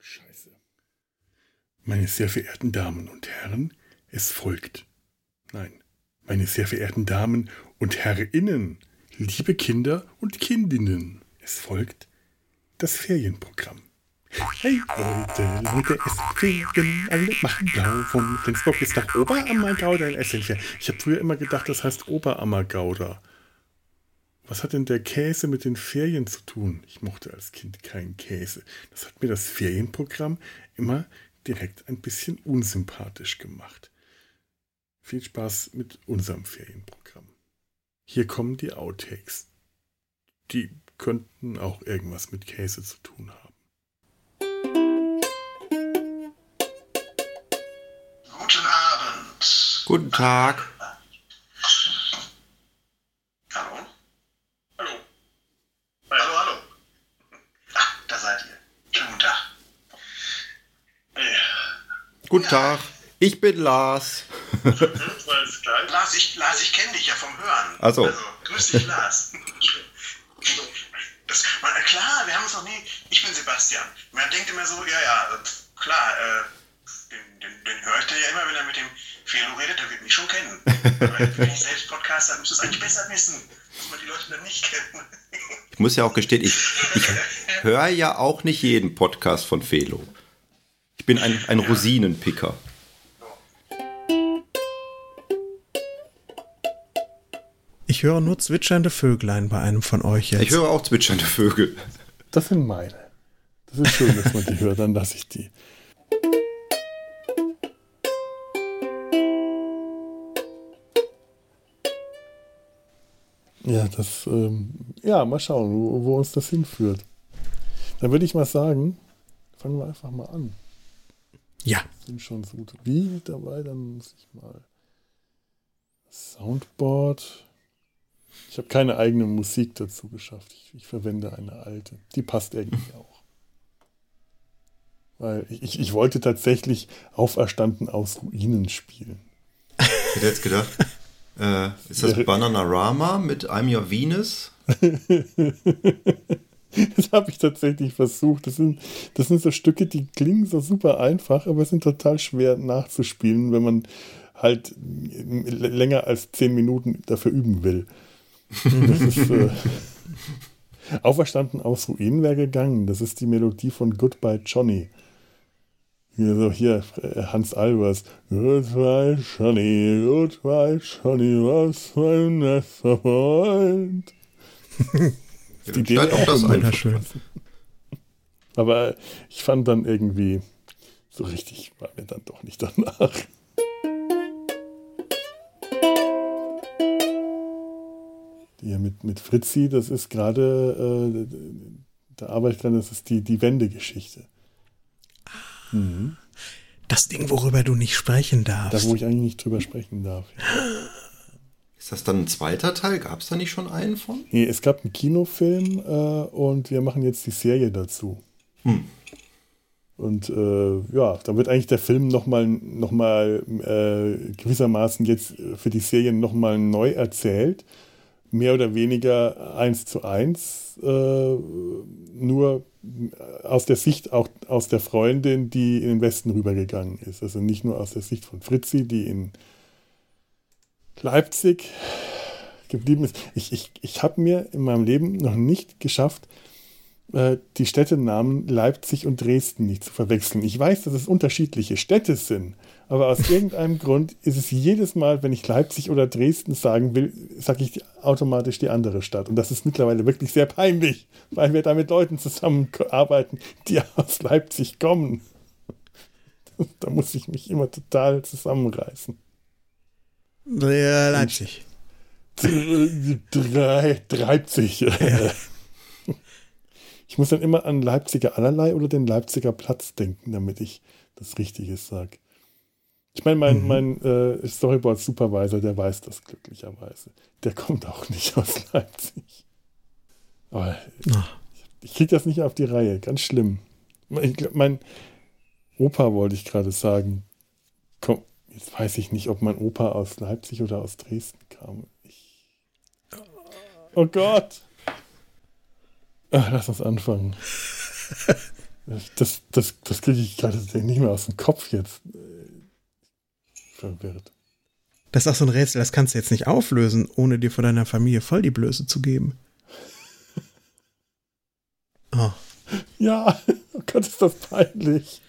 Scheiße. Meine sehr verehrten Damen und Herren, es folgt. Nein, meine sehr verehrten Damen und Herrinnen, liebe Kinder und Kindinnen, es folgt das Ferienprogramm. Hey Leute, Leute, es Ferien, alle machen blau. Von Flensburg ist nach Oberammergauda in Essentia. Ich habe früher immer gedacht, das heißt Oberammergauda. Was hat denn der Käse mit den Ferien zu tun? Ich mochte als Kind keinen Käse. Das hat mir das Ferienprogramm immer direkt ein bisschen unsympathisch gemacht. Viel Spaß mit unserem Ferienprogramm. Hier kommen die Outtakes. Die könnten auch irgendwas mit Käse zu tun haben. Guten Tag. Hallo? Hallo? Hallo, hallo. Ah, da seid ihr. Schönen guten Tag. Guten Tag. Ich bin Lars. Lars, ich, Lars, ich kenne dich ja vom Hören. Ach so. Also, grüß dich, Lars. Das, man, klar, wir haben es noch nie. Ich bin Sebastian. Man denkt immer so, ja, ja, äh, klar, äh, den, den, den höre ich dir ja immer, wenn er mit dem Felo redet, der wird mich schon kennen. Aber wenn ich selbst Podcaster, müsste es eigentlich besser wissen, dass man die Leute dann nicht kennt. Ich muss ja auch gestehen, ich, ich höre ja auch nicht jeden Podcast von Felo. Ich bin ein, ein Rosinenpicker. Ich höre nur zwitschernde Vöglein bei einem von euch jetzt. Ich höre auch zwitschernde Vögel. Das sind meine. Das ist schön, dass man die hört, dann lasse ich die. Ja, das, ähm, ja, mal schauen, wo, wo uns das hinführt. Dann würde ich mal sagen, fangen wir einfach mal an. Ja. Sind schon so gut wie dabei, dann muss ich mal Soundboard. Ich habe keine eigene Musik dazu geschafft. Ich, ich verwende eine alte. Die passt irgendwie auch. Weil ich, ich wollte tatsächlich Auferstanden aus Ruinen spielen. Ich hätte jetzt gedacht, äh, ist das Bananarama mit I'm Your Venus? Das habe ich tatsächlich versucht. Das sind, das sind so Stücke, die klingen so super einfach, aber sind total schwer nachzuspielen, wenn man halt länger als zehn Minuten dafür üben will. Das ist äh, Auferstanden aus Ruinen wäre gegangen. Das ist die Melodie von Goodbye Johnny. Hier, so hier, äh, Hans Albers. Goodbye Johnny, Goodbye Johnny, was mein bester Freund. Die Idee auch das Wunderschön. Aber ich fand dann irgendwie, so richtig war mir dann doch nicht danach. Die mit, mit Fritzi, das ist gerade, äh, da arbeite ich dran, das ist die, die Wendegeschichte. Mhm. Das Ding, worüber du nicht sprechen Da, darfst. wo ich eigentlich nicht drüber sprechen darf. Ist das dann ein zweiter Teil? Gab es da nicht schon einen von? Nee, es gab einen Kinofilm äh, und wir machen jetzt die Serie dazu. Hm. Und äh, ja, da wird eigentlich der Film nochmal noch mal, äh, gewissermaßen jetzt für die Serie nochmal neu erzählt. Mehr oder weniger eins zu eins. Äh, nur aus der Sicht auch aus der Freundin, die in den Westen rübergegangen ist. Also nicht nur aus der Sicht von Fritzi, die in Leipzig geblieben ist. Ich, ich, ich habe mir in meinem Leben noch nicht geschafft, äh, die Städtenamen Leipzig und Dresden nicht zu verwechseln. Ich weiß, dass es unterschiedliche Städte sind, aber aus irgendeinem Grund ist es jedes Mal, wenn ich Leipzig oder Dresden sagen will, sage ich automatisch die andere Stadt. Und das ist mittlerweile wirklich sehr peinlich, weil wir da mit Leuten zusammenarbeiten, die aus Leipzig kommen. Da muss ich mich immer total zusammenreißen. Leipzig. Drei, 30. Ich muss dann immer an Leipziger Allerlei oder den Leipziger Platz denken, damit ich das Richtige sage. Ich meine, mein, Mhm. mein äh, Storyboard-Supervisor, der weiß das glücklicherweise. Der kommt auch nicht aus Leipzig. Aber Ach. ich kriege das nicht auf die Reihe. Ganz schlimm. Ich glaub, mein, Opa wollte ich gerade sagen. Komm, jetzt weiß ich nicht, ob mein Opa aus Leipzig oder aus Dresden kam. Ich, oh Gott! Ach, lass uns anfangen. Das, das, das kriege ich gerade nicht mehr aus dem Kopf jetzt. Verwirrt. Das ist auch so ein Rätsel, das kannst du jetzt nicht auflösen, ohne dir von deiner Familie voll die Blöße zu geben. Oh. Ja, oh Gott, ist das peinlich.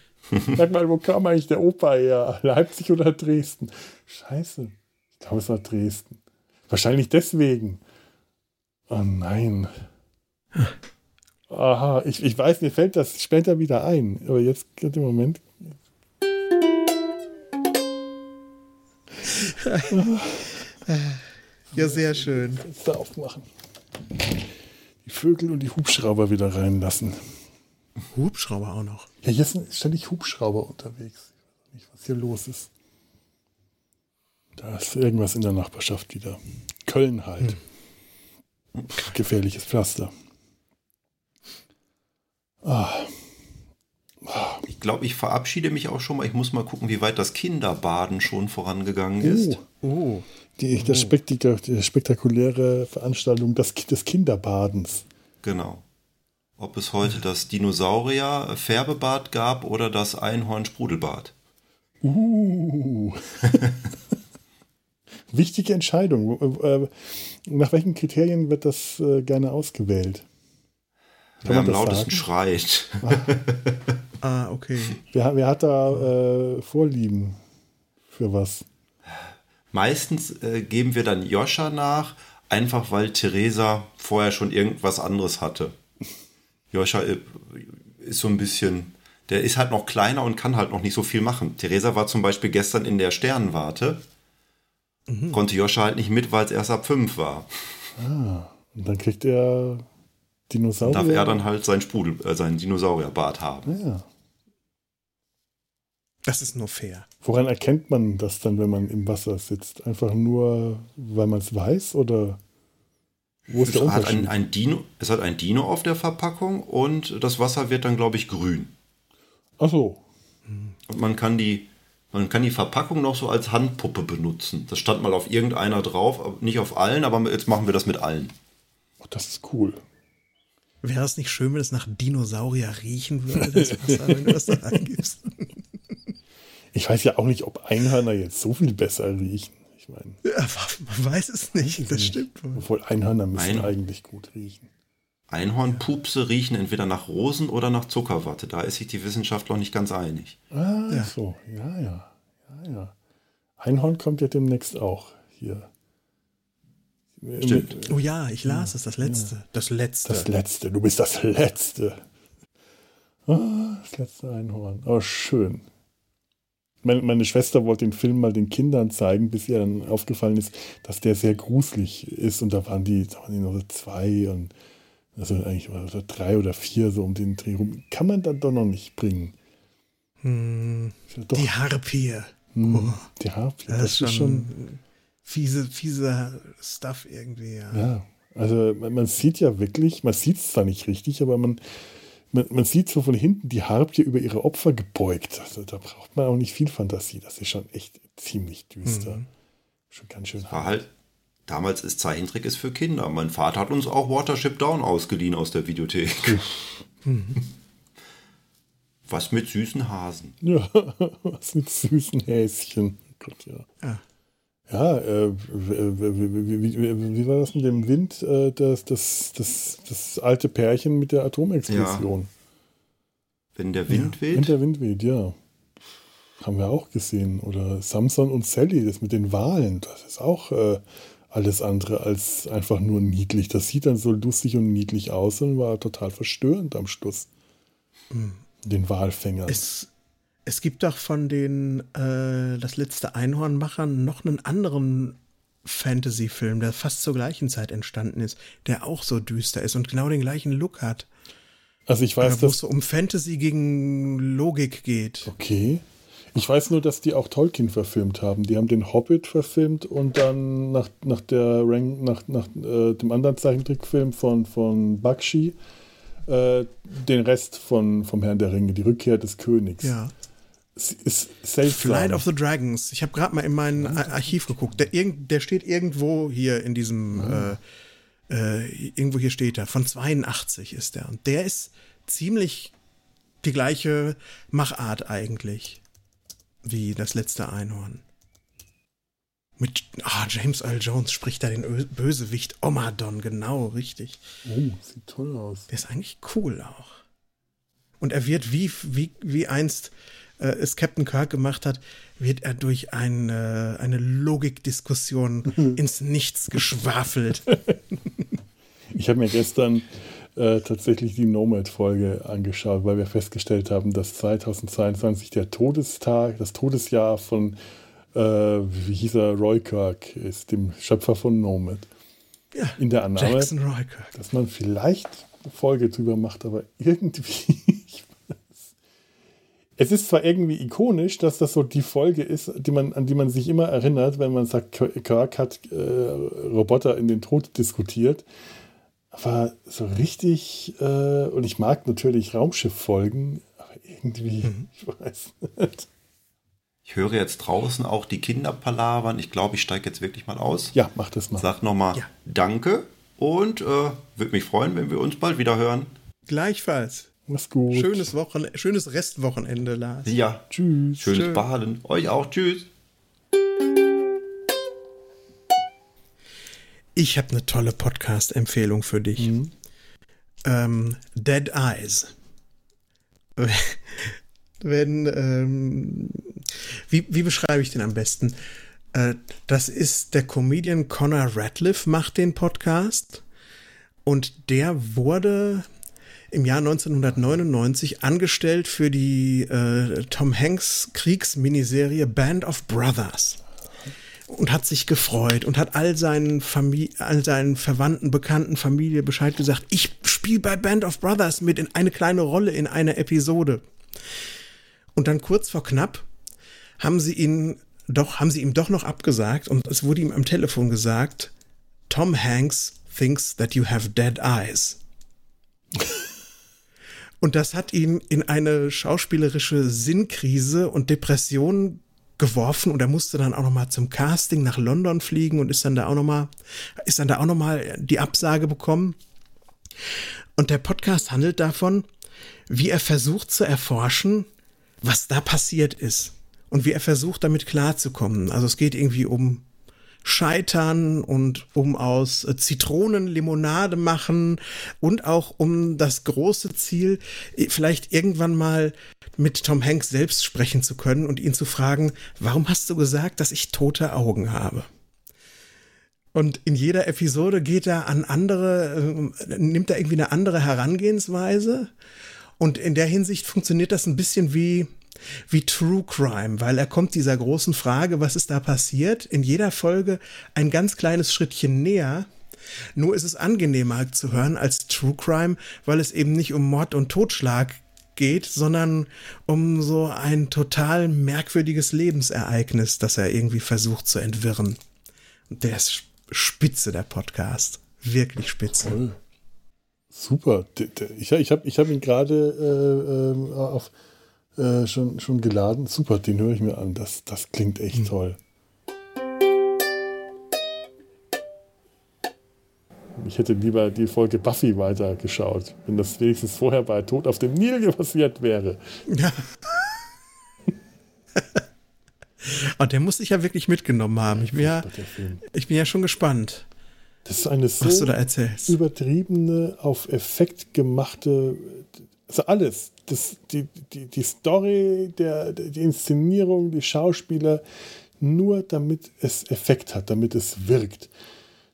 Sag mal, wo kam eigentlich der Opa her? Leipzig oder Dresden? Scheiße. Ich glaube, es war Dresden. Wahrscheinlich deswegen. Oh nein. Aha, ich, ich weiß, mir fällt das später wieder ein. Aber jetzt im Moment. Ja, sehr schön. Fenster aufmachen. Die Vögel und die Hubschrauber wieder reinlassen. Hubschrauber auch noch. Ja, jetzt sind ständig Hubschrauber unterwegs. Ich weiß nicht, was hier los ist. Da ist irgendwas in der Nachbarschaft wieder. Köln halt. Hm. Gefährliches Pflaster. Ah. Ah. Ich glaube, ich verabschiede mich auch schon mal. Ich muss mal gucken, wie weit das Kinderbaden schon vorangegangen ist. Oh, oh. Die, das Spektak die spektakuläre Veranstaltung des, des Kinderbadens. Genau. Ob es heute das Dinosaurier-Färbebad gab oder das Einhorn-Sprudelbad. Uh. Wichtige Entscheidung. Äh, nach welchen Kriterien wird das äh, gerne ausgewählt? Kann wer am lautesten sagen? schreit. ah, okay. Wer, wer hat da äh, Vorlieben für was? Meistens äh, geben wir dann Joscha nach, einfach weil Theresa vorher schon irgendwas anderes hatte. Joscha äh, ist so ein bisschen, der ist halt noch kleiner und kann halt noch nicht so viel machen. Theresa war zum Beispiel gestern in der Sternwarte, mhm. konnte Joscha halt nicht mit, weil es erst ab fünf war. Ah, und dann kriegt er Dinosaurier. Darf er dann halt sein Sprudel, äh, sein Dinosaurierbart haben. Ja. Das ist nur fair. Woran erkennt man das dann, wenn man im Wasser sitzt? Einfach nur, weil man es weiß oder wo ist es der Unterschied? Hat ein, ein Dino, es hat ein Dino auf der Verpackung und das Wasser wird dann, glaube ich, grün. Ach so. Und man kann die, man kann die Verpackung noch so als Handpuppe benutzen. Das stand mal auf irgendeiner drauf, nicht auf allen, aber jetzt machen wir das mit allen. Oh, das ist cool. Wäre es nicht schön, wenn es nach Dinosaurier riechen würde, das Wasser, wenn du das da reingibst? Ich weiß ja auch nicht, ob Einhörner jetzt so viel besser riechen. Ich meine. Ja, man weiß es nicht, das stimmt. Obwohl Einhörner müssen Ein eigentlich gut riechen. Einhornpupse riechen entweder nach Rosen oder nach Zuckerwatte. Da ist sich die Wissenschaft noch nicht ganz einig. Ah, ja. so. Ja, ja. Ja, ja. Einhorn kommt ja demnächst auch hier. Stimmt. Oh ja, ich las ja, es, das letzte. Ja. Das letzte. Das letzte. Du bist das letzte. Oh, das letzte Einhorn. Oh, schön meine, meine, Schwester wollte den Film mal den Kindern zeigen, bis ihr dann aufgefallen ist, dass der sehr gruselig ist. Und da waren die, da waren die noch so zwei und also eigentlich oder drei oder vier so um den Dreh rum. Kann man dann doch noch nicht bringen. Hm, die Harpie. Hm, oh. Die Harpie. Das, das ist schon, fiese, fiese Stuff irgendwie. Ja, ja also man, man sieht ja wirklich, man sieht es zwar nicht richtig, aber man man, man, sieht so von hinten die Harpie über ihre Opfer gebeugt. Also da braucht man auch nicht viel Fantasie. Das ist schon echt ziemlich düster. Mhm. Schon ganz schön. War halt, damals ist Zeichentrick ist für Kinder. Mein Vater hat uns auch Watership Down ausgeliehen aus der Videothek. Mhm. Was mit süßen Hasen. Ja, was mit süßen Häschen. Gott, ja. Ah. Ja, äh, wie, wie, wie, war das mit dem Wind? Äh, das, das, das, das alte Pärchen mit der Atomexplosion. Ja. Wenn der Wind ja, weht? Wenn der Wind weht, ja. Haben wir auch gesehen. Oder Samson und Sally, das mit den Wahlen. Das ist auch äh, alles andere als einfach nur niedlich. Das sieht dann so lustig und niedlich aus und war total verstörend am Schluss. Mhm. Den Walfängern. Es, es gibt doch von den äh, Das letzte Einhornmachern noch einen anderen Fantasy-Film, der fast zur gleichen Zeit entstanden ist, der auch so düster ist und genau den gleichen Look hat. Also ich weiß, äh, wo es um Fantasy gegen Logik geht. Okay. Ich weiß nur, dass die auch Tolkien verfilmt haben. Die haben den Hobbit verfilmt und dann nach, nach, der Rank, nach, nach äh, dem anderen Zeichentrickfilm von, von Bakshi äh, den Rest von, vom Herrn der Ringe, die Rückkehr des Königs. Ja. Ist seltsam. Flight of the Dragons. Ich habe gerade mal in mein Archiv geguckt. Der, der steht irgendwo hier in diesem, äh, äh, irgendwo hier steht er. Von 82 ist der. Und der ist ziemlich die gleiche Machart eigentlich wie das letzte Einhorn. Mit ah, James Earl Jones spricht da den Ö Bösewicht Omadon, genau, richtig. Oh, sieht toll aus. Der ist eigentlich cool auch. Und er wird, wie, wie, wie einst äh, es Captain Kirk gemacht hat, wird er durch eine, eine Logikdiskussion ins Nichts geschwafelt. Ich habe mir gestern äh, tatsächlich die Nomad-Folge angeschaut, weil wir festgestellt haben, dass 2022 der Todestag, das Todesjahr von, äh, wie hieß er, Roy Kirk ist, dem Schöpfer von Nomad. Ja, In der Annahme, Jackson Roy Kirk. dass man vielleicht eine Folge drüber macht, aber irgendwie. ich. Es ist zwar irgendwie ikonisch, dass das so die Folge ist, die man, an die man sich immer erinnert, wenn man sagt, Kirk hat äh, Roboter in den Tod diskutiert. Aber so richtig, äh, und ich mag natürlich Raumschiff-Folgen, aber irgendwie, ich weiß nicht. Ich höre jetzt draußen auch die Kinder palavern. Ich glaube, ich steige jetzt wirklich mal aus. Ja, mach das mal. Sag nochmal Ja. Danke und äh, würde mich freuen, wenn wir uns bald wieder hören. Gleichfalls. Mach's gut. Schönes, Wochen schönes Restwochenende, Lars. Ja, Tschüss. schönes Schön. Baden. Euch auch. Tschüss. Ich habe eine tolle Podcast-Empfehlung für dich. Ähm, Dead Eyes. Wenn, ähm, wie, wie beschreibe ich den am besten? Äh, das ist der Comedian Connor Radcliffe macht den Podcast und der wurde im Jahr 1999 angestellt für die äh, Tom Hanks Kriegsminiserie Band of Brothers und hat sich gefreut und hat all seinen Famili all seinen Verwandten, Bekannten, Familie Bescheid gesagt, ich spiele bei Band of Brothers mit in eine kleine Rolle in einer Episode. Und dann kurz vor knapp haben sie ihn doch, haben sie ihm doch noch abgesagt und es wurde ihm am Telefon gesagt, Tom Hanks thinks that you have dead eyes. Und das hat ihn in eine schauspielerische Sinnkrise und Depression geworfen und er musste dann auch noch mal zum Casting nach London fliegen und ist dann da auch noch mal ist dann da auch noch die Absage bekommen. Und der Podcast handelt davon, wie er versucht zu erforschen, was da passiert ist und wie er versucht damit klarzukommen. Also es geht irgendwie um Scheitern und um aus äh, Zitronen Limonade machen und auch um das große Ziel, vielleicht irgendwann mal mit Tom Hanks selbst sprechen zu können und ihn zu fragen, warum hast du gesagt, dass ich tote Augen habe? Und in jeder Episode geht er an andere, äh, nimmt er irgendwie eine andere Herangehensweise. Und in der Hinsicht funktioniert das ein bisschen wie, wie True Crime, weil er kommt dieser großen Frage, was ist da passiert, in jeder Folge ein ganz kleines Schrittchen näher. Nur ist es angenehmer zu hören als True Crime, weil es eben nicht um Mord und Totschlag geht, sondern um so ein total merkwürdiges Lebensereignis, das er irgendwie versucht zu entwirren. Der ist spitze, der Podcast. Wirklich spitze. Toll. Super. Ich, ich habe ich hab ihn gerade äh, ähm, auf, äh, schon, schon geladen. Super, den höre ich mir an. Das, das klingt echt toll. Ich hätte lieber die Folge Buffy weitergeschaut, wenn das wenigstens vorher bei Tod auf dem Nil passiert wäre. Ja. Und der muss sich ja wirklich mitgenommen haben. Ich bin ja, ich bin ja schon gespannt, Das ist eine so was du da erzählst. übertriebene, auf Effekt gemachte, also alles. Das, die, die, die Story, der, die Inszenierung, die Schauspieler, nur damit es Effekt hat, damit es wirkt.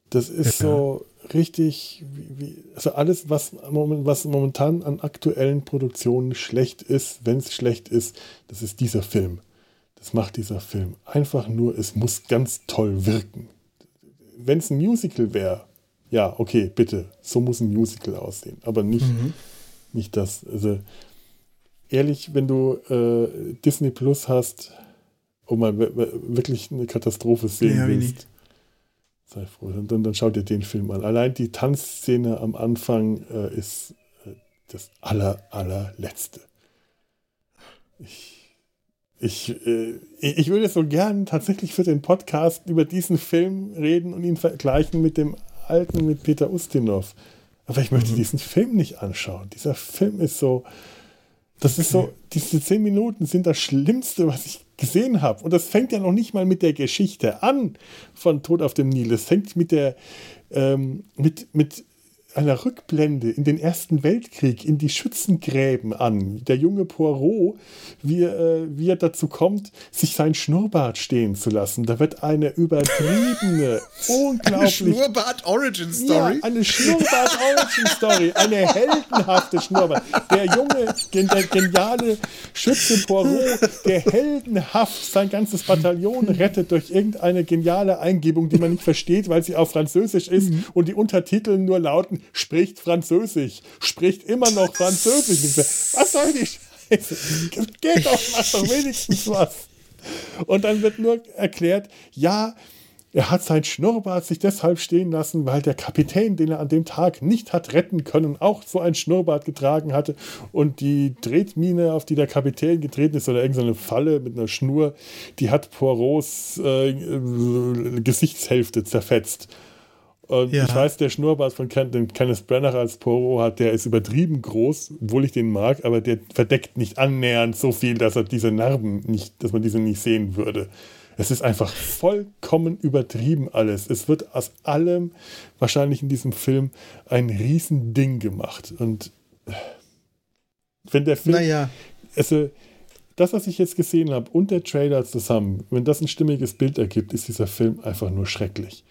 Das ist Ja. so richtig, wie, wie, also alles, was, was momentan an aktuellen Produktionen schlecht ist, wenn es schlecht ist, das ist dieser Film. Das macht dieser Film. Einfach nur, es muss ganz toll wirken wenn es ein Musical wäre, ja, okay, bitte, so muss ein Musical aussehen, aber nicht, nicht das. Also ehrlich, wenn du äh, Disney Plus hast we- we- wirklich eine Katastrophe sehen Ja, willst, sei froh, dann, dann, dann schau dir den Film an. Allein die Tanzszene am Anfang äh, ist äh, das aller, allerletzte. Ich, ich, äh, ich würde so gern tatsächlich für den Podcast über diesen Film reden und ihn vergleichen mit dem alten, mit Peter Ustinov. Aber ich möchte mhm. diesen Film nicht anschauen. Dieser Film ist so, das ist so, diese zehn Minuten sind das Schlimmste, was ich gesehen habe. Und das fängt ja noch nicht mal mit der Geschichte an von Tod auf dem Nil. Es fängt mit der, ähm, mit, mit einer Rückblende in den Ersten Weltkrieg, in die Schützengräben an. Der junge Poirot, wie, äh, wie er dazu kommt, sich sein Schnurrbart stehen zu lassen. Da wird eine übertriebene, unglaublich... Eine Schnurrbart-Origin-Story? Ja, eine Schnurrbart-Origin-Story. Eine heldenhafte Schnurrbart. Der junge, der geniale Schütze Poirot, der heldenhaft sein ganzes Bataillon rettet durch irgendeine geniale Eingebung, die man nicht versteht, weil sie auf Französisch ist mhm. und die Untertitel nur lauten spricht Französisch, spricht immer noch Französisch. Was soll die Scheiße? Geht doch, mach doch wenigstens was. Und dann wird nur erklärt, ja, er hat sein Schnurrbart sich deshalb stehen lassen, weil der Kapitän, den er an dem Tag nicht hat retten können, auch so ein Schnurrbart getragen hatte und die Tretmine, auf die der Kapitän getreten ist, oder irgendeine Falle mit einer Schnur, die hat Poirots äh, Gesichtshälfte zerfetzt. Und ja. ich weiß, der Schnurrbart von Ken, den Kenneth Branagh als Poirot hat, der ist übertrieben groß, obwohl ich den mag, aber der verdeckt nicht annähernd so viel, dass er diese Narben nicht, dass man diese nicht sehen würde. Es ist einfach vollkommen übertrieben alles. Es wird aus allem wahrscheinlich in diesem Film ein Riesending gemacht. Und wenn der Film. Naja. Also, das, was ich jetzt gesehen habe und der Trailer zusammen, wenn das ein stimmiges Bild ergibt, ist dieser Film einfach nur schrecklich.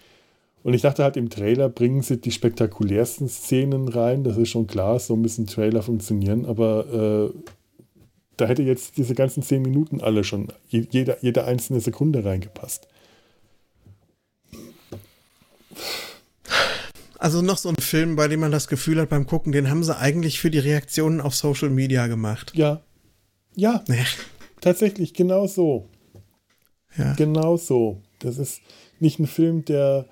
Und ich dachte halt, im Trailer bringen sie die spektakulärsten Szenen rein. Das ist schon klar, so müssen Trailer funktionieren. Aber äh, da hätte jetzt diese ganzen zehn Minuten alle schon, jede, jede einzelne Sekunde reingepasst. Also noch so ein Film, bei dem man das Gefühl hat beim Gucken, den haben sie eigentlich für die Reaktionen auf Social Media gemacht. Ja. Ja. Nee. Tatsächlich, genau so. Ja. Genau so. Das ist nicht ein Film, der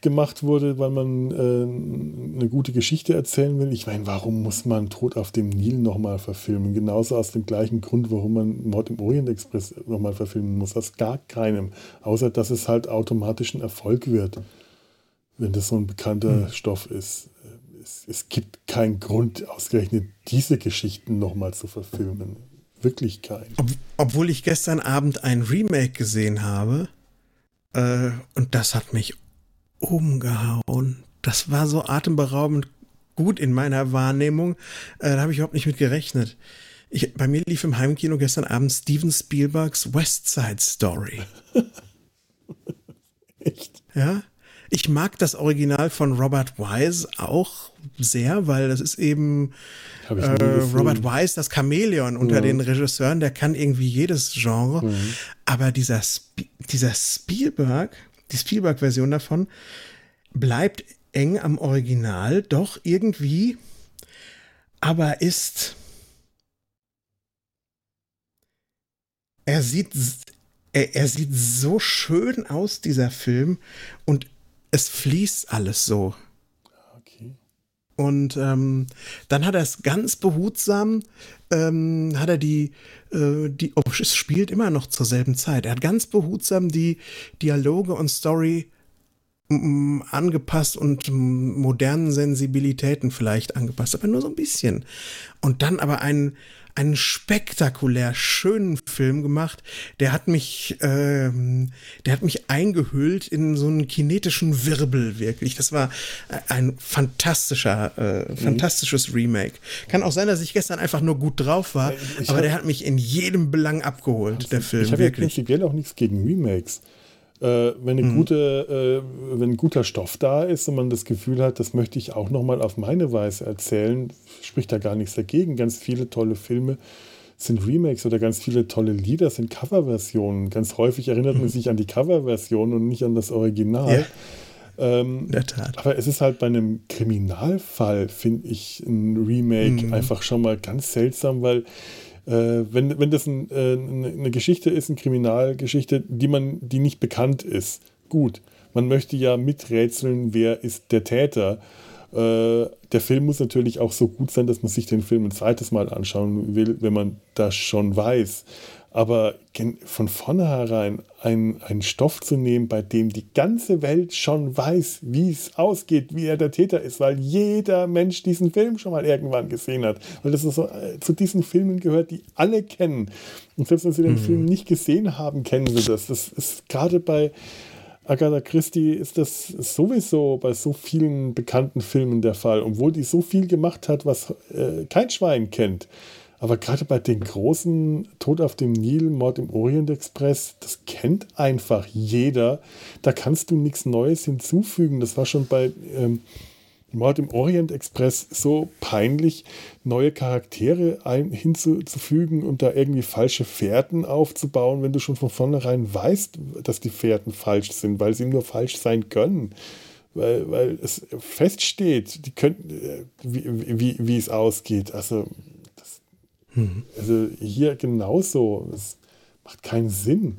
gemacht wurde, weil man äh, eine gute Geschichte erzählen will. Ich meine, warum muss man Tod auf dem Nil nochmal verfilmen? Genauso aus dem gleichen Grund, warum man Mord im Orient Express nochmal verfilmen muss. Aus gar keinem. Außer, dass es halt automatisch ein Erfolg wird, wenn das so ein bekannter hm. Stoff ist. Es, es, gibt keinen Grund, ausgerechnet diese Geschichten nochmal zu verfilmen. Wirklich keinen. Ob, obwohl ich gestern Abend ein Remake gesehen habe. Äh, und das hat mich umgehauen. Das war so atemberaubend gut in meiner Wahrnehmung. Äh, da habe ich überhaupt nicht mit gerechnet. Ich, bei mir lief im Heimkino gestern Abend Steven Spielbergs West Side Story. Echt? Ja. Ich mag das Original von Robert Wise auch sehr, weil das ist eben äh, Robert Wise, das Chamäleon unter ja. den Regisseuren, der kann irgendwie jedes Genre. Mhm. Aber dieser, Sp dieser Spielberg, die Spielberg-Version davon, bleibt eng am Original, doch irgendwie, aber ist. Er sieht, er, er sieht so schön aus, dieser Film, und es fließt alles so. Und ähm, dann hat er es ganz behutsam, ähm, hat er die, äh, die, oh, es spielt immer noch zur selben Zeit. Er hat ganz behutsam die Dialoge und Story angepasst und modernen Sensibilitäten vielleicht angepasst, aber nur so ein bisschen. Und dann aber einen, einen spektakulär schönen Film gemacht. Der hat mich, ähm, der hat mich eingehüllt in so einen kinetischen Wirbel wirklich. Das war ein fantastischer, äh, mhm. fantastisches Remake. Kann auch sein, dass ich gestern einfach nur gut drauf war, ich aber hab, der hat mich in jedem Belang abgeholt, der Film. Ich habe ja prinzipiell auch nichts gegen Remakes. Äh, wenn, eine mhm. gute, äh, wenn ein guter Stoff da ist und man das Gefühl hat, das möchte ich auch nochmal auf meine Weise erzählen, spricht da gar nichts dagegen. Ganz viele tolle Filme sind Remakes oder ganz viele tolle Lieder sind Coverversionen. Ganz häufig erinnert man mhm. sich an die Coverversion und nicht an das Original. Ja. Ähm, In der Tat. Aber es ist halt bei einem Kriminalfall, finde ich, ein Remake mhm. einfach schon mal ganz seltsam, weil äh, wenn, wenn das ein, äh, eine Geschichte ist, eine Kriminalgeschichte, die man, die nicht bekannt ist, gut. Man möchte ja miträtseln, wer ist der Täter. Äh, der Film muss natürlich auch so gut sein, dass man sich den Film ein zweites Mal anschauen will, wenn man das schon weiß. Aber von vornherein einen, einen Stoff zu nehmen, bei dem die ganze Welt schon weiß, wie es ausgeht, wie er der Täter ist, weil jeder Mensch diesen Film schon mal irgendwann gesehen hat. Weil das ist so, äh, zu diesen Filmen gehört, die alle kennen. Und selbst wenn sie den mhm. Film nicht gesehen haben, kennen sie das. Das ist gerade bei Agatha Christie ist das sowieso bei so vielen bekannten Filmen der Fall, obwohl die so viel gemacht hat, was äh, kein Schwein kennt. Aber gerade bei den großen Tod auf dem Nil, Mord im Orient Express, das kennt einfach jeder. Da kannst du nichts Neues hinzufügen. Das war schon bei ähm, Mord im Orient Express so peinlich, neue Charaktere ein, hinzufügen und da irgendwie falsche Fährten aufzubauen, wenn du schon von vornherein weißt, dass die Fährten falsch sind, weil sie nur falsch sein können. Weil, weil es feststeht, die können, äh, wie, wie, wie es ausgeht. Also Mhm. Also hier genauso. Es macht keinen Sinn.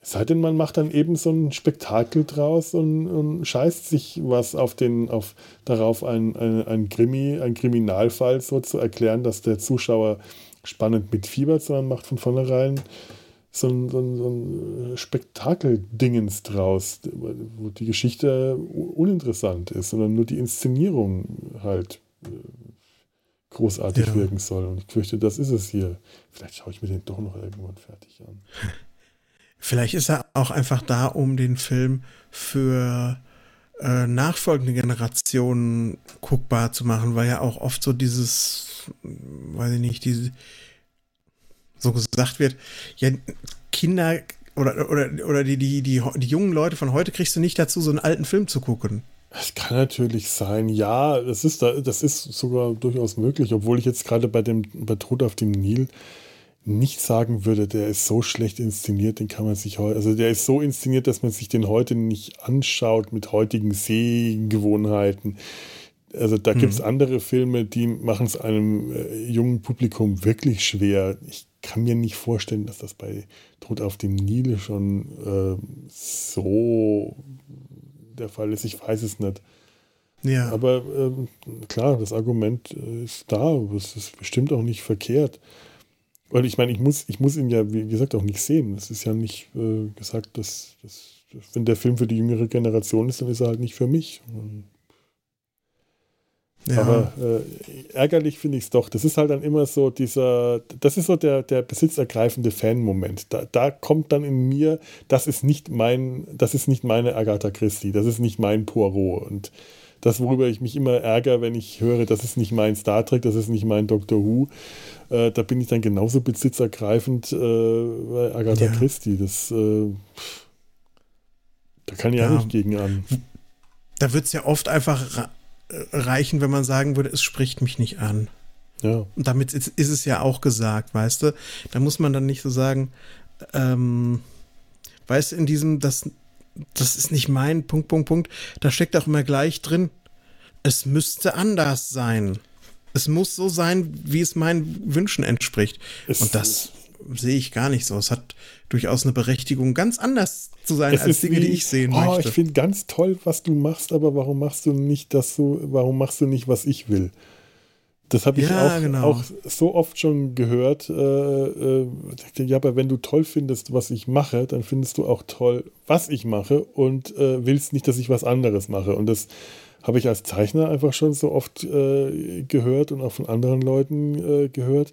Es sei denn, man macht dann eben so ein Spektakel draus und, und scheißt sich was auf den, auf, darauf, ein, ein, ein Krimi, ein Kriminalfall so zu erklären, dass der Zuschauer spannend mitfiebert, sondern macht von vornherein so ein, so ein, so ein Spektakeldingens draus, wo die Geschichte uninteressant ist, sondern nur die Inszenierung halt äh, großartig ja. wirken soll. Und ich fürchte, das ist es hier. Vielleicht schaue ich mir den doch noch irgendwann fertig an. Vielleicht ist er auch einfach da, um den Film für äh, nachfolgende Generationen guckbar zu machen, weil ja auch oft so dieses, weiß ich nicht, diese, so gesagt wird, ja, Kinder oder, oder, oder die, die, die, die jungen Leute von heute kriegst du nicht dazu, so einen alten Film zu gucken. Es kann natürlich sein, ja, das ist, da, das ist sogar durchaus möglich, obwohl ich jetzt gerade bei dem bei Tod auf dem Nil nicht sagen würde, der ist so schlecht inszeniert, den kann man sich heute, also der ist so inszeniert, dass man sich den heute nicht anschaut mit heutigen Sehgewohnheiten. Also da hm. gibt es andere Filme, die machen es einem äh, jungen Publikum wirklich schwer. Ich kann mir nicht vorstellen, dass das bei Tod auf dem Nil schon äh, so der Fall ist. Ich weiß es nicht. Ja. Aber ähm, klar, das Argument äh, ist da. Es ist bestimmt auch nicht verkehrt. Weil ich meine, ich muss, ich muss ihn ja, wie gesagt, auch nicht sehen. Es ist ja nicht äh, gesagt, dass, dass, wenn der Film für die jüngere Generation ist, dann ist er halt nicht für mich. Und ja. Aber äh, ärgerlich finde ich es doch. Das ist halt dann immer so dieser, das ist so der, der besitzergreifende Fan-Moment. Da, da kommt dann in mir, das ist nicht mein, das ist nicht meine Agatha Christie, das ist nicht mein Poirot. Und das, worüber ich mich immer ärgere, wenn ich höre, das ist nicht mein Star Trek, das ist nicht mein Doctor Who, äh, da bin ich dann genauso besitzergreifend äh, bei Agatha ja. Christie. Das, äh, da kann ich ja nicht gegen an. Da wird es ja oft einfach reichen, wenn man sagen würde, es spricht mich nicht an. Ja. Und damit ist, ist es ja auch gesagt, weißt du? Da muss man dann nicht so sagen, ähm, weißt du, in diesem, das, das ist nicht mein Punkt, Punkt, Punkt, da steckt auch immer gleich drin, es müsste anders sein. Es muss so sein, wie es meinen Wünschen entspricht. Es Und das sehe ich gar nicht so. Es hat durchaus eine Berechtigung, ganz anders zu sein es als Dinge, wie, die ich sehen oh, möchte. Ich finde ganz toll, was du machst, aber warum machst du nicht das so, warum machst du nicht, was ich will? Das habe ich ja, auch, genau. auch, so oft schon gehört. Äh, äh, ja, aber wenn du toll findest, was ich mache, dann findest du auch toll, was ich mache und äh, willst nicht, dass ich was anderes mache. Und das habe ich als Zeichner einfach schon so oft äh, gehört und auch von anderen Leuten äh, gehört.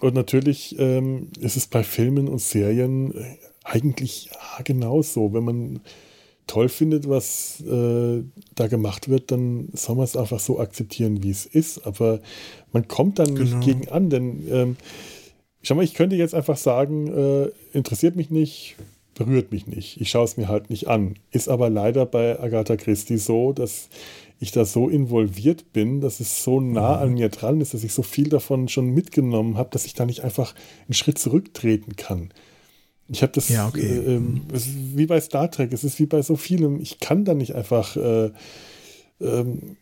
Und natürlich ähm, ist es bei Filmen und Serien äh, eigentlich ja, genauso. Wenn man toll findet, was äh, da gemacht wird, dann soll man es einfach so akzeptieren, wie es ist. Aber man kommt dann genau. nicht gegen an, denn ähm, schau mal, ich könnte jetzt einfach sagen, äh, interessiert mich nicht, berührt mich nicht. Ich schaue es mir halt nicht an. Ist aber leider bei Agatha Christie so, dass ich da so involviert bin, dass es so nah an mir dran ist, dass ich so viel davon schon mitgenommen habe, dass ich da nicht einfach einen Schritt zurücktreten kann. Ich habe das, ja, okay. äh, äh, es ist wie bei Star Trek, es ist wie bei so vielem, ich kann da nicht einfach äh, ähm,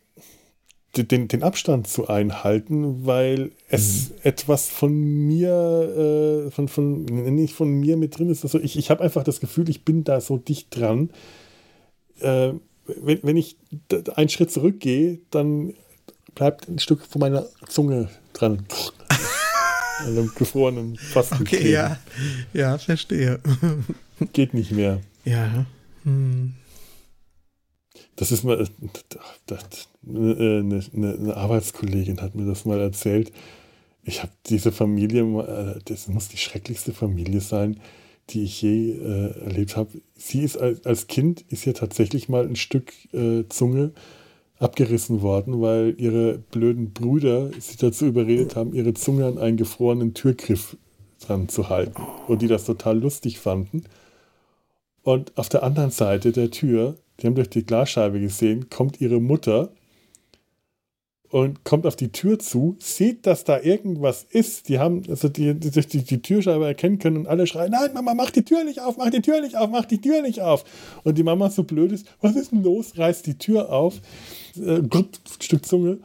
den, den Abstand zu einhalten, weil es mhm. etwas von mir, äh, von, von, nicht von mir mit drin ist. Also ich, ich habe einfach das Gefühl, ich bin da so dicht dran. Äh, wenn, wenn ich einen Schritt zurückgehe, dann bleibt ein Stück von meiner Zunge dran. An einem gefrorenen Pfosten Okay, ja. Ja, verstehe. Geht nicht mehr. Ja. Hm. Das ist mal, das, eine, eine, eine Arbeitskollegin hat mir das mal erzählt. Ich habe diese Familie, äh, das muss die schrecklichste Familie sein, die ich je äh, erlebt habe. Sie ist als, als Kind, ist ihr tatsächlich mal ein Stück äh, Zunge abgerissen worden, weil ihre blöden Brüder sie dazu überredet haben, ihre Zunge an einen gefrorenen Türgriff dran zu halten. Und die das total lustig fanden. Und auf der anderen Seite der Tür, die haben durch die Glasscheibe gesehen, kommt ihre Mutter und kommt auf die Tür zu, sieht, dass da irgendwas ist. Die haben also die, die, die, die Türscheibe erkennen können und alle schreien, nein, Mama, mach die Tür nicht auf, mach die Tür nicht auf, mach die Tür nicht auf. Und die Mama so blöd ist, was ist denn los? Reißt die Tür auf, äh, Stück Zunge.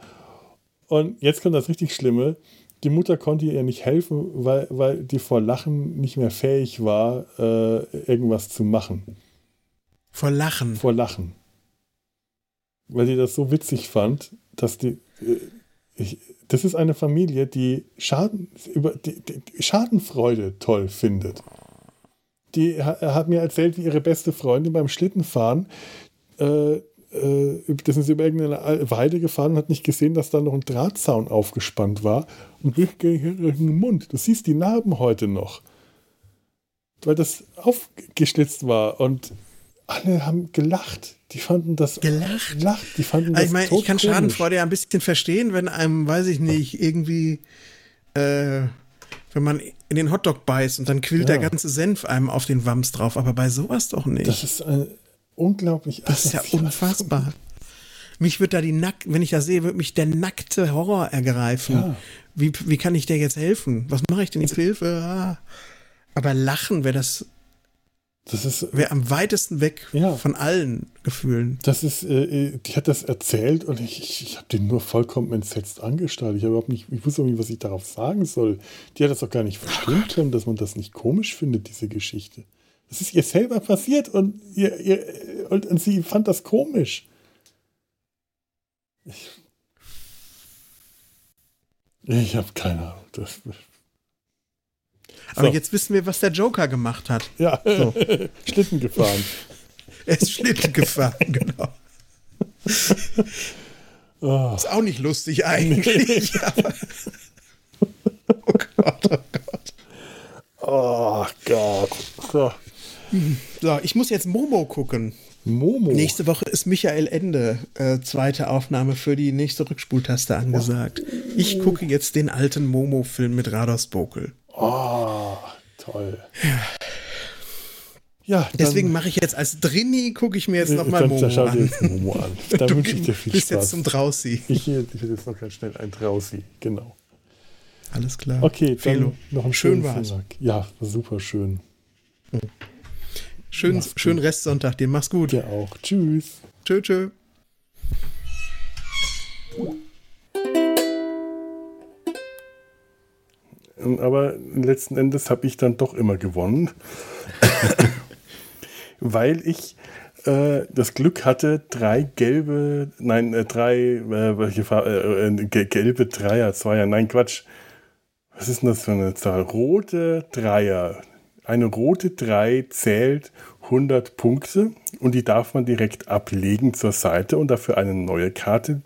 Und jetzt kommt das richtig Schlimme. Die Mutter konnte ihr nicht helfen, weil, weil die vor Lachen nicht mehr fähig war, äh, irgendwas zu machen. Vor Lachen. Vor Lachen. Weil die das so witzig fand, dass die. Ich, das ist eine Familie, die, Schaden, über, die, die Schadenfreude toll findet. Die ha- hat mir erzählt, wie ihre beste Freundin beim Schlittenfahren, äh, äh, das sind sie über irgendeine Weide gefahren und hat nicht gesehen, dass da noch ein Drahtzaun aufgespannt war und durch den Mund. Du siehst die Narben heute noch. Weil das aufgeschlitzt war und alle haben gelacht. Die fanden das. Gelacht? Gelacht. Die fanden das Also ich meine, ich kann. Schadenfreude ja ein bisschen verstehen, wenn einem, weiß ich nicht, irgendwie, äh, wenn man in den Hotdog beißt und dann quillt Ja. der ganze Senf einem auf den Wams drauf, aber bei sowas doch nicht. Das ist äh, unglaublich. Das ist ja unfassbar. Mich wird da die Nack, wenn ich das sehe, wird mich der nackte Horror ergreifen. Ja. Wie, wie kann ich dir jetzt helfen? Was mache ich denn jetzt? Hilfe. Ah. Aber Lachen wäre das, Das ist. wäre am weitesten weg Ja. von allen Gefühlen. Das ist, äh, die hat das erzählt und ich, ich, ich habe den nur vollkommen entsetzt angestarrt. Ich habe überhaupt nicht, ich wusste auch nicht, was ich darauf sagen soll. Die hat das auch gar nicht verstehen können, dass man das nicht komisch findet, diese Geschichte. Das ist ihr selber passiert und, ihr, ihr, und, und sie fand das komisch. Ich, ich habe keine Ahnung. Das, Aber So. jetzt wissen wir, was der Joker gemacht hat. ja, Schlitten gefahren. Er ist Schlitten gefahren, genau. Oh. Ist auch nicht lustig eigentlich. aber oh Gott, oh Gott. Oh Gott. So. So, ich muss jetzt Momo gucken. Momo. Nächste Woche ist Michael Ende, äh, zweite Aufnahme für die nächste Rückspultaste angesagt. Ich gucke jetzt den alten Momo-Film mit Rados Bokel. Oh, toll. Ja, dann, Deswegen mache ich jetzt als Drini, gucke ich mir jetzt nochmal dann, Momo schau dir an. jetzt Momo an. Da Du wünsche ich dir viel bist jetzt Spaß. zum Drausi. Ich, ich will jetzt noch ganz schnell ein Drausi, genau. Alles klar. Okay, dann Felo. noch einen Schön schönen war's. Sonntag. Ja, super schön. Schön, Mach's gut. schönen Restsonntag dir. Mach's gut. Dir auch. Tschüss. Tschö, tschö. Aber letzten Endes habe ich dann doch immer gewonnen. Weil ich äh, das Glück hatte, drei gelbe, nein, äh, drei, äh, welche Farbe, äh, äh, ge- gelbe Dreier, Zweier, nein, Quatsch. Was ist denn das für eine Zahl? Rote Dreier. Eine rote Drei zählt 100 Punkte und die darf man direkt ablegen zur Seite und dafür eine neue Karte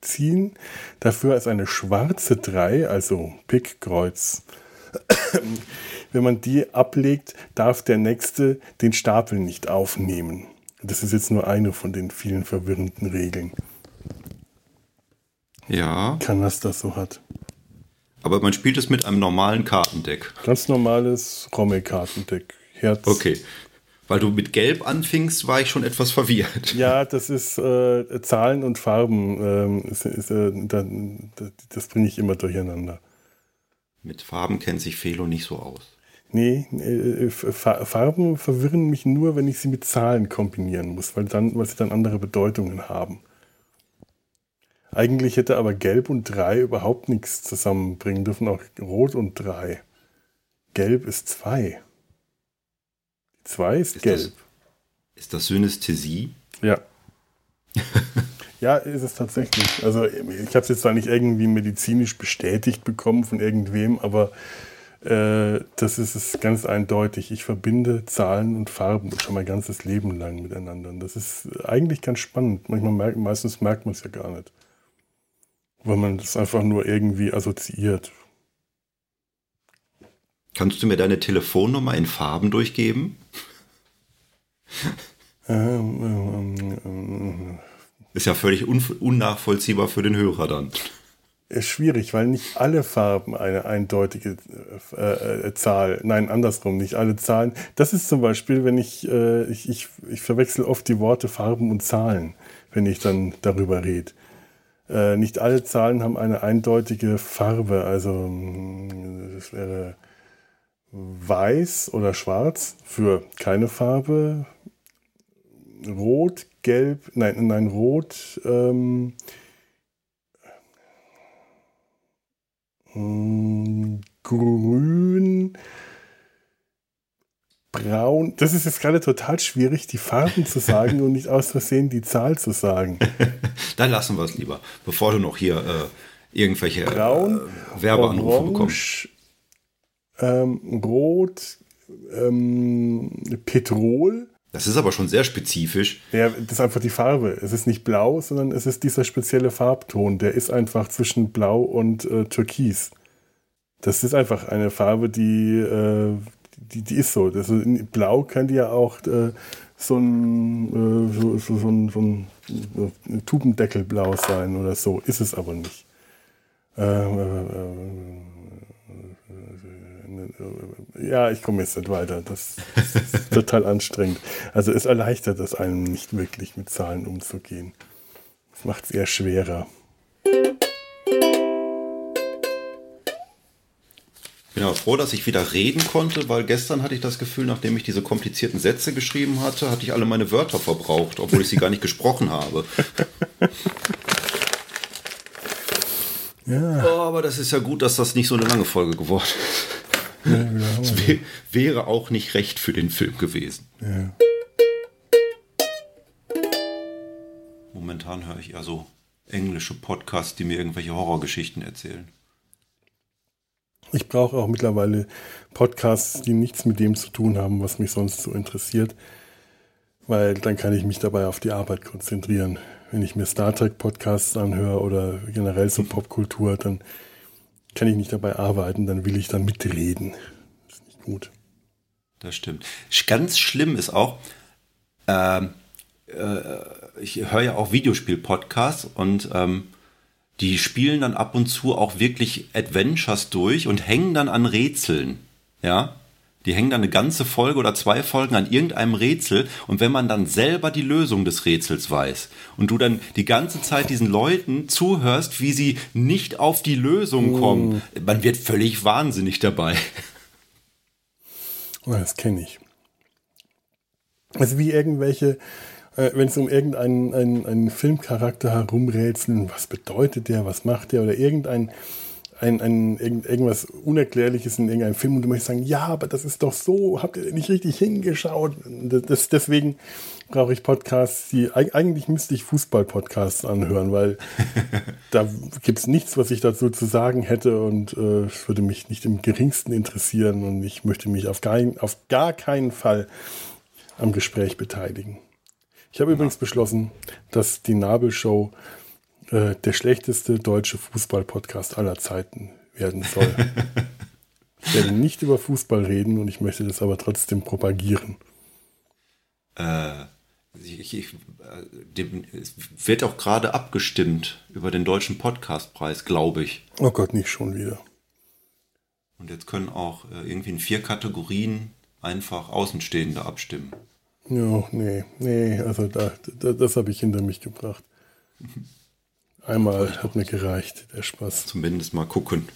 ziehen. Dafür ist eine schwarze 3, also Pik, Kreuz. Wenn man die ablegt, darf der Nächste den Stapel nicht aufnehmen. Das ist jetzt nur eine von den vielen verwirrenden Regeln. Ja, Kann, was das so hat. aber man spielt es mit einem normalen Kartendeck. Ganz normales Rommel-Kartendeck. Herz. Okay. Weil du mit Gelb anfingst, war ich schon etwas verwirrt. Ja, das ist äh, Zahlen und Farben. Ähm, ist, ist, äh, da, das, bringe ich immer durcheinander. Mit Farben kennt sich Felo nicht so aus. Nee, äh, Fa- Farben verwirren mich nur, wenn ich sie mit Zahlen kombinieren muss, weil, dann, weil sie dann andere Bedeutungen haben. Eigentlich hätte aber Gelb und Drei überhaupt nichts zusammenbringen dürfen, auch Rot und Drei. Gelb ist zwei. Zwei ist, Ist gelb. das- Ist das Synästhesie? Ja. Ja, ist es tatsächlich. Also ich habe es jetzt zwar nicht irgendwie medizinisch bestätigt bekommen von irgendwem, aber äh, das ist es ganz eindeutig. Ich verbinde Zahlen und Farben schon mein ganzes Leben lang miteinander. Und das ist eigentlich ganz spannend. Manchmal merkt, meistens merkt man es ja gar nicht. Weil man das einfach nur irgendwie assoziiert. Kannst du mir deine Telefonnummer in Farben durchgeben? Ähm, ähm, ist ja völlig un unnachvollziehbar für den Hörer dann. Ist schwierig, weil nicht alle Farben eine eindeutige äh, äh, Zahl, nein, andersrum, nicht alle Zahlen. Das ist zum Beispiel, wenn ich, äh, ich, ich, ich verwechsel oft die Worte Farben und Zahlen, wenn ich dann darüber rede. Äh, nicht alle Zahlen haben eine eindeutige Farbe, also hm, das wäre weiß oder schwarz für keine Farbe, rot, gelb, nein, nein, rot, ähm, hm, grün, braun. Das ist jetzt gerade total schwierig, die Farben zu sagen und nicht aus Versehen die Zahl zu sagen. Dann lassen wir es lieber, bevor du noch hier äh, irgendwelche braun, äh, Werbeanrufe orange, bekommst. Ähm, rot, ähm, Petrol, das ist aber schon sehr spezifisch. Ja, das ist einfach die Farbe. Es ist nicht blau, sondern es ist dieser spezielle Farbton. Der ist einfach zwischen blau und äh, türkis. Das ist einfach eine Farbe, die, äh, die, die ist so. Das ist, blau könnte ja auch äh, so, ein, äh, so, so, so, ein, so ein Tubendeckelblau sein oder so. Ist es aber nicht. Äh, äh, ja, ich komme jetzt nicht weiter. Das, das ist total anstrengend. Also es erleichtert es einem nicht wirklich, mit Zahlen umzugehen. Es macht es eher schwerer. Ich bin aber froh, dass ich wieder reden konnte, weil gestern hatte ich das Gefühl, nachdem ich diese komplizierten Sätze geschrieben hatte, hatte ich alle meine Wörter verbraucht, obwohl ich sie gar nicht gesprochen habe. Ja. Oh, aber das ist ja gut, dass das nicht so eine lange Folge geworden ist. Das wär, wäre auch nicht recht für den Film gewesen. Ja. Momentan höre ich eher so englische Podcasts, die mir irgendwelche Horrorgeschichten erzählen. Ich brauche auch mittlerweile Podcasts, die nichts mit dem zu tun haben, was mich sonst so interessiert, weil dann kann ich mich dabei auf die Arbeit konzentrieren. Wenn ich mir Star Trek Podcasts anhöre oder generell so Popkultur, dann kann ich nicht dabei arbeiten, dann will ich dann mitreden. Das ist nicht gut. Das stimmt. Ganz schlimm ist auch, ähm, äh, ich höre ja auch Videospiel-Podcasts und ähm, die spielen dann ab und zu auch wirklich Adventures durch und hängen dann an Rätseln. Ja, die hängen dann eine ganze Folge oder zwei Folgen an irgendeinem Rätsel und wenn man dann selber die Lösung des Rätsels weiß und du dann die ganze Zeit diesen Leuten zuhörst, wie sie nicht auf die Lösung kommen, mm. man wird völlig wahnsinnig dabei. Oh, das kenne ich. Also wie irgendwelche, äh, wenn es um irgendeinen einen, einen Filmcharakter herumrätseln, was bedeutet der, was macht der oder irgendein ein, ein, irgendwas Unerklärliches in irgendeinem Film und du möchtest sagen, ja, aber das ist doch so, habt ihr nicht richtig hingeschaut? Das, deswegen brauche ich Podcasts, die eigentlich müsste ich Fußball-Podcasts anhören, weil da gibt es nichts, was ich dazu zu sagen hätte und äh, es würde mich nicht im geringsten interessieren und ich möchte mich auf, kein, auf gar keinen Fall am Gespräch beteiligen. Ich habe ja. übrigens beschlossen, dass die Nabelshow äh, der schlechteste deutsche Fußball-Podcast aller Zeiten werden soll. ich werde nicht über Fußball reden und ich möchte das aber trotzdem propagieren. Äh, ich, ich, dem, es wird auch gerade abgestimmt über den deutschen Podcastpreis, glaube ich. Oh Gott, nicht schon wieder. Und jetzt können auch äh, irgendwie in vier Kategorien einfach Außenstehende abstimmen. Ja, nee, nee, also da, da das habe ich hinter mich gebracht. Einmal hat mir gereicht, der Spaß. Zumindest mal gucken.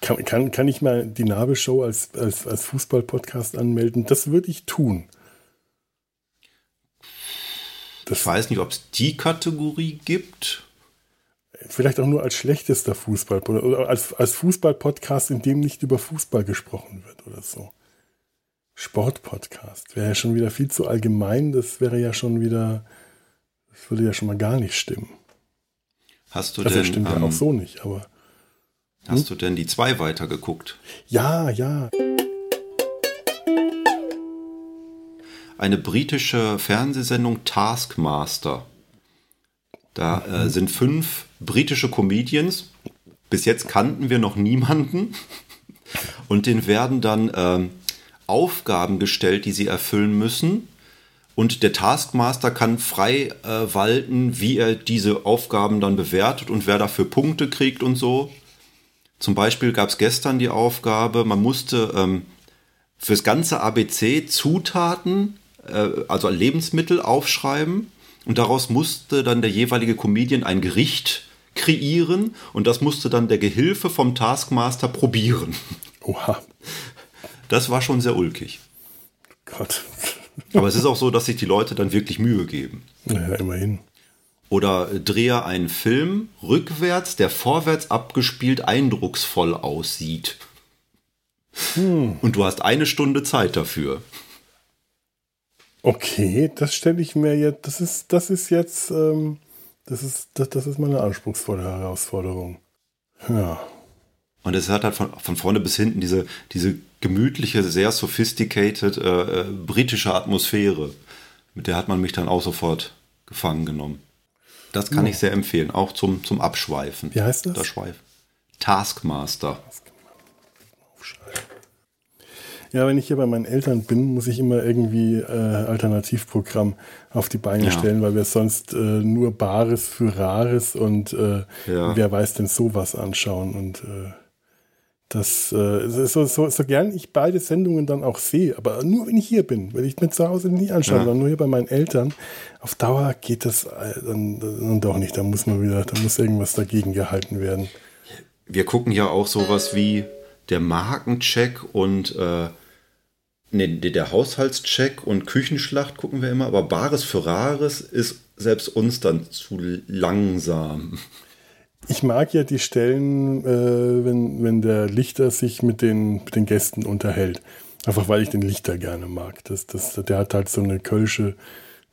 Kann, kann, kann ich mal die Nabelshow als, als, als Fußball-Podcast anmelden? Das würde ich tun. Das ich weiß nicht, ob es die Kategorie gibt. Vielleicht auch nur als schlechtester Fußball oder als, als Fußball-Podcast, in dem nicht über Fußball gesprochen wird oder so. Sport-Podcast wäre ja schon wieder viel zu allgemein. Das wäre ja schon wieder Das würde ja schon mal gar nicht stimmen. Hast du Also denn, das stimmt ja ähm, auch so nicht, aber. hast du denn die zwei weitergeguckt? Ja, ja. Eine britische Fernsehsendung Taskmaster. Da äh, sind fünf britische Comedians. Bis jetzt kannten wir noch niemanden. Und denen werden dann ähm, Aufgaben gestellt, die sie erfüllen müssen. Und der Taskmaster kann frei äh, walten, wie er diese Aufgaben dann bewertet und wer dafür Punkte kriegt und so. Zum Beispiel gab es gestern die Aufgabe, man musste ähm, fürs ganze ABC Zutaten, äh, also Lebensmittel aufschreiben und daraus musste dann der jeweilige Comedian ein Gericht kreieren und das musste dann der Gehilfe vom Taskmaster probieren. Oha. Das war schon sehr ulkig. Gott. Aber es ist auch so, dass sich die Leute dann wirklich Mühe geben. Naja, immerhin. Oder drehe einen Film rückwärts, der vorwärts abgespielt eindrucksvoll aussieht. Und du hast eine Stunde Zeit dafür. Okay, das stelle ich mir jetzt. Das ist, das ist jetzt. Ähm, das ist, das, das ist mal eine anspruchsvolle Herausforderung. Ja. Und es hat halt von, von vorne bis hinten diese, diese gemütliche, sehr sophisticated äh, äh, britische Atmosphäre. Mit der hat man mich dann auch sofort gefangen genommen. Das kann ich sehr empfehlen, auch zum, zum Abschweifen. Wie heißt das? Das Schweif. Taskmaster. Ja, wenn ich hier bei meinen Eltern bin, muss ich immer irgendwie äh, Alternativprogramm auf die Beine Ja. stellen, weil wir sonst äh, nur Bares für Rares und äh, Ja. wer weiß denn sowas anschauen. Und äh, das äh, so, so, so gern ich beide Sendungen dann auch sehe, aber nur wenn ich hier bin, weil ich mir zu Hause nicht anschaue, Ja. sondern nur hier bei meinen Eltern, auf Dauer geht das äh, dann, dann doch nicht. Da muss man wieder, da muss irgendwas dagegen gehalten werden. Wir gucken ja auch sowas wie der Markencheck und äh, nee, der Haushaltscheck und Küchenschlacht gucken wir immer, aber Bares für Rares ist selbst uns dann zu langsam. Ich mag ja die Stellen, äh, wenn, wenn der Lichter sich mit den, mit den Gästen unterhält. Einfach weil ich den Lichter gerne mag. Das, das, der hat halt so eine Kölsche,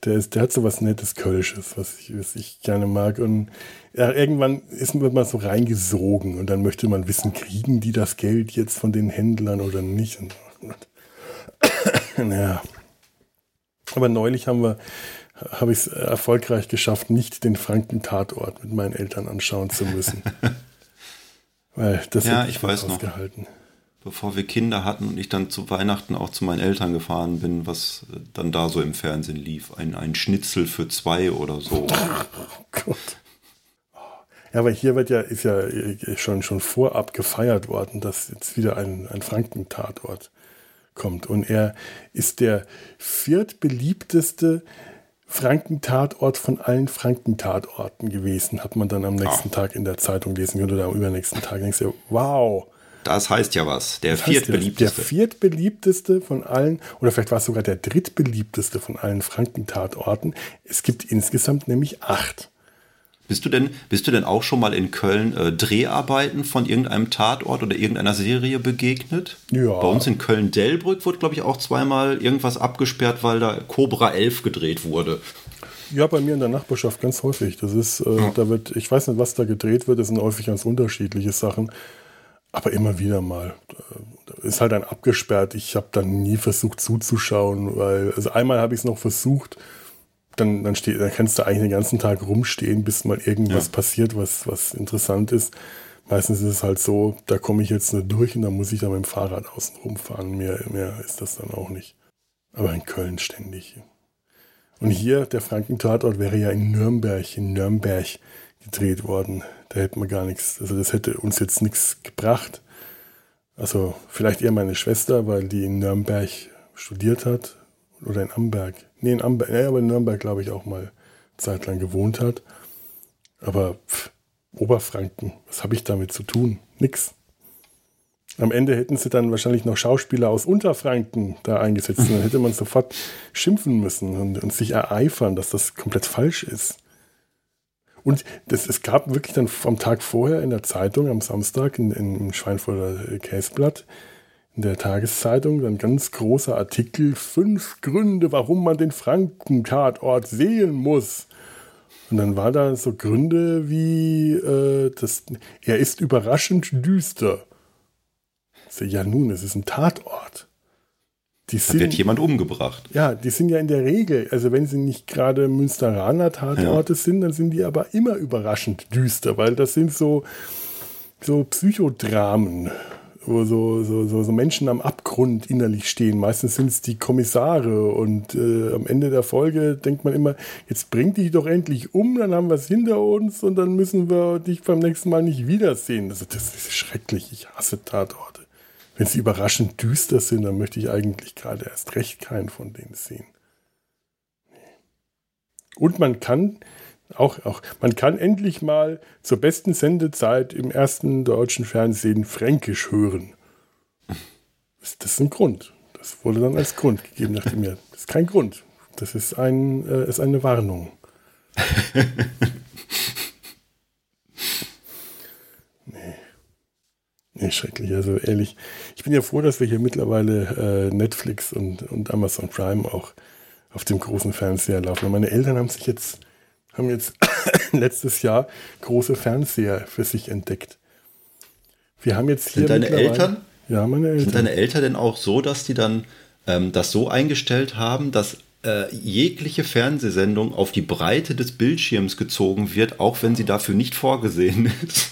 der, ist, der hat so was Nettes Kölsches, was ich, was ich gerne mag. Und ja, irgendwann ist man mal so reingesogen und dann möchte man wissen, kriegen die das Geld jetzt von den Händlern oder nicht? Und, ja. Aber neulich haben wir, habe ich es erfolgreich geschafft, nicht den Franken-Tatort mit meinen Eltern anschauen zu müssen. Weil das Ja, ich weiß noch. Bevor wir Kinder hatten und ich dann zu Weihnachten auch zu meinen Eltern gefahren bin, was äh, dann da so im Fernsehen lief. Ein, ein Schnitzel für zwei oder so. Gott. Ja, aber hier wird ja, ist ja schon, schon vorab gefeiert worden, dass jetzt wieder ein, ein Franken-Tatort kommt. Und er ist der viertbeliebteste Franken-Tatort von allen Franken-Tatorten gewesen, hat man dann am nächsten Tag in der Zeitung lesen können oder am übernächsten Tag. Denkst du, wow. Das heißt ja was. Der Das viertbeliebteste. Der viertbeliebteste von allen, oder vielleicht war es sogar der drittbeliebteste von allen Franken-Tatorten. Es gibt insgesamt nämlich acht. Bist du denn, bist du denn auch schon mal in Köln äh, Dreharbeiten von irgendeinem Tatort oder irgendeiner Serie begegnet? Ja. Bei uns in Köln-Delbrück wurde, glaube ich, auch zweimal irgendwas abgesperrt, weil da Cobra 11 gedreht wurde. Ja, bei mir in der Nachbarschaft ganz häufig. Das ist, äh, da wird, ich weiß nicht, was da gedreht wird, das sind häufig ganz unterschiedliche Sachen. Aber immer wieder mal. Äh, Ist halt dann abgesperrt. Ich habe dann nie versucht zuzuschauen, weil, also einmal habe ich es noch versucht, dann, dann, steht, dann kannst du eigentlich den ganzen Tag rumstehen, bis mal irgendwas Ja. passiert, was, was interessant ist. Meistens ist es halt so, da komme ich jetzt nicht durch und dann muss ich dann mit dem Fahrrad außen rumfahren. Mehr, mehr ist das dann auch nicht. Aber in Köln ständig. Und hier, der Franken-Tatort wäre ja in Nürnberg, in Nürnberg gedreht worden. Da hätte man gar nichts, also das hätte uns jetzt nichts gebracht. Also vielleicht eher meine Schwester, weil die in Nürnberg studiert hat. Oder in Amberg. Nee, in Amberg, ja, aber in Nürnberg, glaube ich, auch mal zeitlang gewohnt hat. Aber pff, Oberfranken, was habe ich damit zu tun? Nix. Am Ende hätten sie dann wahrscheinlich noch Schauspieler aus Unterfranken da eingesetzt. Und dann hätte man sofort schimpfen müssen und, und sich ereifern, dass das komplett falsch ist. Und das, es gab wirklich dann am Tag vorher in der Zeitung, am Samstag, in, in, im Schweinfurter Käseblatt, in der Tageszeitung, dann ganz großer Artikel, fünf Gründe, warum man den Franken-Tatort sehen muss. Und dann war da so Gründe wie, äh, das, er ist überraschend düster. So, ja nun, es ist ein Tatort. Die da sind, wird jemand umgebracht. Ja, die sind ja in der Regel, also wenn sie nicht gerade Münsteraner Tatorte ja. sind, dann sind die aber immer überraschend düster, weil das sind so, so Psychodramen, wo so, so, so, so Menschen am Abgrund innerlich stehen. Meistens sind es die Kommissare und äh, am Ende der Folge denkt man immer, jetzt bring dich doch endlich um, dann haben wir es hinter uns und dann müssen wir dich beim nächsten Mal nicht wiedersehen. Also das ist schrecklich, ich hasse Tatorte. Wenn sie überraschend düster sind, dann möchte ich eigentlich gerade erst recht keinen von denen sehen. Und man kann auch, auch, man kann endlich mal zur besten Sendezeit im ersten deutschen Fernsehen Fränkisch hören. Das ist ein Grund. Das wurde dann als Grund gegeben, dachte mir. Das ist kein Grund. Das ist, ein, äh, ist eine Warnung. nee. Nee, schrecklich. Also ehrlich, ich bin ja froh, dass wir hier mittlerweile äh, Netflix und, und Amazon Prime auch auf dem großen Fernseher laufen. Und meine Eltern haben sich jetzt haben jetzt letztes Jahr große Fernseher für sich entdeckt. Wir haben jetzt hier. Sind deine Eltern? Ja, meine Eltern. Sind deine Eltern denn auch so, dass die dann ähm, das so eingestellt haben, dass äh, jegliche Fernsehsendung auf die Breite des Bildschirms gezogen wird, auch wenn sie dafür nicht vorgesehen ist?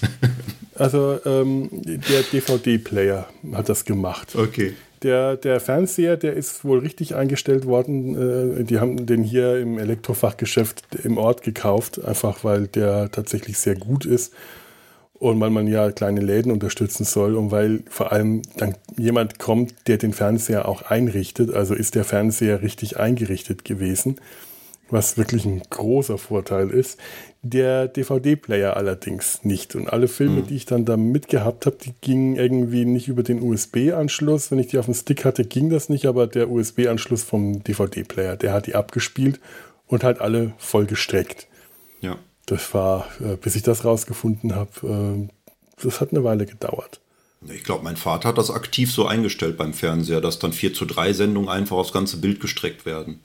also ähm, der DVD-Player hat das gemacht. Okay. Der, der Fernseher, der ist wohl richtig eingestellt worden. Äh, die haben den hier im Elektrofachgeschäft im Ort gekauft, einfach weil der tatsächlich sehr gut ist und weil man ja kleine Läden unterstützen soll und weil vor allem dann jemand kommt, der den Fernseher auch einrichtet. Also ist der Fernseher richtig eingerichtet gewesen was wirklich ein großer Vorteil ist. Der DVD-Player allerdings nicht. Und alle Filme, mhm. die ich dann da mitgehabt habe, die gingen irgendwie nicht über den USB-Anschluss. Wenn ich die auf dem Stick hatte, ging das nicht, aber der USB-Anschluss vom DVD-Player, der hat die abgespielt und halt alle voll gestreckt. Ja. Das war, äh, bis ich das rausgefunden habe, äh, das hat eine Weile gedauert. Ich glaube, mein Vater hat das aktiv so eingestellt beim Fernseher, dass dann 4 zu 3 Sendungen einfach aufs ganze Bild gestreckt werden.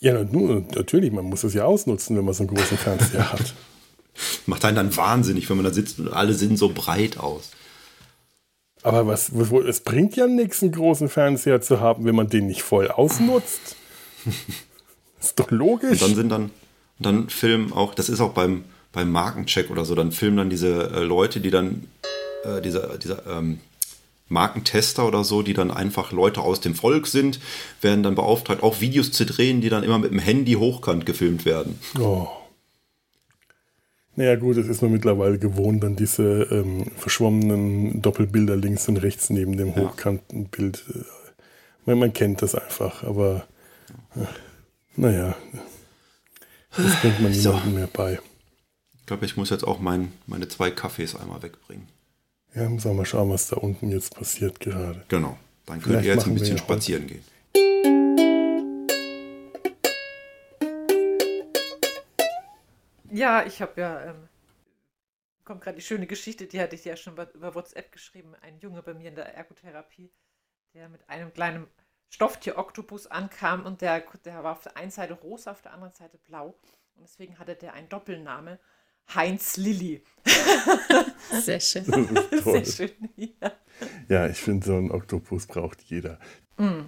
Ja, natürlich, man muss es ja ausnutzen, wenn man so einen großen Fernseher hat. Macht einen dann wahnsinnig, wenn man da sitzt und alle sehen so breit aus. Aber was, es bringt ja nichts, einen großen Fernseher zu haben, wenn man den nicht voll ausnutzt. ist doch logisch. Und dann sind dann, dann filmen auch, das ist auch beim, beim Markencheck oder so, dann filmen dann diese äh, Leute, die dann, äh, dieser, dieser ähm, Markentester oder so, die dann einfach Leute aus dem Volk sind, werden dann beauftragt, auch Videos zu drehen, die dann immer mit dem Handy hochkant gefilmt werden. Oh. Naja gut, es ist man mittlerweile gewohnt, dann diese ähm, verschwommenen Doppelbilder links und rechts neben dem ja. Hochkantenbild. Man, man, kennt das einfach, aber äh, naja, das bringt man niemandem so. mehr bei. Ich glaube, ich muss jetzt auch mein, meine zwei Kaffees einmal wegbringen. Ja, muss auch mal schauen, was da unten jetzt passiert gerade. Genau. Dann könnt ihr jetzt ein bisschen spazieren gehen. Ja, ich habe ja, ähm, kommt gerade die schöne Geschichte, die hatte ich ja schon über WhatsApp geschrieben. Ein Junge bei mir in der Ergotherapie, der mit einem kleinen Stofftier-Oktopus ankam und der, der war auf der einen Seite rosa, auf der anderen Seite blau. Und deswegen hatte der einen Doppelname. Heinz Lilly. Sehr schön. Sehr schön, ja. Ja, ich finde, so ein Oktopus braucht jeder. Mm.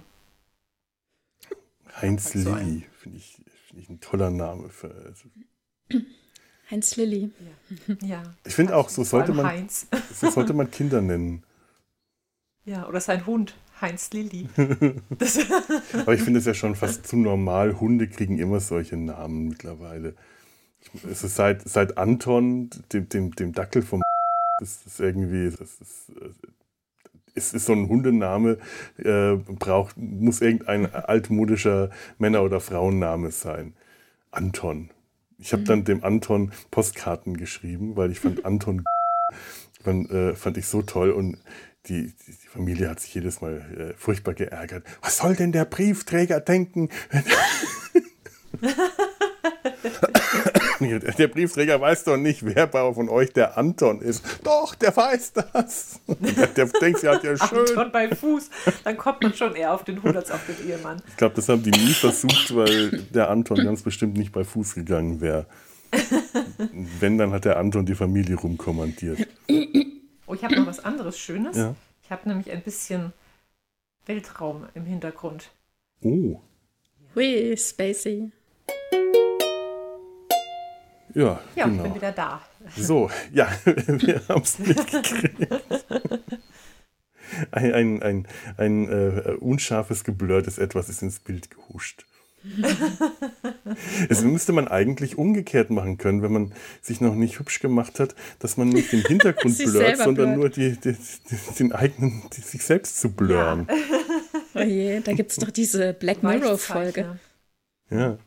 Heinz Lilly finde ich, find ich ein toller Name. Für, also Heinz Lilly. Ja. ja. Ich finde auch, so sollte, man, so sollte man Kinder nennen. Ja, oder sein Hund, Heinz Lilly. Aber ich finde es ja schon fast zu normal. Hunde kriegen immer solche Namen mittlerweile. Es ist seit, seit Anton, dem, dem, dem Dackel vom das ist irgendwie, das ist, es ist so ein Hundename, äh, braucht, muss irgendein altmodischer Männer- oder Frauenname sein. Anton. Ich habe mhm. dann dem Anton Postkarten geschrieben, weil ich fand Anton fand, äh, fand ich so toll und die, die, Familie hat sich jedes Mal äh, furchtbar geärgert. Was soll denn der Briefträger denken? Der Briefträger weiß doch nicht, wer von euch der Anton ist. Doch, der weiß das. Der, der denkt, sie hat ja schön. Anton bei Fuß. Dann kommt man schon eher auf den Hund als auf den Ehemann. Ich glaube, das haben die nie versucht, weil der Anton ganz bestimmt nicht bei Fuß gegangen wäre. Wenn, dann hat der Anton die Familie rumkommandiert. Oh, ich habe noch was anderes Schönes. Ja. Ich habe nämlich ein bisschen Weltraum im Hintergrund. Oh, Hui, Spacey. Ja, Ja, ich genau. bin wieder da. So, ja, wir haben es mitgekriegt. Ein, ein, ein, ein äh, unscharfes, geblurrtes Etwas ist ins Bild gehuscht. Das müsste man eigentlich umgekehrt machen können, wenn man sich noch nicht hübsch gemacht hat, dass man nicht den Hintergrund blurrt, sondern blurrt. nur die, die, die, den eigenen, die, sich selbst zu blurren. Oh je, da gibt es doch diese Black Mirror-Folge. Weichzeichner. Ja.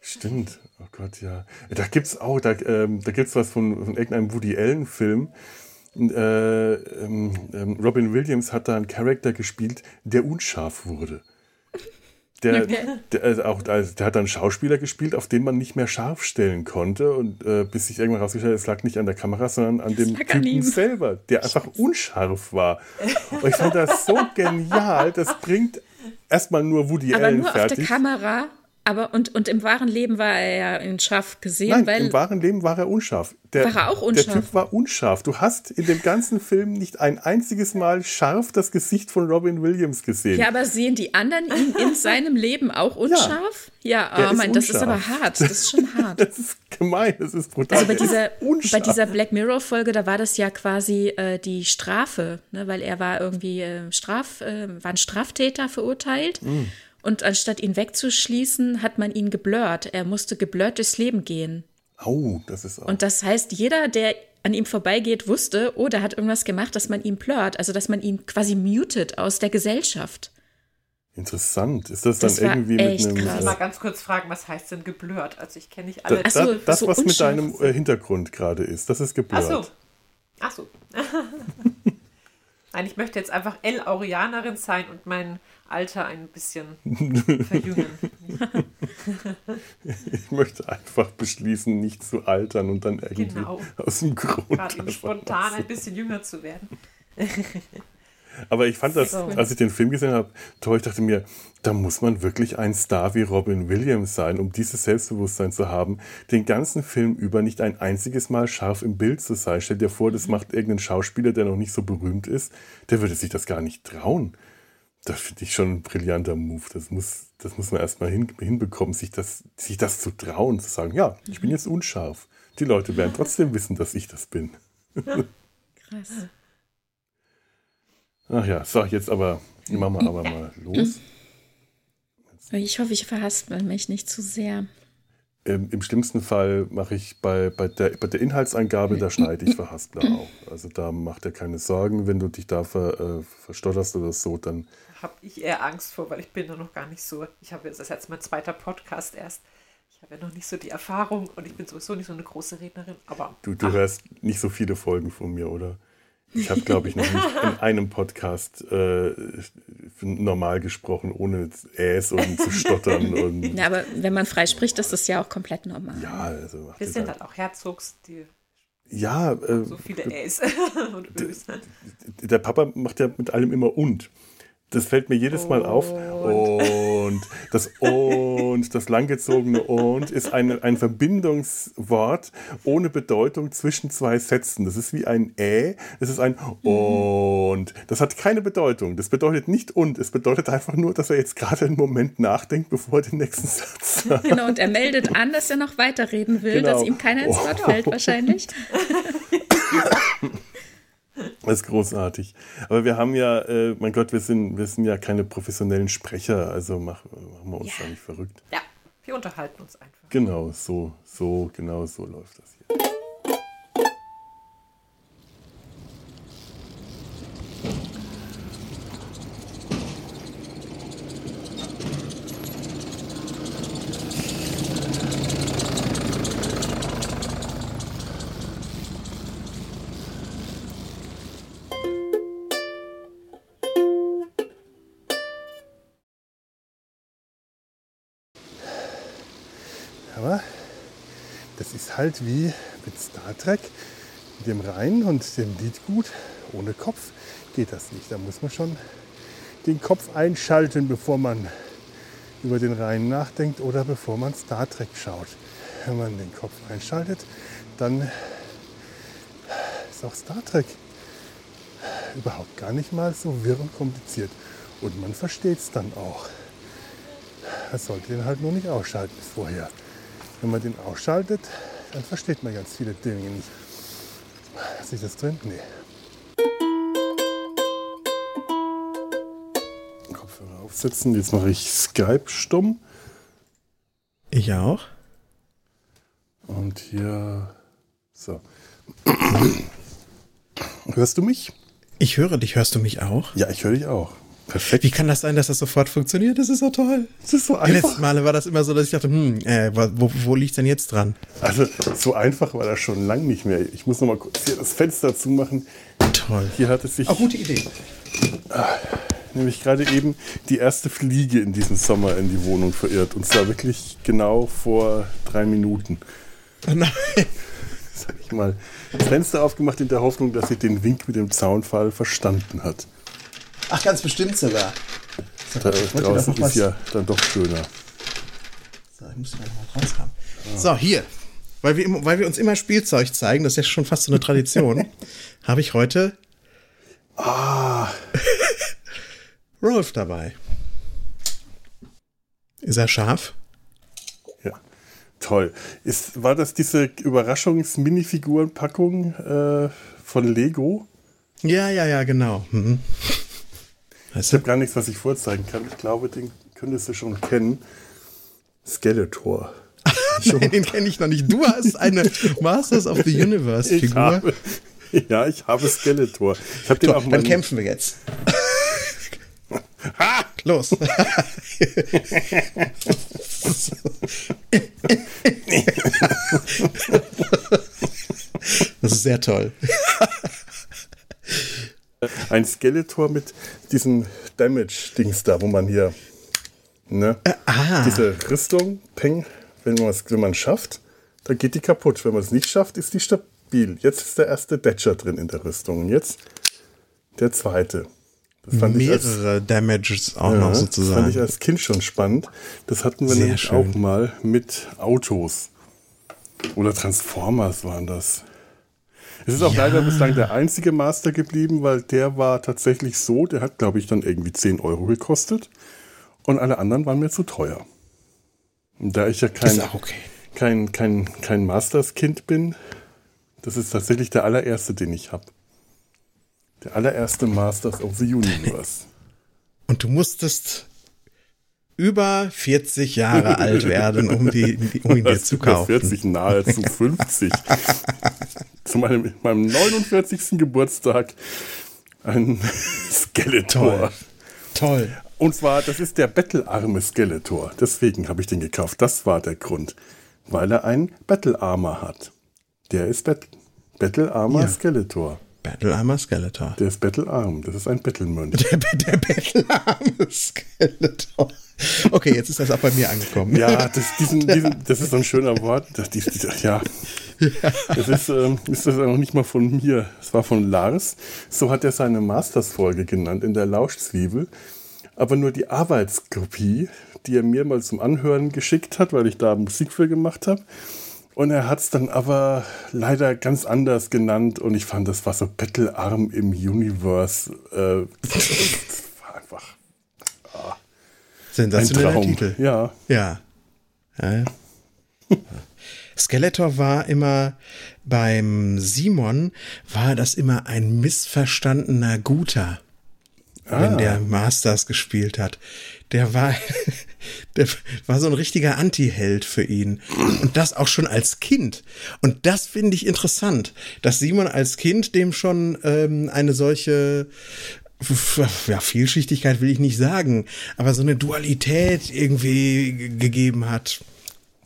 Stimmt. Oh Gott, ja. Da gibt's auch, da, ähm, da gibt's was von, von irgendeinem Woody Allen-Film. Äh, ähm, ähm, Robin Williams hat da einen Charakter gespielt, der unscharf wurde. Der, der, also auch, also der hat dann einen Schauspieler gespielt, auf den man nicht mehr scharf stellen konnte. Und äh, bis sich irgendwann rausgestellt hat, es lag nicht an der Kamera, sondern an dem an Typen ihm. selber, der einfach unscharf war. Und ich fand das so genial. Das bringt erstmal nur Woody Aber Allen nur auf der fertig. Kamera. Aber und, und im wahren Leben war er ja in scharf gesehen, Nein, weil im wahren Leben war er unscharf. Der, War er auch Der unscharf? Typ war unscharf. Du hast in dem ganzen Film nicht ein einziges Mal scharf das Gesicht von Robin Williams gesehen. Ja, aber sehen die anderen ihn in seinem Leben auch unscharf? Ja, Der oh Mann, das ist aber hart. Das ist schon hart. Das ist gemein, das ist brutal. Also bei Der dieser, bei dieser Black Mirror-Folge, da war das ja quasi äh, die Strafe, ne? weil er war irgendwie äh, Straf, äh, war ein Straftäter verurteilt. Mm. Und anstatt ihn wegzuschließen, hat man ihn geblurrt. Er musste geblurrt durchs Leben gehen. Au, das ist auch. Und das heißt, jeder, der an ihm vorbeigeht, wusste, oh, der hat irgendwas gemacht, dass man ihn blurrt, also dass man ihn quasi mutet aus der Gesellschaft. Interessant. Ist das dann Das war irgendwie mit echt einem. krass. Äh, Mal ganz kurz fragen, was heißt denn geblurrt? Also ich kenne nicht da, alle. Ach da, so, das, so was mit deinem äh, Hintergrund gerade ist, das ist Ach geblurrt. so. Ach so. Nein, ich möchte jetzt einfach El-Aurianerin sein und mein Alter ein bisschen verjüngen. Ich möchte einfach beschließen, nicht zu altern und dann irgendwie Genau. aus dem Grund. Gerade spontan ein bisschen jünger zu werden. Aber ich fand das, So. als ich den Film gesehen habe, toll. Ich dachte mir, da muss man wirklich ein Star wie Robin Williams sein, um dieses Selbstbewusstsein zu haben, den ganzen Film über nicht ein einziges Mal scharf im Bild zu sein. Stell dir vor, das macht irgendein Schauspieler, der noch nicht so berühmt ist, der würde sich das gar nicht trauen. Das finde ich schon ein brillanter Move. Das muss, das muss man erstmal hin, hinbekommen, sich das, sich das zu trauen, zu sagen, ja, ich bin jetzt unscharf. Die Leute werden trotzdem wissen, dass ich das bin. Krass. Ach ja, so, jetzt aber, machen wir aber mal los. Ich hoffe, ich verhaspel mich nicht zu sehr. Ähm, Im schlimmsten Fall mache ich bei, bei, der, bei der Inhaltsangabe, da schneide ich Verhaspler auch. Also da macht er keine Sorgen, wenn du dich da ver, äh, verstotterst oder so, dann Habe ich eher Angst vor, weil ich bin da noch gar nicht so. Ich habe jetzt das ist jetzt mein zweiter Podcast erst. Ich habe ja noch nicht so die Erfahrung und ich bin sowieso nicht so eine große Rednerin. Aber du, du hörst nicht so viele Folgen von mir, oder? Ich habe, glaube ich, noch nicht in einem Podcast äh, normal gesprochen, ohne Äs und zu stottern. Und, Ja, aber wenn man frei spricht, ist das ja auch komplett normal. ja, also macht wir sind halt auch Herzogs, die Ja, äh, so viele Äs und Ös. der Papa macht ja mit allem immer und. Das fällt mir jedes Mal auf. Und das und, das langgezogene und ist ein, ein Verbindungswort ohne Bedeutung zwischen zwei Sätzen. Das ist wie ein Ä, das ist ein und. Das hat keine Bedeutung. Das bedeutet nicht und. Es bedeutet einfach nur, dass er jetzt gerade einen Moment nachdenkt, bevor er den nächsten Satz sagt. Genau, und er meldet an, dass er noch weiterreden will, Genau. dass ihm keiner ins Wort fällt wahrscheinlich. Das ist großartig. Aber wir haben ja, äh, mein Gott, wir sind, wir sind ja keine professionellen Sprecher, also mach, machen wir uns da nicht verrückt. Ja, wir unterhalten uns einfach. Genau, so, so, genau so läuft das hier. Halt wie mit Star Trek, mit dem Rhein und dem Liedgut. Ohne Kopf geht das nicht. Da muss man schon den Kopf einschalten, bevor man über den Rhein nachdenkt oder bevor man Star Trek schaut. wenn man den Kopf einschaltet, dann ist auch Star Trek überhaupt gar nicht mal so wirr und kompliziert. Und man versteht es dann auch. Man sollte den halt nur nicht ausschalten vorher. Wenn man den ausschaltet, dann versteht man ganz viele Dinge nicht. Ist nicht das drin? Nee. Kopfhörer aufsetzen. Jetzt mache ich Skype stumm. Ich auch. Und hier. So. Hörst du mich? Ich höre dich. Hörst du mich auch? Ja, ich höre dich auch. Perfekt. Wie kann das sein, dass das sofort funktioniert? Das ist so toll. Das ist so Die einfach. letzten Male war das immer so, dass ich dachte, hm, äh, wo, wo liegt denn jetzt dran? Also, so einfach war das schon lang nicht mehr. Ich muss noch mal kurz hier das Fenster zumachen. Toll. Hier hat es sich gute Idee. nämlich gerade eben die erste Fliege in diesem Sommer in die Wohnung verirrt. Und zwar wirklich genau vor drei Minuten. Oh nein. Sag ich mal. Das Fenster aufgemacht in der Hoffnung, dass sie den Wink mit dem Zaunfall verstanden hat. Ach, ganz bestimmt sogar. So, Da draußen was- ist ja dann doch schöner. So, ich muss mal noch raus haben. So, hier. Weil wir, weil wir uns immer Spielzeug zeigen, das ist ja schon fast so eine Tradition, habe ich heute Ah, Rolf dabei. Ist er scharf? ja. Toll. Ist, war das diese Überraschungs-Minifigurenpackung äh, von Lego? Ja, ja, ja, genau. Mhm. Ich habe gar nichts, was ich vorzeigen kann. Ich glaube, den könntest du schon kennen. Skeletor. Nein, den kenne ich noch nicht. Du hast eine Masters of the Universe Ich Figur. habe, ja, ich habe Skeletor. Ich habe den So, auch dann kämpfen wir jetzt. Los. Das ist sehr toll. Ein Skeletor mit diesem Damage-Dings da, wo man hier. Ne? ah. Diese Rüstung, Peng, wenn man es wenn man schafft, dann geht die kaputt. Wenn man es nicht schafft, ist die stabil. Jetzt ist der erste Thatcher drin in der Rüstung. Und jetzt der zweite. Das fand ich als, Mehrere Damages auch ja, noch das fand sozusagen. ich als Kind schon spannend. Das hatten wir Sehr nämlich schön. auch mal mit Autos. Oder Transformers waren das. Es ist auch Ja. leider bislang der einzige Master geblieben, weil der war tatsächlich so, der hat, glaube ich, dann irgendwie 10 Euro gekostet. Und alle anderen waren mir zu teuer. Und da ich ja kein, okay. kein, kein, kein Masters-Kind bin, das ist tatsächlich der allererste, den ich habe. Der allererste Masters of the Universe. Und du musstest über 40 Jahre alt werden, um, die, um ihn dir zu kaufen. 40, nahezu 50. zu meinem, meinem 49. Geburtstag ein Skeletor. Toll. Toll. Und zwar, das ist der bettelarme Skeletor. Deswegen habe ich den gekauft. Das war der Grund. Weil er einen Battle Armor hat. Der ist Bet Bettelarmer Ja. Skeletor. Battle Armor Skeletor. Der ist Bettelarm. Das ist ein Bettelmönch. Der, der Bettelarme Skeletor. Okay, jetzt ist das auch bei mir angekommen. Ja, das, diesen, diesen, das ist so ein schöner Wort. Das, dies, dies, ja. Das ist, ähm, ist das auch nicht mal von mir. Es war von Lars. So hat er seine Masters-Folge genannt in der Lauschzwiebel. Aber nur die Arbeitskopie, die er mir mal zum Anhören geschickt hat, weil ich da Musik für gemacht habe. Und er hat es dann aber leider ganz anders genannt und ich fand, das war so Bettelarm im Universe. Äh, das war einfach ein Sensationeller Traum. Titel. Ja. Ja. ja. Skeletor war immer beim Simon war das immer ein missverstandener Guter, wenn der Masters gespielt hat. Der war, der war so ein richtiger Anti-Held für ihn. Und das auch schon als Kind. Und das finde ich interessant, dass Simon als Kind dem schon ähm, eine solche ja, Vielschichtigkeit will ich nicht sagen, aber so eine Dualität irgendwie gegeben hat.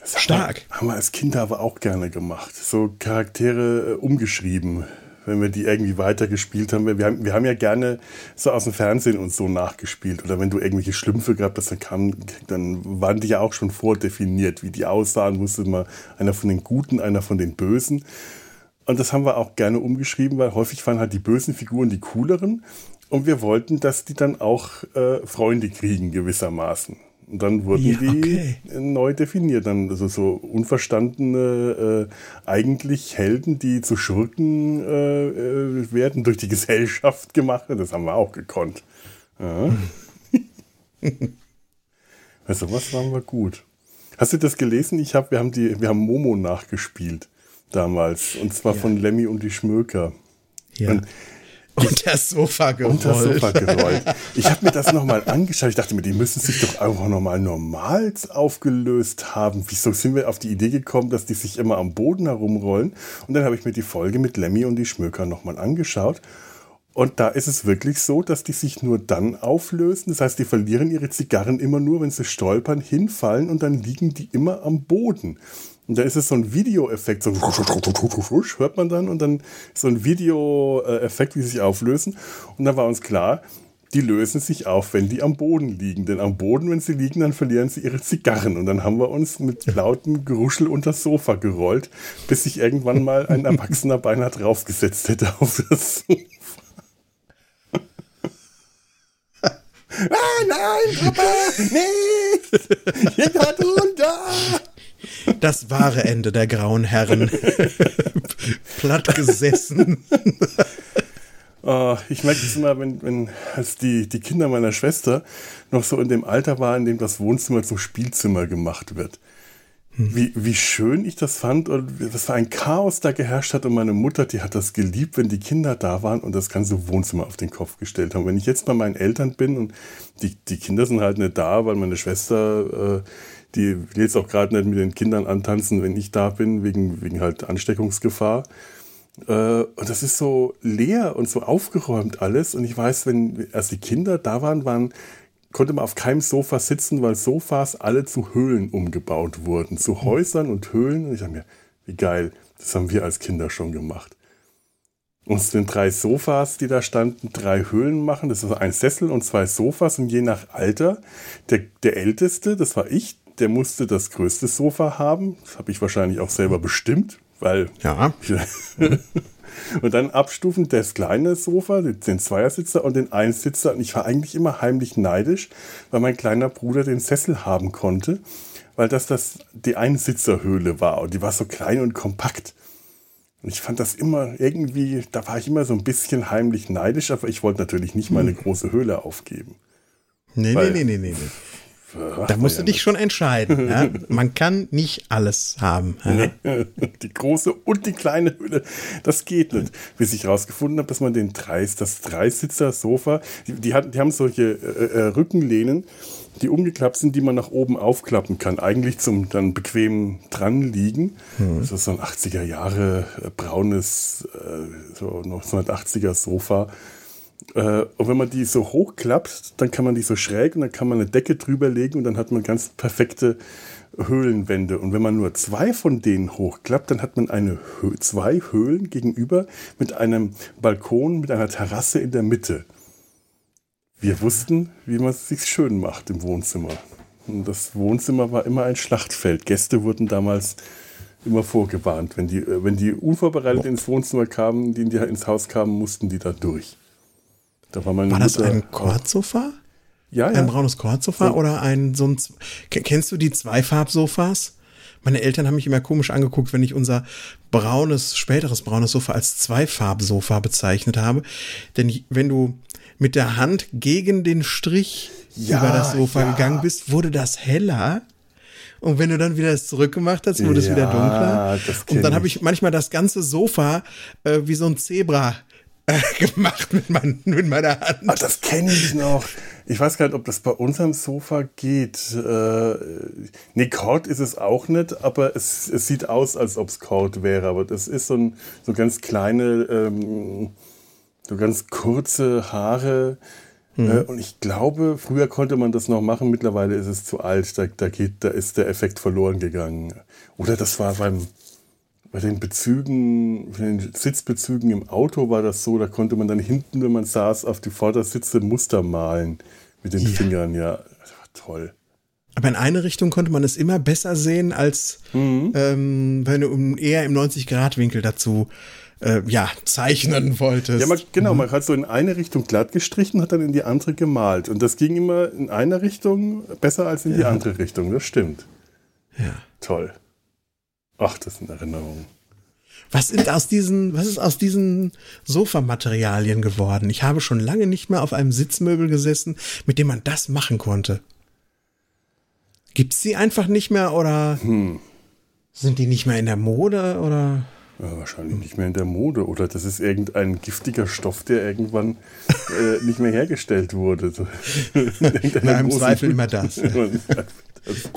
Stark. Haben wir als Kinder aber auch gerne gemacht. So Charaktere äh, umgeschrieben, wenn wir die irgendwie weitergespielt haben. Wir haben, wir haben ja gerne so aus dem Fernsehen und so nachgespielt. Oder wenn du irgendwelche Schlümpfe gehabt hast, dann, kam, dann waren die ja auch schon vordefiniert, wie die aussahen. Wusste mal einer von den Guten, einer von den Bösen. Und das haben wir auch gerne umgeschrieben, weil häufig waren halt die bösen Figuren die cooleren. Und wir wollten, dass die dann auch äh, Freunde kriegen, gewissermaßen. Und dann wurden Ja, die okay. neu definiert. Dann also so unverstandene, äh, eigentlich Helden, die zu Schurken äh, äh, werden, durch die Gesellschaft gemacht. Das haben wir auch gekonnt. Ja. also was waren wir gut. Hast du das gelesen? Ich hab, wir haben die, wir haben Momo nachgespielt damals. Und zwar von Lemmy und die Schmöker. Ja. Und Und das Sofa gerollt. das Sofa gerollt. Ich habe mir das nochmal angeschaut. Ich dachte mir, die müssen sich doch einfach nochmal normal aufgelöst haben. Wieso sind wir auf die Idee gekommen, dass die sich immer am Boden herumrollen? Und dann habe ich mir die Folge mit Lemmy und die Schmöker nochmal angeschaut. Und da ist es wirklich so, dass die sich nur dann auflösen. Das heißt, die verlieren ihre Zigarren immer nur, wenn sie stolpern, hinfallen und dann liegen die immer am Boden. Und da ist es so ein Videoeffekt, so hört man dann und dann so ein Videoeffekt, wie sie sich auflösen. Und dann war uns klar, die lösen sich auf, wenn die am Boden liegen. Denn am Boden, wenn sie liegen, dann verlieren sie ihre Zigarren. Und dann haben wir uns mit lautem Geruschel unter das Sofa gerollt, bis sich irgendwann mal ein Erwachsener beinahe draufgesetzt hätte auf das Sofa. ah, nein, Papa, nicht! Hier da runter! Das wahre Ende der grauen Herren. Platt gesessen. Oh, ich merke es immer, wenn, wenn als die, die Kinder meiner Schwester noch so in dem Alter waren, in dem das Wohnzimmer zum Spielzimmer gemacht wird. Wie, wie schön ich das fand und das war ein Chaos da geherrscht hat und meine Mutter, die hat das geliebt, wenn die Kinder da waren und das ganze Wohnzimmer auf den Kopf gestellt haben. Wenn ich jetzt bei meinen Eltern bin und die, die Kinder sind halt nicht da, weil meine Schwester, äh, die will jetzt auch gerade nicht mit den Kindern antanzen, wenn ich da bin, wegen, wegen halt Ansteckungsgefahr. Äh, und das ist so leer und so aufgeräumt alles. Und ich weiß, wenn als die Kinder da waren, waren konnte man auf keinem Sofa sitzen, weil Sofas alle zu Höhlen umgebaut wurden. Zu Häusern und Höhlen. Und ich dachte mir, wie geil, das haben wir als Kinder schon gemacht. Uns den drei Sofas, die da standen, drei Höhlen machen. Das ist ein Sessel und zwei Sofas. Und je nach Alter, der, der älteste, das war ich, der musste das größte Sofa haben. Das habe ich wahrscheinlich auch selber bestimmt, weil Ja. und dann abstufend das kleine Sofa, den Zweiersitzer und den Einsitzer. Und ich war eigentlich immer heimlich neidisch, weil mein kleiner Bruder den Sessel haben konnte, weil das, das die Einsitzerhöhle war. Und die war so klein und kompakt. Und ich fand das immer irgendwie, da war ich immer so ein bisschen heimlich neidisch, aber ich wollte natürlich nicht meine große Höhle aufgeben. Nee, nee, nee, nee, nee. Da musst du dich schon entscheiden. Ja? Man kann nicht alles haben. Ja? Die große und die kleine Höhle, das geht nicht. Bis ich rausgefunden habe, dass man den Dreis, das Dreisitzer-Sofa, die, die, hat- die haben solche äh, äh, Rückenlehnen, die umgeklappt sind, die man nach oben aufklappen kann. Eigentlich zum dann bequem dran liegen. Das ist so ein 80er Jahre äh, braunes, äh, so 1980er Sofa. Äh, und wenn man die so hochklappt, dann kann man die so schräg und dann kann man eine Decke drüber legen und dann hat man ganz perfekte Höhlenwände. Und wenn man nur zwei von denen hochklappt, dann hat man eine Hö zwei Höhlen gegenüber mit einem Balkon, mit einer Terrasse in der Mitte. Wir wussten, wie man es sich schön macht im Wohnzimmer. Und das Wohnzimmer war immer ein Schlachtfeld. Gäste wurden damals immer vorgewarnt. Wenn die, äh, wenn die unvorbereitet ins Wohnzimmer kamen, die in die, ins Haus kamen, mussten die da durch. Da war War das ein Kordsofa? Ja, ja. Ein braunes Kordsofa So. oder ein so ein. Kennst du die Zweifarbsofas? Meine Eltern haben mich immer komisch angeguckt, wenn ich unser braunes, späteres braunes Sofa als Zweifarbsofa bezeichnet habe. Denn wenn du mit der Hand gegen den Strich Ja, über das Sofa ja. gegangen bist, wurde das heller. Und wenn du dann wieder es zurückgemacht hast, wurde es Ja, wieder dunkler. Und dann habe ich. manchmal das ganze Sofa äh, wie so ein Zebra gemacht mit, mein, mit meiner Hand. Ah, das kenne ich noch. Ich weiß gar nicht, ob das bei unserem Sofa geht. Äh, nee, Cord ist es auch nicht, aber es, es sieht aus, als ob es Cord wäre. Aber das ist so, ein, so ganz kleine, ähm, so ganz kurze Haare. Äh, und ich glaube, früher konnte man das noch machen, mittlerweile ist es zu alt. Da, da, geht, da ist der Effekt verloren gegangen. Oder das war beim, bei den Bezügen, bei den Sitzbezügen im Auto war das so, da konnte man dann hinten, wenn man saß, auf die Vordersitze Muster malen mit den Ja. Fingern. Ja, das war toll. Aber in eine Richtung konnte man es immer besser sehen, als Mhm. ähm, wenn du eher im 90-Grad-Winkel dazu äh, ja, zeichnen wolltest. Ja, man, genau, man hat so in eine Richtung glatt gestrichen, hat dann in die andere gemalt. Und das ging immer in einer Richtung besser als in die andere Richtung. Das stimmt. Ja. Toll. Ach, das sind Erinnerungen. Was ist aus diesen, was ist aus diesen Sofamaterialien geworden? Ich habe schon lange nicht mehr auf einem Sitzmöbel gesessen, mit dem man das machen konnte. Gibt's die einfach nicht mehr oder sind die nicht mehr in der Mode oder? Ja, wahrscheinlich nicht mehr in der Mode. Oder das ist irgendein giftiger Stoff, der irgendwann äh, nicht mehr hergestellt wurde. So, Na, im Zweifel immer das. das.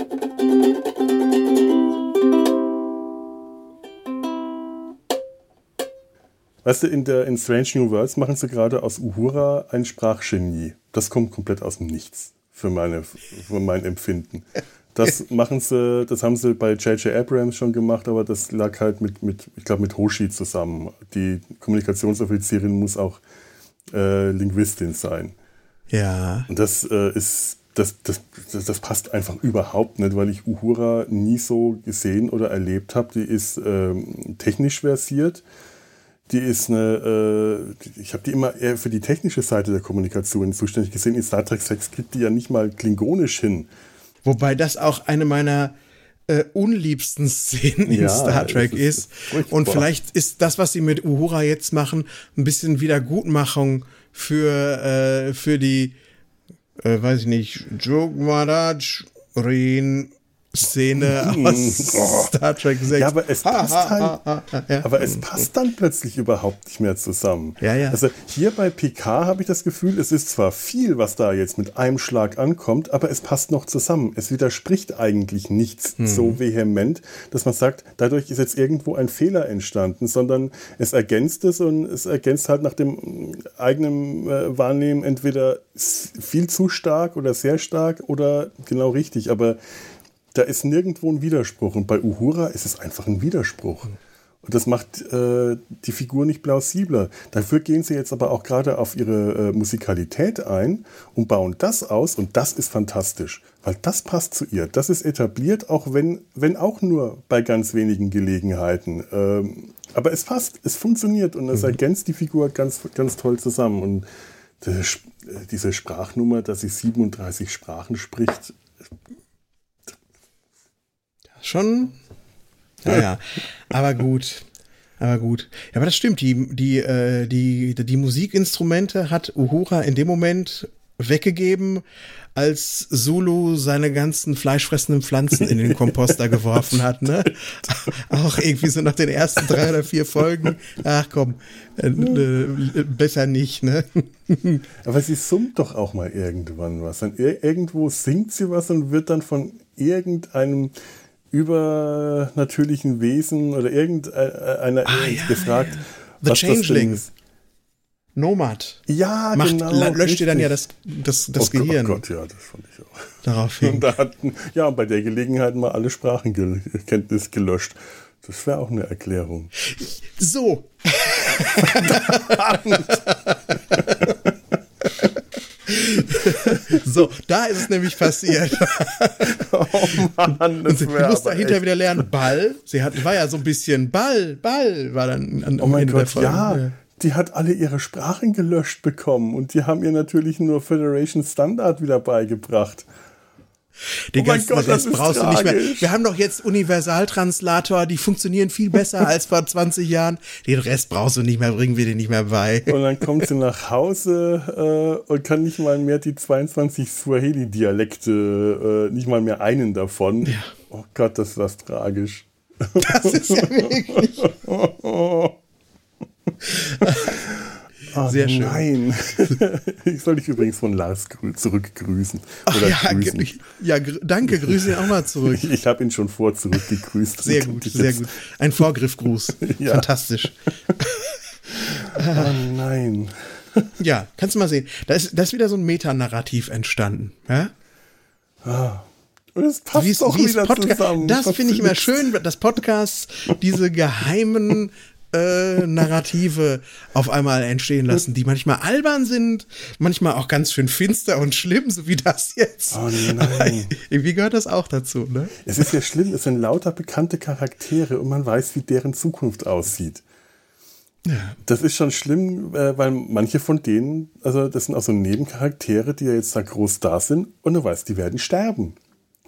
Weißt du, in, der, in Strange New Worlds machen sie gerade aus Uhura ein Sprachgenie. Das kommt komplett aus dem Nichts für, meine, für mein Empfinden. Das machen sie, das haben sie bei J.J. Abrams schon gemacht, aber das lag halt mit, mit ich glaube, mit Hoshi zusammen. Die Kommunikationsoffizierin muss auch äh, Linguistin sein. Ja. Und das äh, ist, das, das, das, das passt einfach überhaupt nicht, weil ich Uhura nie so gesehen oder erlebt habe. Die ist ähm, technisch versiert. Die ist eine, äh, ich habe die immer eher für die technische Seite der Kommunikation zuständig gesehen. In Star Trek 6 kriegt die ja nicht mal klingonisch hin. Wobei das auch eine meiner äh, unliebsten Szenen in Ja, Star Trek ist. ist. Und vielleicht ist das, was sie mit Uhura jetzt machen, ein bisschen Wiedergutmachung für, äh, für die, äh, weiß ich nicht, Jogmaraj Rin Szene aus Star Trek 6. Mhm. Ja, aber es passt halt. ha, ha, ja. Aber es passt dann plötzlich überhaupt nicht mehr zusammen. Ja, ja. Also hier bei PK habe ich das Gefühl, es ist zwar viel, was da jetzt mit einem Schlag ankommt, aber es passt noch zusammen. Es widerspricht eigentlich nichts Hm. so vehement, dass man sagt, dadurch ist jetzt irgendwo ein Fehler entstanden, sondern es ergänzt es und es ergänzt halt nach dem eigenen äh, Wahrnehmen entweder viel zu stark oder sehr stark oder genau richtig. Aber da ist nirgendwo ein Widerspruch. Und bei Uhura ist es einfach ein Widerspruch. Und das macht äh, die Figur nicht plausibler. Dafür gehen sie jetzt aber auch gerade auf ihre äh, Musikalität ein und bauen das aus. Und das ist fantastisch, weil das passt zu ihr. Das ist etabliert, auch wenn, wenn auch nur bei ganz wenigen Gelegenheiten. Ähm, aber es passt, es funktioniert und es ergänzt die Figur ganz, ganz toll zusammen. Und das, äh, diese Sprachnummer, dass sie 37 Sprachen spricht, Schon. Ja, ja. Aber gut. Aber gut. Ja, aber das stimmt. Die, die, äh, die, die Musikinstrumente hat Uhura in dem Moment weggegeben, als Zulu seine ganzen fleischfressenden Pflanzen in den Komposter geworfen hat, ne? Auch irgendwie so nach den ersten drei oder vier Folgen. Ach komm, äh, äh, besser nicht, ne? Aber sie summt doch auch mal irgendwann was. Dann ir irgendwo singt sie was und wird dann von irgendeinem übernatürlichen Wesen oder irgendeiner Ah, ja, gefragt. ja. The was das denn Changeling. ist. Nomad. Ja, Macht, genau. löscht dir dann ja richtig. das, das, das oh, Gott, Gehirn Oh Gott, ja, das fand ich auch. daraufhin. Und da hatten, ja, bei der Gelegenheit mal alle Sprachenkenntnis gelöscht. Das wäre auch eine Erklärung. So. so, da ist es nämlich passiert. Oh Mann, das Und sie wäre muss aber dahinter echt- wieder lernen, Ball. Sie hat, war ja so ein bisschen Ball, Ball, war dann an, Oh mein Ende der Gott, Folge. ja. Die hat alle ihre Sprachen gelöscht bekommen und die haben ihr natürlich nur Federation Standard wieder beigebracht. Oh mein ganzen Gott, Rest das ist brauchst du nicht mehr. tragisch. Wir haben doch jetzt Universaltranslator, die funktionieren viel besser als vor 20 Jahren. Den Rest brauchst du nicht mehr, bringen wir dir nicht mehr bei. Und dann kommt sie nach Hause äh, und kann nicht mal mehr die 22 Swahili-Dialekte, äh, nicht mal mehr einen davon. Oh Gott, das war tragisch. Das ist ja wirklich Oh, Sehr schön. Nein. ich soll dich übrigens von Lars grü- zurückgrüßen. Ach Oder ja, grüßen. ja, danke, grüße ihn auch mal zurück. Ich, habe ihn schon vor zurückgegrüßt. Sehr Und gut, sehr gut. Ein Vorgriffgruß. Ja. Fantastisch. Oh nein. Ja, kannst du mal sehen. Da ist, da ist wieder so ein Metanarrativ entstanden. Ja? Und es passt Wie doch wie wieder zusammen. das finde ich immer schön, dass Podcasts diese geheimen äh, Narrative auf einmal entstehen lassen, die manchmal albern sind, manchmal auch ganz schön finster und schlimm, so wie das jetzt. Oh nein. Aber irgendwie gehört das auch dazu, ne? Es ist ja schlimm, es sind lauter bekannte Charaktere und man weiß, wie deren Zukunft aussieht. Ja. Das ist schon schlimm, äh, weil manche von denen, also das sind auch so Nebencharaktere, die ja jetzt da groß da sind und du weißt, die werden sterben.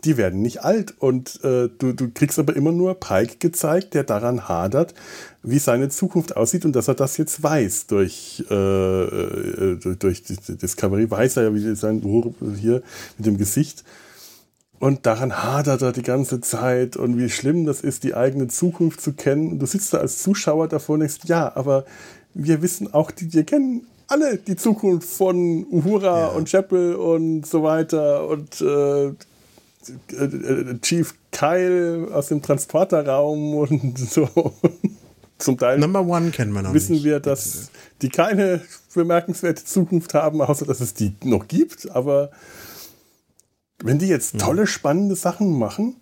Die werden nicht alt und äh, du, du kriegst aber immer nur Pike gezeigt, der daran hadert, wie seine Zukunft aussieht und dass er das jetzt weiß durch, äh, äh durch, Discovery, weiß er ja, wie sein hier mit dem Gesicht. Und daran hadert er die ganze Zeit und wie schlimm das ist, die eigene Zukunft zu kennen. Und du sitzt da als Zuschauer davor und denkst, ja, aber wir wissen auch, die wir kennen alle die Zukunft von Uhura ja. und Chapel und so weiter und äh, Chief Kyle aus dem Transporterraum und so. Zum Teil Number One kennen wir noch wissen nicht. wir, dass die keine bemerkenswerte Zukunft haben, außer dass es die noch gibt. Aber wenn die jetzt tolle, spannende Sachen machen,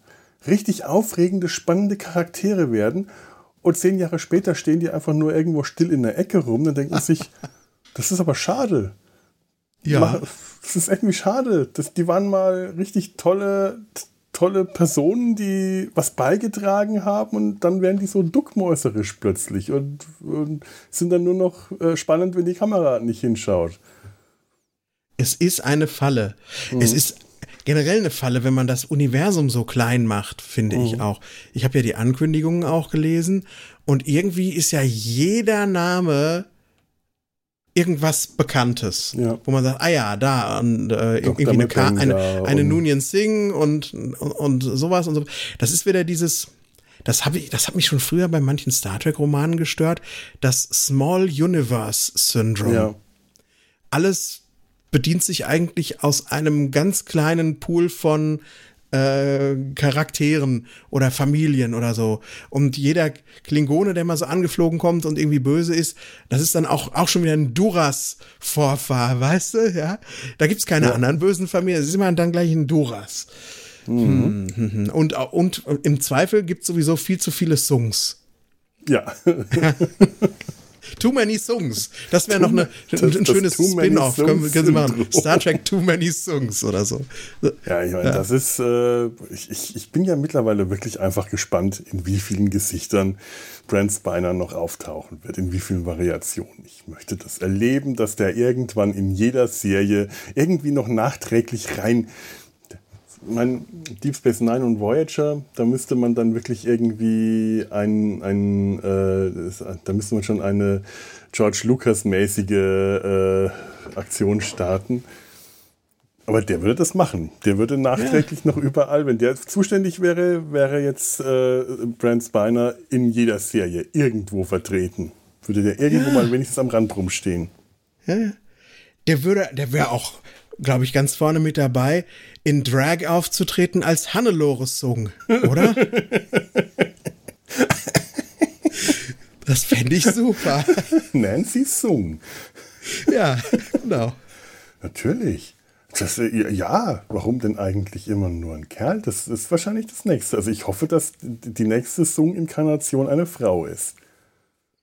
richtig aufregende, spannende Charaktere werden und zehn Jahre später stehen die einfach nur irgendwo still in der Ecke rum, dann denkt man sich, das ist aber schade. Ja. Das ist irgendwie schade. Das, die waren mal richtig tolle, tolle Personen, die was beigetragen haben und dann werden die so duckmäuserisch plötzlich und, und sind dann nur noch äh, spannend, wenn die Kamera nicht hinschaut. Es ist eine Falle. Mhm. Es ist generell eine Falle, wenn man das Universum so klein macht, finde mhm. ich auch. Ich habe ja die Ankündigungen auch gelesen und irgendwie ist ja jeder Name irgendwas Bekanntes, ja. wo man sagt, ah ja, da und äh, irgendwie eine, Ka eine, eine Nunien Singh und, und, und sowas und so. Das ist wieder dieses, das habe ich, das hat mich schon früher bei manchen Star Trek Romanen gestört, das Small Universe Syndrome. Ja. Alles bedient sich eigentlich aus einem ganz kleinen Pool von äh, Charakteren oder Familien oder so. Und jeder Klingone, der mal so angeflogen kommt und irgendwie böse ist, das ist dann auch, auch schon wieder ein Duras-Vorfahr, weißt du? Ja. Da gibt's keine ja. anderen bösen Familien. Es ist immer dann gleich ein Duras. Mhm. Hm. Und, und im Zweifel gibt's sowieso viel zu viele Songs. Ja. Too Many Songs. Das wäre noch eine, das, ein, ein schönes Spin-off. Können, können, Sie machen. Star Trek Too Many Songs oder so. Ja, ich meine, ja. das ist, äh, ich, ich bin ja mittlerweile wirklich einfach gespannt, in wie vielen Gesichtern Brent Spiner noch auftauchen wird, in wie vielen Variationen. Ich möchte das erleben, dass der irgendwann in jeder Serie irgendwie noch nachträglich rein mein Deep Space Nine und Voyager, da müsste man dann wirklich irgendwie ein, ein äh, da müsste man schon eine George Lucas-mäßige äh, Aktion starten. Aber der würde das machen. Der würde nachträglich ja. noch überall, wenn der zuständig wäre, wäre jetzt äh, Brand Spiner in jeder Serie irgendwo vertreten. Würde der irgendwo ja. mal wenigstens am Rand rumstehen. Ja, der würde, der wäre auch glaube ich, ganz vorne mit dabei, in Drag aufzutreten als Hannelores Sung, oder? das fände ich super. Nancy Sung. Ja, genau. Natürlich. Das, ja, warum denn eigentlich immer nur ein Kerl? Das ist wahrscheinlich das nächste. Also ich hoffe, dass die nächste Sung-Inkarnation eine Frau ist.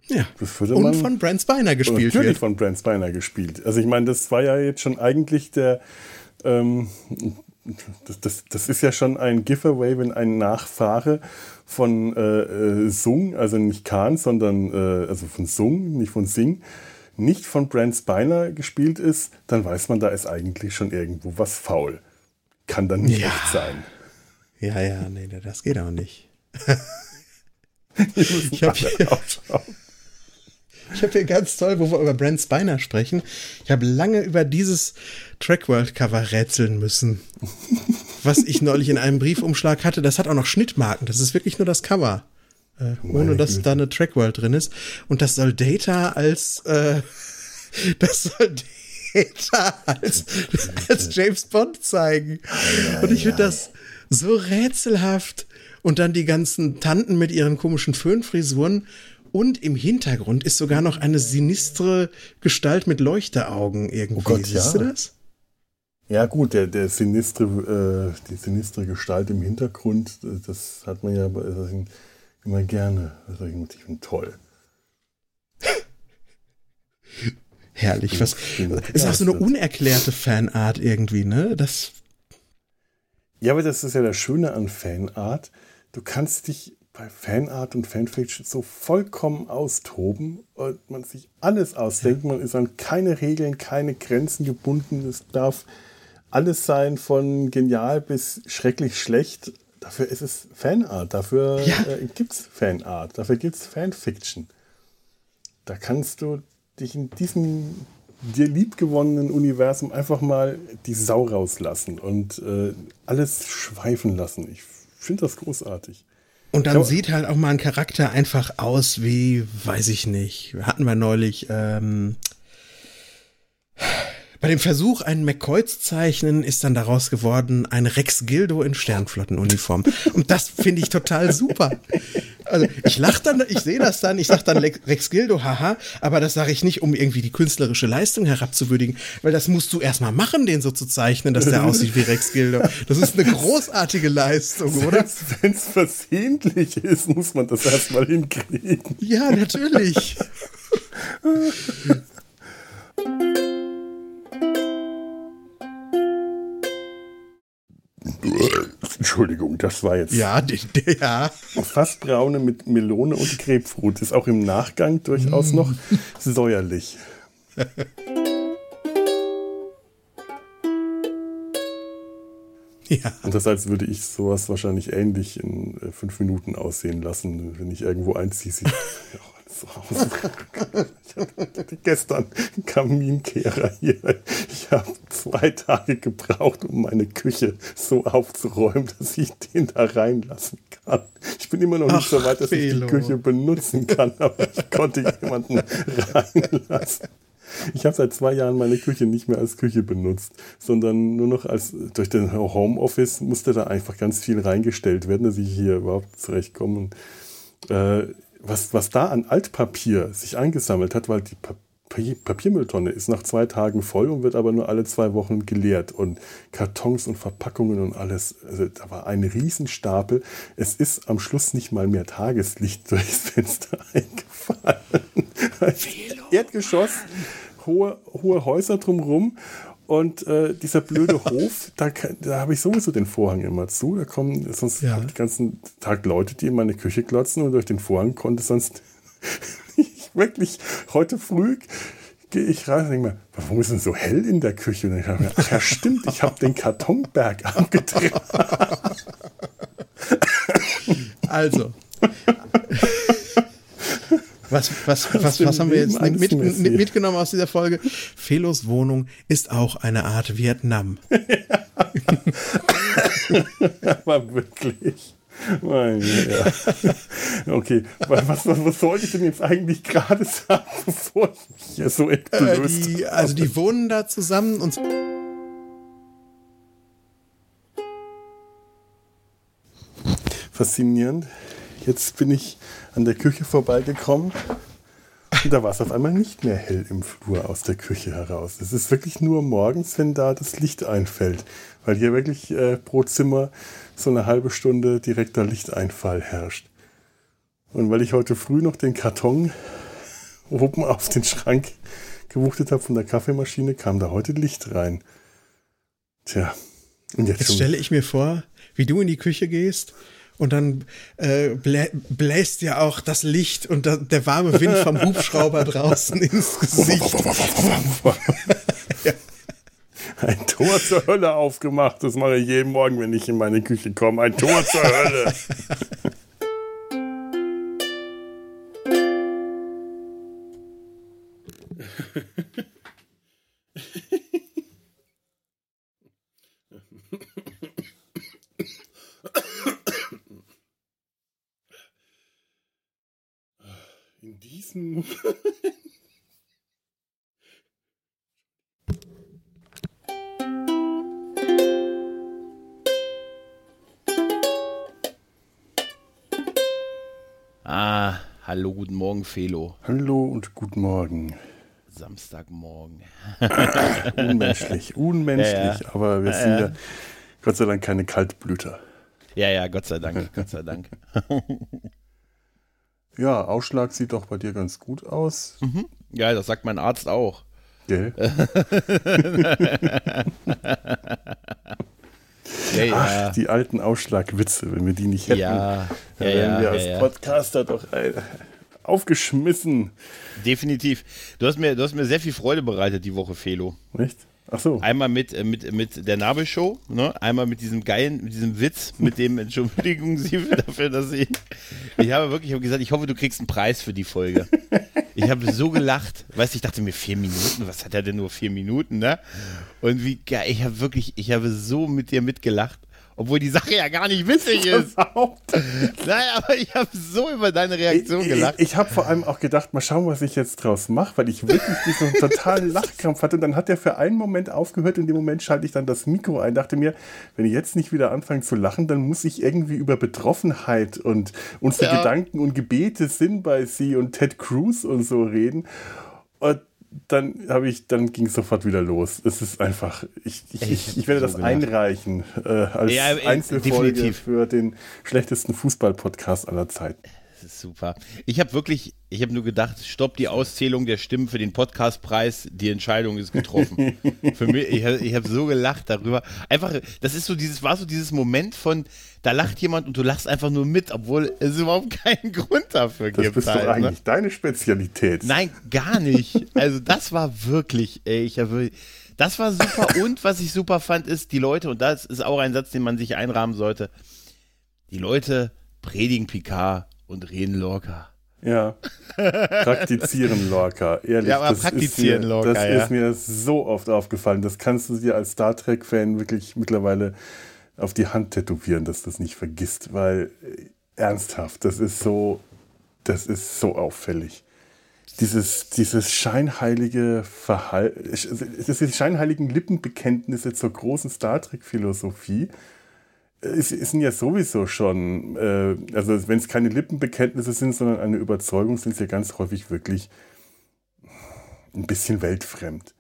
Ja. und man, von Brent Spiner gespielt natürlich wird. von Brent Spiner gespielt. Also ich meine, das war ja jetzt schon eigentlich der, ähm, das, das, das, ist ja schon ein Giveaway, wenn ein Nachfahre von äh, äh, Sung, also nicht Khan, sondern äh, also von Sung, nicht von Sing, nicht von Brent Spiner gespielt ist, dann weiß man, da ist eigentlich schon irgendwo was faul. Kann dann nicht ja. echt sein. Ja, ja, nee, das geht auch nicht. ich habe hier, ich habe hier ganz toll, wo wir über Brent Spiner sprechen. Ich habe lange über dieses Trackworld-Cover rätseln müssen. was ich neulich in einem Briefumschlag hatte. Das hat auch noch Schnittmarken. Das ist wirklich nur das Cover. Äh, ohne dass Güte. da eine Trackworld drin ist. Und das soll Data als äh, das soll Data als, als James Bond zeigen. Und ich finde das so rätselhaft. Und dann die ganzen Tanten mit ihren komischen Föhnfrisuren. Und im Hintergrund ist sogar noch eine sinistre Gestalt mit Leuchteraugen irgendwie. Oh Gott, Siehst ja. du das? Ja, gut, der, der sinistre, äh, die sinistre Gestalt im Hintergrund, das hat man ja immer gerne. Also ich finde toll. Herrlich, was ist auch so eine unerklärte Fanart irgendwie, ne? Das ja, aber das ist ja das Schöne an Fanart. Du kannst dich bei Fanart und Fanfiction so vollkommen austoben und man sich alles ausdenkt. Man ist an keine Regeln, keine Grenzen gebunden. Es darf alles sein, von genial bis schrecklich schlecht. Dafür ist es Fanart, dafür Ja. äh, gibt es Fanart, dafür gibt es Fanfiction. Da kannst du dich in diesem dir liebgewonnenen Universum einfach mal die Sau rauslassen und äh, alles schweifen lassen. Ich finde das großartig. Und dann Ja. sieht halt auch mal ein Charakter einfach aus wie, weiß ich nicht, hatten wir neulich, ähm, bei dem Versuch, einen McCoy zu zeichnen, ist dann daraus geworden ein Rex Gildo in Sternflottenuniform. Und das finde ich total super. Also ich lache dann, ich sehe das dann, ich sage dann Rex Gildo, haha, aber das sage ich nicht, um irgendwie die künstlerische Leistung herabzuwürdigen, weil das musst du erstmal machen, den so zu zeichnen, dass der aussieht wie Rex Gildo. Das ist eine großartige Leistung, oder? Wenn es versehentlich ist, muss man das erstmal hinkriegen. Ja, natürlich. Entschuldigung, das war jetzt Ja, die, die, ja. fast braune mit Melone und Grapefruit. Ist auch im Nachgang durchaus noch säuerlich. Ja. Und das als würde ich sowas wahrscheinlich ähnlich in äh, fünf Minuten aussehen lassen, wenn ich irgendwo einziehe. Ich hatte gestern Kaminkehrer hier. Ich habe zwei Tage gebraucht, um meine Küche so aufzuräumen, dass ich den da reinlassen kann. Ich bin immer noch nicht Ach, so weit, dass Felo. ich die Küche benutzen kann, aber ich konnte jemanden reinlassen. Ich habe seit zwei Jahren meine Küche nicht mehr als Küche benutzt, sondern nur noch als durch den Homeoffice musste da einfach ganz viel reingestellt werden, dass ich hier überhaupt zurechtkomme. Und, äh, was, was da an Altpapier sich angesammelt hat, weil die Papier, Papiermülltonne ist nach zwei Tagen voll und wird aber nur alle zwei Wochen geleert. Und Kartons und Verpackungen und alles. Also da war ein Riesenstapel. Es ist am Schluss nicht mal mehr Tageslicht durchs Fenster eingefallen. Erdgeschoss, hohe, hohe Häuser drumherum. Und äh, dieser blöde Hof, da, da habe ich sowieso den Vorhang immer zu. Da kommen sonst Ja. den ganzen Tag Leute, die in meine Küche klotzen und durch den Vorhang konnte sonst ich wirklich heute früh gehe ich rein und denke mir, warum ist denn so hell in der Küche? Und ich habe mir, ach ja, stimmt, ich habe den Kartonberg abgetragen. Also. Was, was, was, für was haben wir jetzt mit, mitgenommen aus dieser Folge? Felos Wohnung ist auch eine Art Vietnam. Aber wirklich. Mein, ja. Okay, was, was, was sollte ich denn jetzt eigentlich gerade sagen, bevor ich mich hier so Äh, entblößt die, also die wohnen da zusammen und faszinierend. Jetzt bin ich an der Küche vorbeigekommen und da war es auf einmal nicht mehr hell im Flur aus der Küche heraus. Es ist wirklich nur morgens, wenn da das Licht einfällt, weil hier wirklich äh, pro Zimmer so eine halbe Stunde direkter Lichteinfall herrscht. Und weil ich heute früh noch den Karton oben auf den Schrank gewuchtet habe von der Kaffeemaschine, kam da heute Licht rein. Tja, und jetzt, jetzt stelle ich mir vor, wie du in die Küche gehst und dann äh, blä bläst dir auch das Licht und da, der warme Wind vom Hubschrauber draußen ins Gesicht. Ein Tor zur Hölle aufgemacht. Das mache ich jeden Morgen, wenn ich in meine Küche komme. Ein Tor zur Hölle. Diesem Ah, hallo, guten Morgen, Felo. Hallo und guten Morgen. Samstagmorgen. Unmenschlich, unmenschlich, Ja, ja. aber wir Ja, sind ja. ja Gott sei Dank keine Kaltblüter. Ja, ja, Gott sei Dank, Gott sei Dank. Ja, Ausschlag sieht doch bei dir ganz gut aus. Ja, das sagt mein Arzt auch. Gell? Ja, ja. Ach, die alten Ausschlagwitze, wenn wir die nicht hätten, Ja, dann ja, wären wir ja, als ja. Podcaster doch äh, aufgeschmissen. Definitiv. Du hast, mir, du hast mir sehr viel Freude bereitet die Woche, Felo. Nicht? Ach so. Einmal mit, äh, mit, mit der Nabelshow, ne? einmal mit diesem geilen, mit diesem Witz, mit dem Entschuldigung Sie dafür, dass ich. Ich habe wirklich ich habe gesagt, ich hoffe, du kriegst einen Preis für die Folge. Ich habe so gelacht. Weißt du, ich dachte mir, vier Minuten, was hat er denn nur vier Minuten, ne? Und wie geil, ich habe wirklich, ich habe so mit dir mitgelacht. Obwohl die Sache ja gar nicht witzig ist. Nein, aber ich habe so über deine Reaktion Ich, gelacht. ich, ich habe vor allem auch gedacht, mal schauen, was ich jetzt draus mache, weil ich wirklich diesen totalen Lachkrampf hatte. Und dann hat er für einen Moment aufgehört. In dem Moment schalte ich dann das Mikro ein. Dachte mir, wenn ich jetzt nicht wieder anfange zu lachen, dann muss ich irgendwie über Betroffenheit und unsere Ja. Gedanken und Gebete sind bei sie und Ted Cruz und so reden. Und dann habe ich, dann ging es sofort wieder los. Es ist einfach, ich, ich, Ich ich, werde das einreichen äh, als Ja, äh, Einzelfolge definitiv. für den schlechtesten Fußball-Podcast aller Zeiten. Das ist super. Ich habe wirklich, ich habe nur gedacht, stopp die Auszählung der Stimmen für den Podcastpreis, die Entscheidung ist getroffen. für mich, ich habe ich hab so gelacht darüber. Einfach, das ist so dieses, war so dieses Moment von, da lacht jemand und du lachst einfach nur mit, obwohl es überhaupt keinen Grund dafür Das gibt. bist halt, doch ne? eigentlich deine Spezialität. Nein, gar nicht. Also das war wirklich, ey, ich habe, das war super. Und was ich super fand, ist die Leute, und das ist auch ein Satz, den man sich einrahmen sollte, die Leute predigen Picard und reden locker. Ja. Praktizieren Lorca. Ehrlich, Ja, aber das, praktizieren ist mir, Lorca, das ja. ist mir so oft aufgefallen. Das kannst du dir als Star Trek-Fan wirklich mittlerweile auf die Hand tätowieren, dass du das nicht vergisst, weil äh, ernsthaft, das ist so, das ist so auffällig. Dieses, dieses scheinheilige Verhalten, diese scheinheiligen Lippenbekenntnisse zur großen Star Trek-Philosophie, es es sind ja sowieso schon, äh, also wenn es keine Lippenbekenntnisse sind, sondern eine Überzeugung, sind sie ja ganz häufig wirklich ein bisschen weltfremd.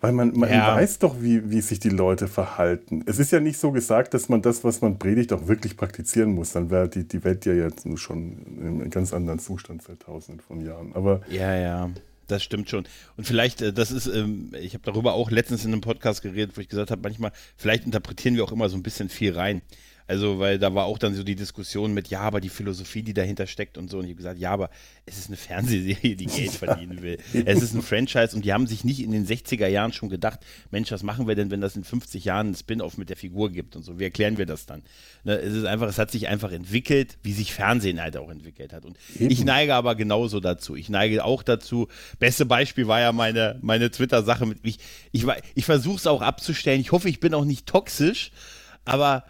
Weil man, man Ja. weiß doch, wie, wie sich die Leute verhalten. Es ist ja nicht so gesagt, dass man das, was man predigt, auch wirklich praktizieren muss. Dann wäre die, die Welt ja jetzt schon in einem ganz anderen Zustand seit tausenden von Jahren. Aber Ja, ja, das stimmt schon. Und vielleicht, äh, das ist, ähm, ich habe darüber auch letztens in einem Podcast geredet, wo ich gesagt habe, manchmal, vielleicht interpretieren wir auch immer so ein bisschen viel rein. Also, weil da war auch dann so die Diskussion mit, ja, aber die Philosophie, die dahinter steckt und so. Und ich habe gesagt, ja, aber es ist eine Fernsehserie, die Geld verdienen will. Es ist ein Franchise und die haben sich nicht in den 60er Jahren schon gedacht, Mensch, was machen wir denn, wenn das in 50 Jahren ein Spin-off mit der Figur gibt und so. Wie erklären wir das dann? Ne, es ist einfach, es hat sich einfach entwickelt, wie sich Fernsehen halt auch entwickelt hat. Und ich neige aber genauso dazu. Ich neige auch dazu. Beste Beispiel war ja meine, meine Twitter-Sache mit ich, ich, war- ich versuche es auch abzustellen. Ich hoffe, ich bin auch nicht toxisch, aber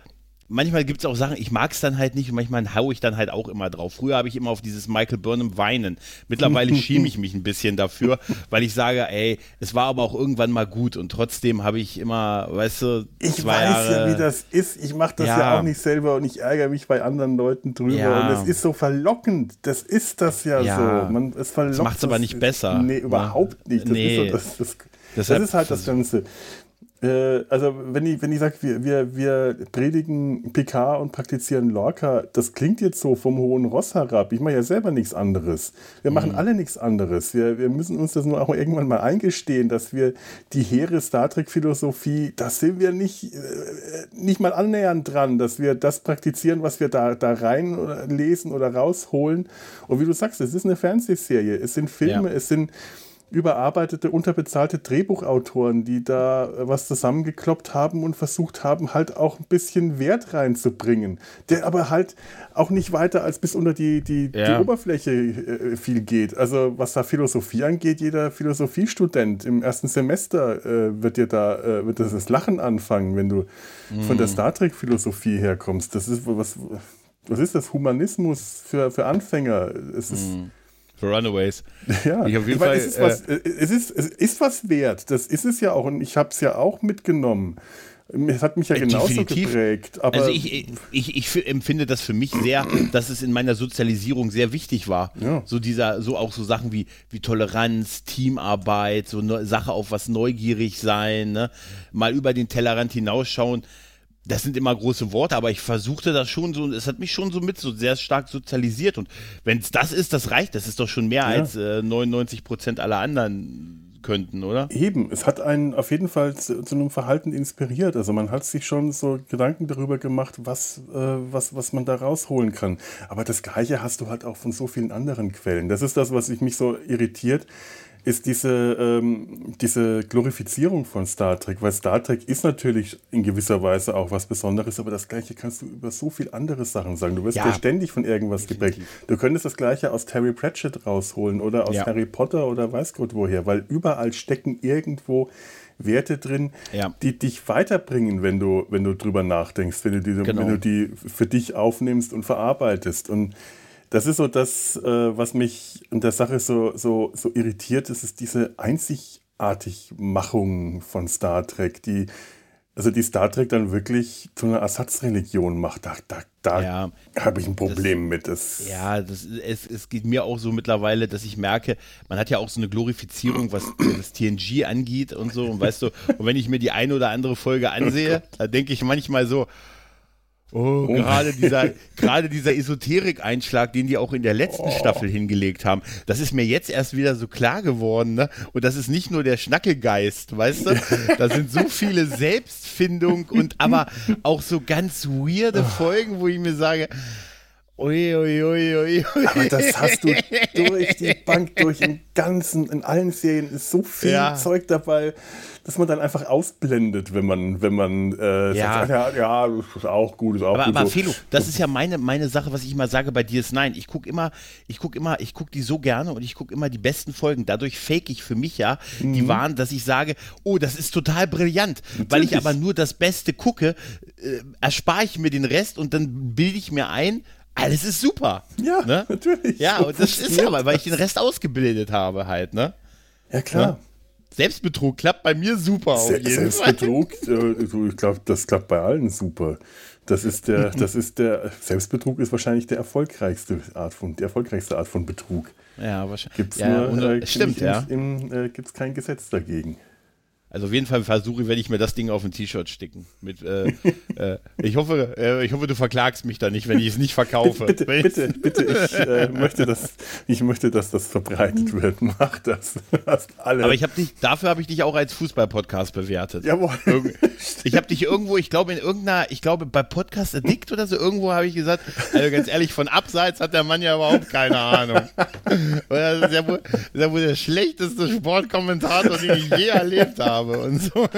manchmal gibt es auch Sachen, ich mag es dann halt nicht und manchmal haue ich dann halt auch immer drauf. Früher habe ich immer auf dieses Michael Burnham weinen. Mittlerweile schäme ich mich ein bisschen dafür, weil ich sage, ey, es war aber auch irgendwann mal gut und trotzdem habe ich immer, weißt du, ich weiß ja, Jahre, wie das ist. Ich mache das ja. Ja. auch nicht selber und ich ärgere mich bei anderen Leuten drüber. Ja. Und es ist so verlockend. Das ist das ja, Ja. so. Man, es verlockt macht's aber das- nicht besser. Nee, überhaupt nicht. Das, Nee. ist, so, das, das, das ist halt das Ganze. Äh, also wenn ich, wenn ich sage, wir, wir, wir predigen Picard und praktizieren Lorca, das klingt jetzt so vom hohen Ross herab. Ich mache ja selber nichts anderes. Wir machen Mhm. alle nichts anderes. Wir, wir müssen uns das nur auch irgendwann mal eingestehen, dass wir die hehre Star Trek-Philosophie, da sind wir nicht, äh, nicht mal annähernd dran, dass wir das praktizieren, was wir da, da rein oder lesen oder rausholen. Und wie du sagst, es ist eine Fernsehserie, es sind Filme, Ja. es sind überarbeitete, unterbezahlte Drehbuchautoren, die da äh, was zusammengekloppt haben und versucht haben, halt auch ein bisschen Wert reinzubringen. Der aber halt auch nicht weiter als bis unter die, die, Ja. die Oberfläche äh, viel geht. Also was da Philosophie angeht, jeder Philosophiestudent im ersten Semester äh, wird dir da äh, wird das, das Lachen anfangen, wenn du von Mhm. der Star Trek-Philosophie herkommst. Das ist was, was ist das? Humanismus für, für Anfänger. Es ist für Runaways. ja, Ich auf jeden meine, Fall, es, ist was, äh, es, ist, es ist was wert. Das ist es ja auch. Und ich habe es ja auch mitgenommen. Es hat mich ja genauso Definitiv. geprägt. Also ich, ich, ich empfinde das für mich sehr, dass es in meiner Sozialisierung sehr wichtig war. Ja. So dieser, so auch so Sachen wie, wie Toleranz, Teamarbeit, so eine Sache auf was neugierig sein, ne? mal über den Tellerrand hinausschauen. Das sind immer große Worte, aber ich versuchte das schon so, es hat mich schon so mit so sehr stark sozialisiert. Und wenn es das ist, das reicht. Das ist doch schon mehr als äh, 99 Prozent aller anderen könnten, oder? Eben, es hat einen auf jeden Fall zu, zu einem Verhalten inspiriert. Also man hat sich schon so Gedanken darüber gemacht, was, äh, was, was man da rausholen kann. Aber das Gleiche hast du halt auch von so vielen anderen Quellen. Das ist das, was ich mich so irritiert ist diese, ähm, diese Glorifizierung von Star Trek, weil Star Trek ist natürlich in gewisser Weise auch was Besonderes, aber das Gleiche kannst du über so viele andere Sachen sagen. Du wirst ja, ja ständig von irgendwas geprägt. Du könntest das Gleiche aus Terry Pratchett rausholen oder aus ja. Harry Potter oder weiß Gott woher, weil überall stecken irgendwo Werte drin, ja. die dich weiterbringen, wenn du, wenn du drüber nachdenkst, wenn du, die, genau. wenn du die für dich aufnimmst und verarbeitest. Und das ist so das, äh, was mich in der Sache so, so, so irritiert, das ist diese Einzigartigmachung von Star Trek, die also die Star Trek dann wirklich zu einer Ersatzreligion macht. Da, da, da ja, habe ich ein Problem das, mit. Das ja, das, es, es geht mir auch so mittlerweile, dass ich merke, man hat ja auch so eine Glorifizierung, was das TNG angeht und so. Und weißt du, und wenn ich mir die eine oder andere Folge ansehe, oh da denke ich manchmal so, Oh, oh, gerade dieser, gerade dieser Esoterik-Einschlag, den die auch in der letzten oh. Staffel hingelegt haben, das ist mir jetzt erst wieder so klar geworden, ne? Und das ist nicht nur der Schnackelgeist, weißt du? Da sind so viele Selbstfindung und aber auch so ganz weirde oh. Folgen, wo ich mir sage, Ui, ui, ui, ui, Aber das hast du durch die Bank, durch den ganzen, in allen Serien ist so viel ja. Zeug dabei, dass man dann einfach ausblendet, wenn man, wenn man äh, ja. sagt, ja, ja, ist auch gut, ist auch aber, gut. Aber so. Felo, das ist ja meine, meine Sache, was ich immer sage bei DS9. Ich gucke immer, ich gucke immer, ich gucke die so gerne und ich gucke immer die besten Folgen. Dadurch fake ich für mich ja mhm. die waren, dass ich sage, oh, das ist total brillant. Natürlich. Weil ich aber nur das Beste gucke, äh, erspare ich mir den Rest und dann bilde ich mir ein, alles ist super. Ja, ne? natürlich. Ja, und das ist aber, weil ich den Rest ausgebildet habe halt, ne? Ja, klar. Ne? Selbstbetrug klappt bei mir super. Se Selbstbetrug, äh, ich glaube, das klappt bei allen super. Das ist der, das ist der, Selbstbetrug ist wahrscheinlich der erfolgreichste Art von, die erfolgreichste Art von Betrug. Ja, wahrscheinlich. Gibt's ja, nur, äh, stimmt, ja. äh, Gibt es kein Gesetz dagegen. Also auf jeden Fall versuche, werde ich mir das Ding auf ein T-Shirt sticken. Mit, äh, äh, ich, hoffe, äh, ich hoffe, du verklagst mich da nicht, wenn ich es nicht verkaufe. Bitte, bitte, bitte, ich, äh, möchte das, ich möchte, dass das verbreitet wird. Mach das. alle. Aber ich habe dich, dafür habe ich dich auch als Fußball-Podcast bewertet. Jawohl. ich habe dich irgendwo, ich glaube in irgendeiner, ich glaube bei Podcast Addict oder so, irgendwo habe ich gesagt, also ganz ehrlich, von abseits hat der Mann ja überhaupt keine Ahnung. Das ist ja wohl, das ist ja wohl der schlechteste Sportkommentator, den ich je erlebt habe habe und so.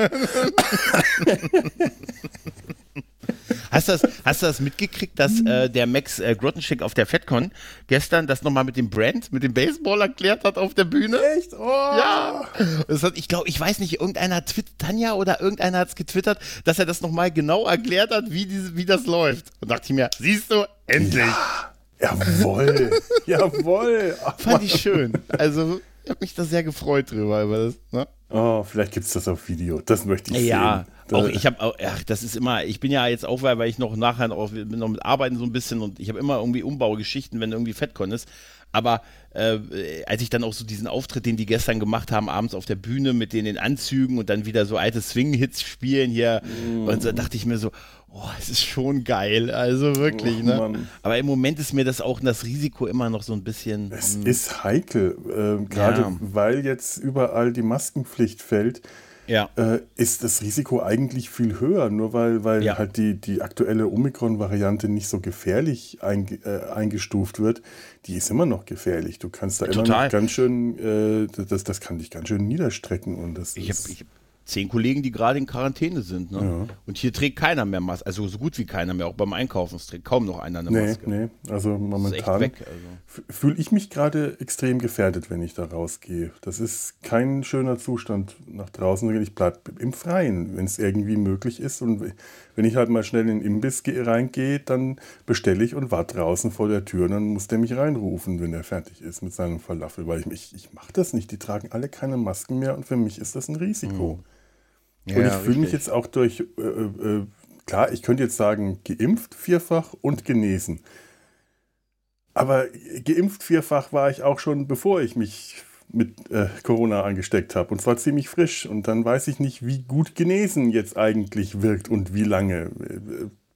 Hast du das, hast das mitgekriegt, dass äh, der Max äh, Grottenschik auf der FedCon gestern das nochmal mit dem Brand, mit dem Baseball erklärt hat auf der Bühne? Echt? Oh. Ja. Das hat, ich glaube, ich weiß nicht, irgendeiner hat Tanja oder irgendeiner hat es getwittert, dass er das nochmal genau erklärt hat, wie, diese, wie das läuft. Und dachte ich mir, siehst du, endlich. Ja. Jawohl, jawohl. Ach, Fand ich schön. Also, ich habe mich da sehr gefreut drüber. Über das, ne? Oh, vielleicht gibt es das auf Video. Das möchte ich ja, sehen. auch ich habe, ach, das ist immer, ich bin ja jetzt auch, weil ich noch nachher auch, bin noch mit Arbeiten so ein bisschen und ich habe immer irgendwie Umbaugeschichten, wenn irgendwie FedCon ist. Aber äh, als ich dann auch so diesen Auftritt, den die gestern gemacht haben, abends auf der Bühne mit den, den Anzügen und dann wieder so alte Swing-Hits spielen hier, mm. und so dachte ich mir so, oh, es ist schon geil, also wirklich, oh, ne? Aber im Moment ist mir das auch das Risiko immer noch so ein bisschen. Es. Hm. ist heikel, äh, gerade ja. weil jetzt überall die Maskenpflicht fällt ja. äh, ist das Risiko eigentlich viel höher, nur weil, weil ja. halt die, die aktuelle Omikron-Variante nicht so gefährlich ein, äh, eingestuft wird. Die ist immer noch gefährlich. Du kannst da ja, immer noch ganz schön, äh, das, das kann dich ganz schön niederstrecken. Und das ich habe zehn Kollegen, die gerade in Quarantäne sind. Ne? Ja. Und hier trägt keiner mehr Maske, also so gut wie keiner mehr, auch beim Einkaufen. Es trägt kaum noch einer eine nee, Maske. Nee, also momentan also. fühle ich mich gerade extrem gefährdet, wenn ich da rausgehe. Das ist kein schöner Zustand nach draußen. Ich bleibe im Freien, wenn es irgendwie möglich ist. Und wenn ich halt mal schnell in den Imbiss reingehe, dann bestelle ich und warte draußen vor der Tür und dann muss der mich reinrufen, wenn er fertig ist mit seinem Falafel. Weil ich, ich, ich mache das nicht. Die tragen alle keine Masken mehr und für mich ist das ein Risiko. Mhm. Ja, und ich fühle mich jetzt auch durch, äh, äh, klar, ich könnte jetzt sagen, geimpft vierfach und genesen. Aber geimpft vierfach war ich auch schon, bevor ich mich mit äh, Corona angesteckt habe. Und zwar ziemlich frisch. Und dann weiß ich nicht, wie gut genesen jetzt eigentlich wirkt und wie lange.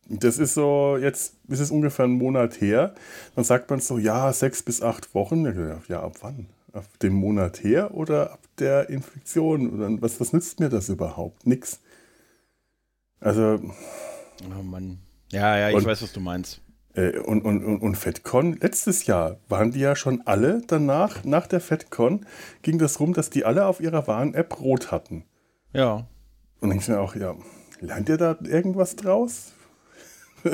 Das ist so, jetzt ist es ungefähr ein Monat her. Dann sagt man so, ja, sechs bis acht Wochen. Ja, ab wann? Ab dem Monat her oder ab der Infektion? Oder was, was nützt mir das überhaupt? Nix. Also, Oh Mann. Ja, ja, ich Und- weiß, was du meinst. äh, und, und, und, und FedCon, letztes Jahr waren die ja schon alle danach, nach der FedCon, ging das rum, dass die alle auf ihrer Warn-App rot hatten. Ja. Und denke ich mir auch, ja, lernt ihr da irgendwas draus?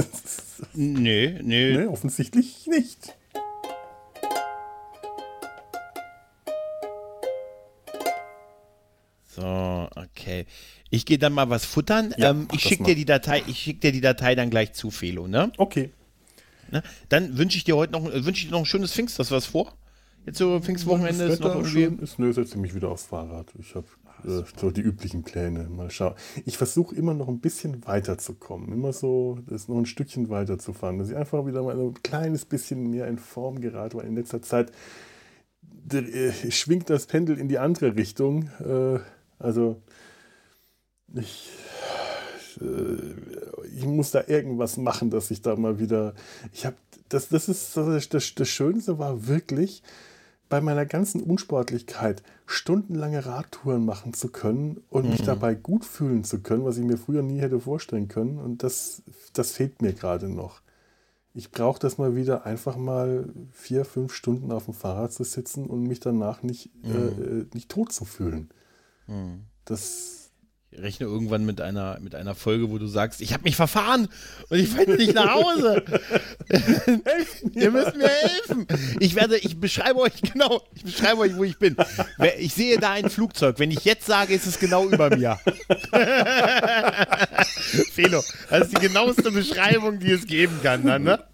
Nee, nee. nee, offensichtlich nicht. So, okay. Ich gehe dann mal was futtern. Ja, ähm, ich schicke dir die Datei, ich schicke dir die Datei dann gleich zu, Felo, ne? Okay. ne? Dann wünsche ich dir heute noch, äh, wünsche ich dir noch ein schönes Pfingst, das was vor? Jetzt so Pfingstwochenende ist noch irgendwie. schön ist, nö, setze mich wieder aufs Fahrrad. Ich habe äh, so die üblichen Pläne. Mal schauen. Ich versuche immer noch ein bisschen weiterzukommen. Immer so, das noch ein Stückchen weiterzufahren. Dass ich einfach wieder mal ein kleines bisschen mehr in Form gerate, weil in letzter Zeit äh, schwingt das Pendel in die andere Richtung. Äh, also ich, äh, ich muss da irgendwas machen, dass ich da mal wieder. Ich habe das, das ist das, das, das Schönste war wirklich bei meiner ganzen Unsportlichkeit stundenlange Radtouren machen zu können und mich dabei gut fühlen zu können, was ich mir früher nie hätte vorstellen können. Und das, das fehlt mir gerade noch. Ich brauche das mal wieder, einfach mal vier, fünf Stunden auf dem Fahrrad zu sitzen und mich danach nicht, äh, äh, nicht tot zu fühlen. Das, Ich rechne irgendwann mit einer, mit einer Folge, wo du sagst, ich habe mich verfahren und ich finde nicht nach Hause. Ihr müsst mir helfen. Ich werde, ich beschreibe euch genau, ich beschreibe euch, wo ich bin. Ich sehe da ein Flugzeug. Wenn ich jetzt sage, ist es genau über mir. Felo, das ist die genaueste Beschreibung, die es geben kann, dann, ne?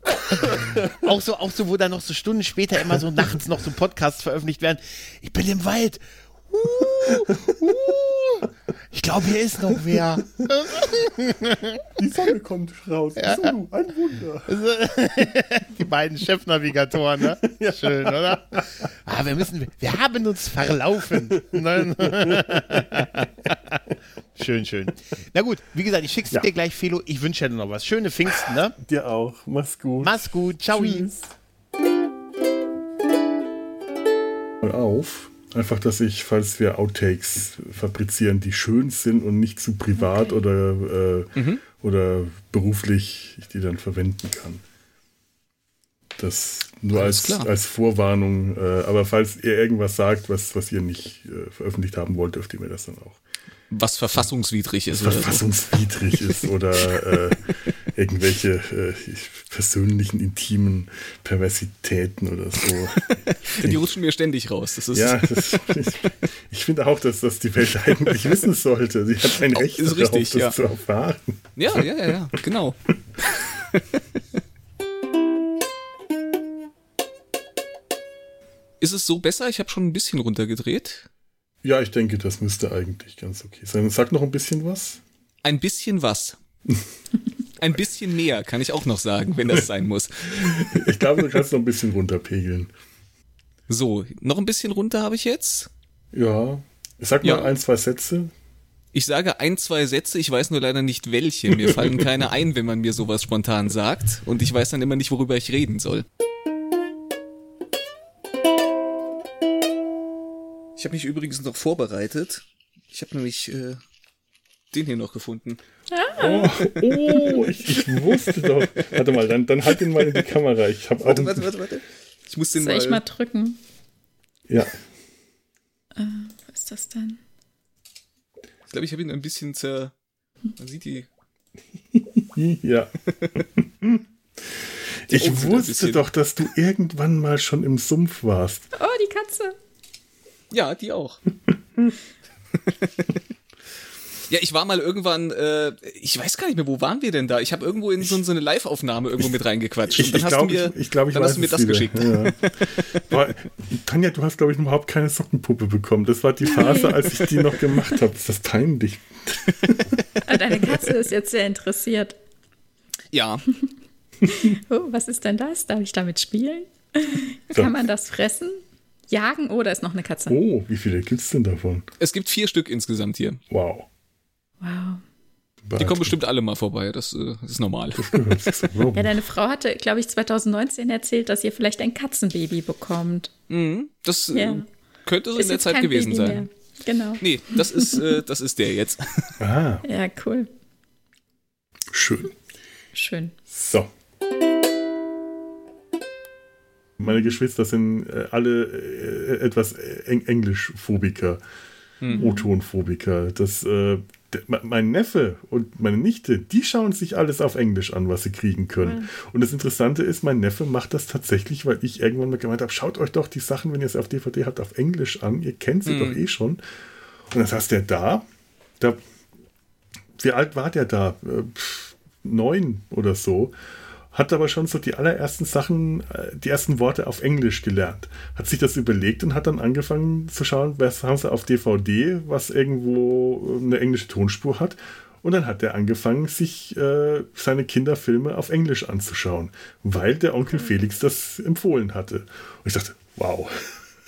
Auch so, auch so, wo dann noch so Stunden später immer so nachts noch so Podcasts veröffentlicht werden. Ich bin im Wald. Uh, uh, ich glaube, hier ist noch wer. die Sonne kommt raus. So, ein Wunder. Die beiden Chefnavigatoren, ne? Schön, oder? Ah, wir müssen, wir haben uns verlaufen. Nein. schön, schön. Na gut, wie gesagt, ich schick's Ja. dir gleich, Felo. Ich wünsche dir noch was. Schöne Pfingsten, ne? Dir auch. Mach's gut. Mach's gut. Ciao. Tschüss. Auf. Einfach, dass ich, falls wir Outtakes fabrizieren, die schön sind und nicht zu privat oder, äh, oder beruflich, ich die dann verwenden kann. Das nur Alles als, klar. als Vorwarnung. Äh, aber falls ihr irgendwas sagt, was, was ihr nicht äh, veröffentlicht haben wollt, dürft ihr mir das dann auch. Was verfassungswidrig ist. Oder so. verfassungswidrig ist oder äh, irgendwelche äh, persönlichen, intimen Perversitäten oder so. Die rutschen mir ständig raus. Das ist, Ja, das, ich, ich finde auch, dass das die Welt eigentlich wissen sollte. Sie hat ein Recht Ist darauf, richtig, das ja. zu erfahren. ja, ja, ja, ja, genau. Ist es so besser? Ich habe schon ein bisschen runtergedreht. Ja, ich denke, das müsste eigentlich ganz okay sein. Sag noch ein bisschen was. Ein bisschen was. Ein bisschen mehr kann ich auch noch sagen, wenn das sein muss. Ich glaube, du kannst noch ein bisschen runterpegeln. So, noch ein bisschen runter habe ich jetzt. Ja. Sag mal Ja. ein, zwei Sätze. Ich sage ein, zwei Sätze, ich weiß nur leider nicht welche. Mir fallen keine ein, wenn man mir sowas spontan sagt. Und ich weiß dann immer nicht, worüber ich reden soll. Ich habe mich übrigens noch vorbereitet. Ich habe nämlich äh, den hier noch gefunden. Oh, oh ich, ich wusste doch. Warte mal, dann, dann halt ihn mal in die Kamera. Ich habe. Warte, warte, warte, warte. Ich muss den Soll mal, ich mal drücken? Ja. Was ist das denn? Ich glaube, ich habe ihn ein bisschen zer... Man sieht die... Ja. Ich wusste doch, dass du irgendwann mal schon im Sumpf warst. Oh, die Katze. Ja, die auch. ja, ich war mal irgendwann, äh, ich weiß gar nicht mehr, wo waren wir denn da? Ich habe irgendwo in so, so eine Live-Aufnahme irgendwo mit reingequatscht. Ich, und dann ich hast glaube, du mir, ich, ich, glaub, ich dann weiß hast du mir das wieder. geschickt. Ja. Boah, Tanja, du hast, glaube ich, überhaupt keine Sockenpuppe bekommen. Das war die Phase, als ich die noch gemacht habe. Ist das peinlich? Ah, Deine Katze ist jetzt sehr interessiert. Ja, Oh, was ist denn das? Darf ich damit spielen? Kann man das fressen? Jagen? Oh, da ist noch eine Katze. Oh, wie viele gibt es denn davon? es gibt vier Stück insgesamt hier. Wow. Wow. Die kommen bestimmt alle mal vorbei, das, äh, das ist normal. Ja, deine Frau hatte, glaube ich, 2019 erzählt, dass ihr vielleicht ein Katzenbaby bekommt. Mhm, das, äh, Ja. könnte so Ist in der Zeit gewesen Baby sein. mehr. Genau. Nee, das ist, äh, das ist der jetzt. Ah, Ja, cool. schön. Schön. So. Meine Geschwister sind äh, alle äh, etwas Eng Englischphobiker, O-Tonphobiker. Das, äh, mein Neffe und meine Nichte, die schauen sich alles auf Englisch an, was sie kriegen können. Und das Interessante ist, mein Neffe macht das tatsächlich, weil ich irgendwann mal gemeint habe, schaut euch doch die Sachen, wenn ihr es auf DVD habt, auf Englisch an. Ihr kennt sie doch eh schon. Und dann saß der da, da wie alt war der da? Äh, pff, Neun oder so. Hat aber schon so die allerersten Sachen, äh, die ersten Worte auf Englisch gelernt. Hat sich das überlegt und hat dann angefangen zu schauen, was haben sie auf DVD, was irgendwo eine englische Tonspur hat. Und dann hat er angefangen, sich äh, seine Kinderfilme auf Englisch anzuschauen, weil der Onkel Felix das empfohlen hatte. Und ich dachte, wow,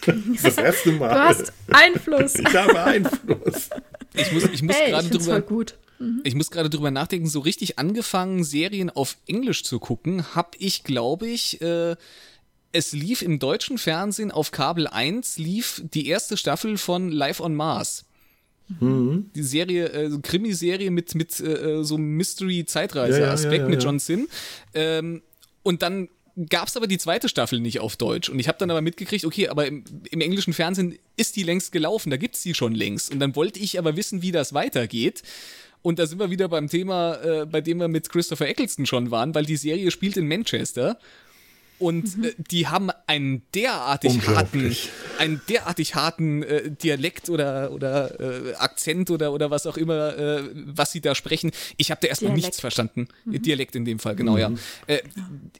das ist das erste Mal. Du hast Einfluss. ich habe Einfluss. Ich muss, ich muss Hey, gerade find's voll drüber, gut. ich muss gerade drüber nachdenken, so richtig angefangen, Serien auf Englisch zu gucken, habe ich, glaube ich, äh, es lief im deutschen Fernsehen auf Kabel 1, lief die erste Staffel von Live on Mars. Die Serie, äh, Krimiserie mit, mit äh, so Mystery-Zeitreise-Aspekt Ja, ja, ja, mit. John Sim. Ähm, und dann gab es aber die zweite Staffel nicht auf Deutsch. Und ich habe dann aber mitgekriegt, okay, aber im, im englischen Fernsehen ist die längst gelaufen, da gibt's die schon längst. Und dann wollte ich aber wissen, wie das weitergeht. Und da sind wir wieder beim Thema, äh, bei dem wir mit Christopher Eccleston schon waren, weil die Serie spielt in Manchester. Und äh, die haben einen derartig harten, einen derartig harten äh, Dialekt oder, oder äh, Akzent oder, oder was auch immer, äh, was sie da sprechen. Ich habe da erst noch Dialekt. nichts verstanden. Dialekt in dem Fall, genau, ja. Äh,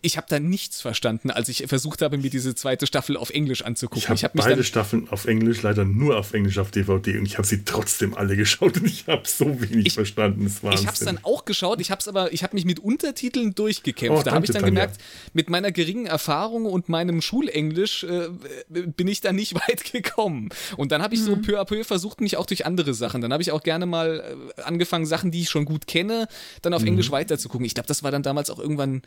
ich habe da nichts verstanden, als ich versucht habe, mir diese zweite Staffel auf Englisch anzugucken. Ich habe hab beide Staffeln auf Englisch, leider nur auf Englisch auf DVD und ich habe sie trotzdem alle geschaut und ich habe so wenig Ich- verstanden. Ich habe es dann auch geschaut, ich habe es aber, ich habe mich mit Untertiteln durchgekämpft. Oh, da habe ich dann Tanja. gemerkt, mit meiner geringen Erfahrung und meinem Schulenglisch äh, bin ich da nicht weit gekommen. Und dann habe ich so peu à peu versucht, mich auch durch andere Sachen. Dann habe ich auch gerne mal äh, angefangen, Sachen, die ich schon gut kenne, dann auf Englisch weiterzugucken. Ich glaube, das war dann damals auch irgendwann.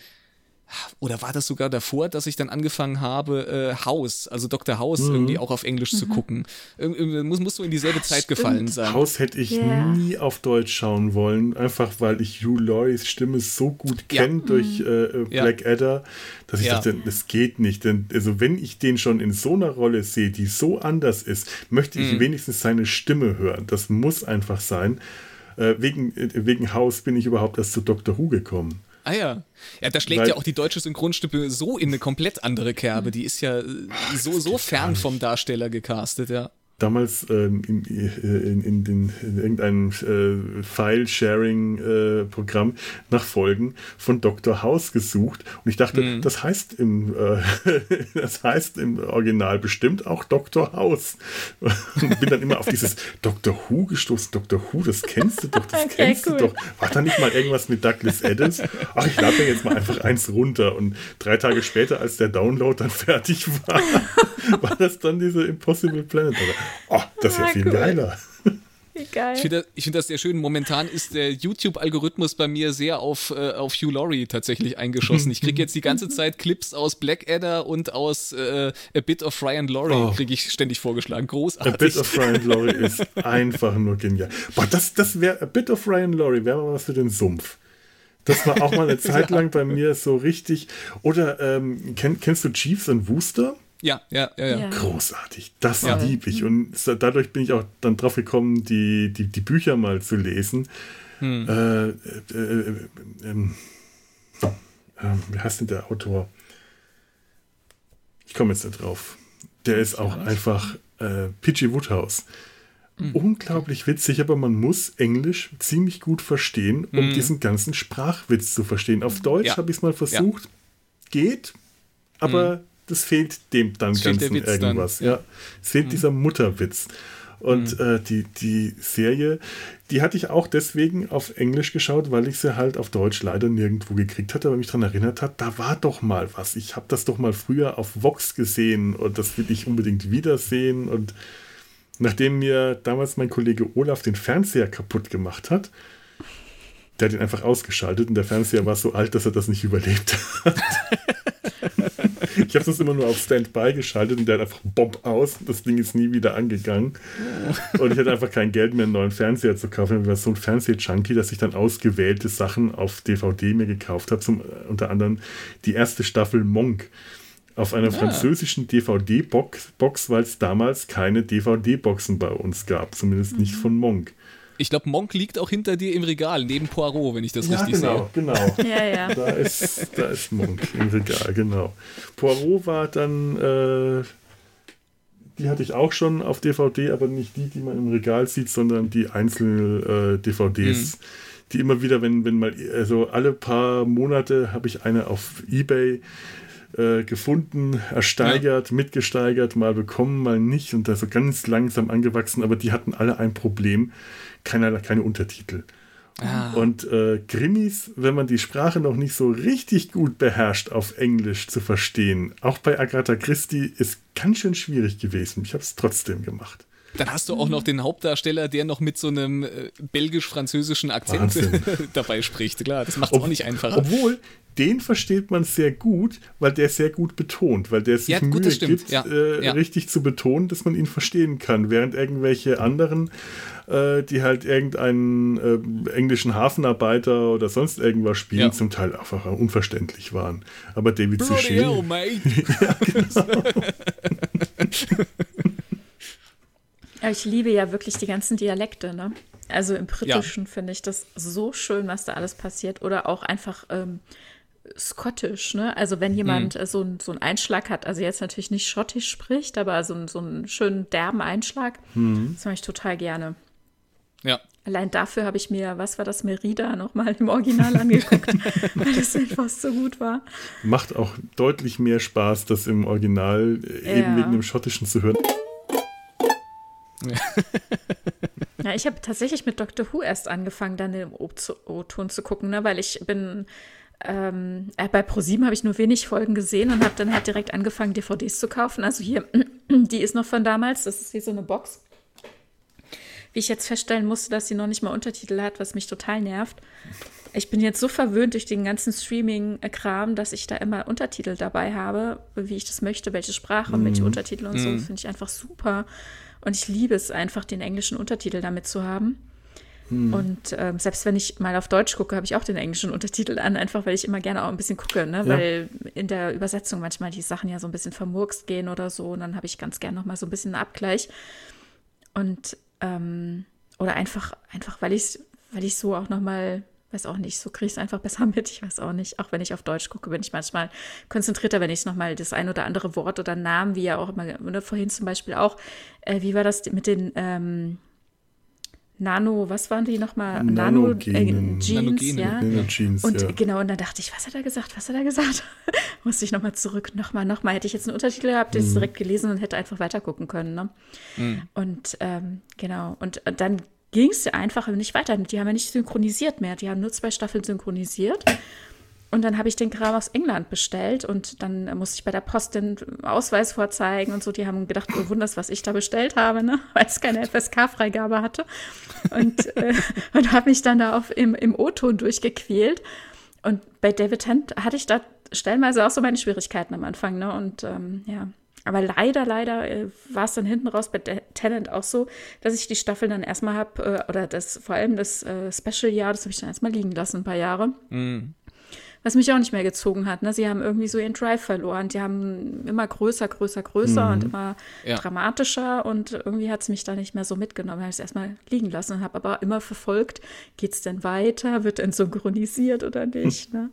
Oder war das sogar davor, dass ich dann angefangen habe, äh, House, also Dr. House, irgendwie auch auf Englisch zu gucken? Irg- irg- muss, muss so in dieselbe Zeit gefallen sein. Haus hätte ich Ja. nie auf Deutsch schauen wollen, einfach weil ich Hugh Laurie's Stimme so gut Ja. kenne durch äh, äh, Ja. Blackadder, dass ich Ja. dachte, das geht nicht. Denn also wenn ich den schon in so einer Rolle sehe, die so anders ist, möchte ich Mhm. wenigstens seine Stimme hören. Das muss einfach sein. Äh, wegen, äh, wegen Haus bin ich überhaupt erst zu Dr. Who gekommen. Ah ja. Ja, da schlägt Weil- ja auch die deutsche Synchronstimme so in eine komplett andere Kerbe. Die ist ja äh, so, so fern vom Darsteller gecastet, ja. Damals ähm, in, in, in, den, in irgendeinem äh, File-Sharing-Programm nach Folgen von Dr. House gesucht und ich dachte, Mhm. das heißt im äh, das heißt im Original bestimmt auch Dr. House und bin dann immer auf dieses Dr. Who gestoßen. Dr. Who, das kennst du doch, das Okay, kennst cool. du doch. War da nicht mal irgendwas mit Douglas Adams? Ach, ich lade mir jetzt mal einfach eins runter und drei Tage später, als der Download dann fertig war, war das dann diese Impossible Planet. Oh, das ist ja viel cool. geiler. Geil. Ich finde das, find das sehr schön. Momentan ist der YouTube-Algorithmus bei mir sehr auf, äh, auf Hugh Laurie tatsächlich eingeschossen. Ich kriege jetzt die ganze Zeit Clips aus Blackadder und aus äh, A Bit of Ryan Laurie Oh. kriege ich ständig vorgeschlagen. A Großartig. Bit of Ryan Laurie ist einfach nur genial. Boah, das, das wäre, A Bit of Ryan Laurie wäre mal was für den Sumpf. Das war auch mal eine Zeit lang bei mir so richtig. Oder ähm, kenn, kennst du Chiefs and Wooster? Ja, ja, ja, ja. Ja. Großartig. Das Ja. lieb ich. Und dadurch bin ich auch dann drauf gekommen, die, die, die Bücher mal zu lesen. Hm. Äh, äh, äh, ähm, ähm, wie heißt denn der Autor? Ich komme jetzt nicht drauf. Der ist auch einfach äh, P.G. Woodhouse. Hm. Unglaublich witzig, aber man muss Englisch ziemlich gut verstehen, um diesen ganzen Sprachwitz zu verstehen. Auf Deutsch. Ja. habe ich es mal versucht. Geht, aber das fehlt dem dann der Ganzen Witz dann. irgendwas. Ja. Es fehlt dieser Mutterwitz. Und äh, die, die Serie, die hatte ich auch deswegen auf Englisch geschaut, weil ich sie halt auf Deutsch leider nirgendwo gekriegt hatte, aber mich daran erinnert hat, da war doch mal was. Ich habe das doch mal früher auf Vox gesehen und das will ich unbedingt wiedersehen. Und nachdem mir damals mein Kollege Olaf den Fernseher kaputt gemacht hat, der hat ihn einfach ausgeschaltet und der Fernseher war so alt, dass er das nicht überlebt hat. Ich habe das immer nur auf Standby geschaltet und der hat einfach Bomb aus. Das Ding ist nie wieder angegangen. Und ich hatte einfach kein Geld mehr, einen neuen Fernseher zu kaufen. Ich war so ein Fernseh-Junkie, dass ich dann ausgewählte Sachen auf DVD mir gekauft habe. Zum, äh, unter anderem die erste Staffel Monk auf einer französischen DVD-Box, Box, weil es damals keine DVD-Boxen bei uns gab. Zumindest nicht von Monk. Ich glaube, Monk liegt auch hinter dir im Regal, neben Poirot, wenn ich das Ja, richtig genau, sehe. genau. Ja, ja. Da ist, da ist Monk im Regal, genau. Poirot war dann, äh, die hatte ich auch schon auf DVD, aber nicht die, die man im Regal sieht, sondern die einzelnen äh, DVDs. Die immer wieder, wenn, wenn mal, also alle paar Monate habe ich eine auf Ebay äh, gefunden, ersteigert, mitgesteigert, mal bekommen, mal nicht und da so ganz langsam angewachsen, aber die hatten alle ein Problem, keine, keine Untertitel. Und äh, Krimis, wenn man die Sprache noch nicht so richtig gut beherrscht, auf Englisch zu verstehen, auch bei Agatha Christie, ist ganz schön schwierig gewesen. Ich habe es trotzdem gemacht. Dann hast du auch noch den Hauptdarsteller, der noch mit so einem äh, belgisch-französischen Akzent dabei spricht. Klar, das macht es auch nicht einfacher. Obwohl, den versteht man sehr gut, weil der sehr gut betont, weil der sich Ja, gut, Mühe stimmt. gibt, Ja, äh, ja. richtig zu betonen, dass man ihn verstehen kann. Während irgendwelche anderen, äh, die halt irgendeinen äh, englischen Hafenarbeiter oder sonst irgendwas spielen, Ja. zum Teil einfach unverständlich waren. Aber David Bloody hell, Suchet, mate. Ja, ich liebe ja wirklich die ganzen Dialekte, ne? Also im Britischen finde ich das so schön, was da alles passiert. Oder auch einfach ähm, Scottish, ne? Also wenn jemand äh, so, so einen Einschlag hat, also jetzt natürlich nicht Schottisch spricht, aber so, so einen schönen derben Einschlag, das mache ich total gerne. Ja. Allein dafür habe ich mir, was war das, Merida nochmal im Original angeguckt, weil das einfach so gut war. macht auch deutlich mehr Spaß, das im Original äh, eben Ja. wegen dem Schottischen zu hören. Ja, ich habe tatsächlich mit Doctor Who erst angefangen, dann zu- O-Ton zu gucken, ne? weil ich bin ähm, äh, bei ProSieben habe ich nur wenig Folgen gesehen und habe dann halt direkt angefangen, DVDs zu kaufen. Also hier, die ist noch von damals, das ist wie so eine Box. Wie ich jetzt feststellen musste, dass sie noch nicht mal Untertitel hat, was mich total nervt. Ich bin jetzt so verwöhnt durch den ganzen Streaming-Kram, dass ich da immer Untertitel dabei habe, wie ich das möchte, welche Sprache und welche Untertitel und so. Finde ich einfach super. Und ich liebe es einfach, den englischen Untertitel damit zu haben. Und ähm, selbst wenn ich mal auf Deutsch gucke, habe ich auch den englischen Untertitel an, einfach weil ich immer gerne auch ein bisschen gucke, ne? weil in der Übersetzung manchmal die Sachen ja so ein bisschen vermurkst gehen oder so. Und dann habe ich ganz gerne noch mal so ein bisschen einen Abgleich. Und ähm, oder einfach, einfach weil ich weil ich so auch noch mal, weiß auch nicht, so kriege ich es einfach besser mit, ich weiß auch nicht. Auch wenn ich auf Deutsch gucke, bin ich manchmal konzentrierter, wenn ich noch mal das ein oder andere Wort oder Namen, wie ja auch immer, ne, vorhin zum Beispiel auch, äh, wie war das mit den ähm, Nano, was waren die nochmal? Nano, äh. Jeans, Nanogene, ja. Nanogenes, Und ja. genau, und dann dachte ich, was hat er gesagt? Was hat er gesagt? Musste ich nochmal zurück, nochmal, nochmal. Hätte ich jetzt einen Untertitel gehabt, hätte ich es direkt gelesen und hätte einfach weiter gucken können. Ne? Und ähm, genau, und äh, dann ging es einfach nicht weiter. Die haben ja nicht synchronisiert mehr. Die haben nur zwei Staffeln synchronisiert. Und dann habe ich den Kram aus England bestellt und dann musste ich bei der Post den Ausweis vorzeigen und so. Die haben gedacht, du wunderst, was ich da bestellt habe, ne? weil es keine FSK-Freigabe hatte. Und, äh, und habe mich dann da auf, im, im O-Ton durchgequält. Und bei David Tennant hatte ich da stellenweise auch so meine Schwierigkeiten am Anfang. Ne? Und ähm, ja, aber leider, leider äh, war es dann hinten raus bei Tennant auch so, dass ich die Staffel dann erstmal habe, äh, oder das vor allem das äh, Special-Jahr, das habe ich dann erstmal liegen lassen, ein paar Jahre. Was mich auch nicht mehr gezogen hat. Ne? Sie haben irgendwie so ihren Drive verloren. Die haben immer größer, größer, größer und immer Ja. dramatischer und irgendwie hat es mich da nicht mehr so mitgenommen. Habe ich es erstmal liegen lassen und habe aber immer verfolgt, geht es denn weiter? Wird denn synchronisiert oder nicht? Ne?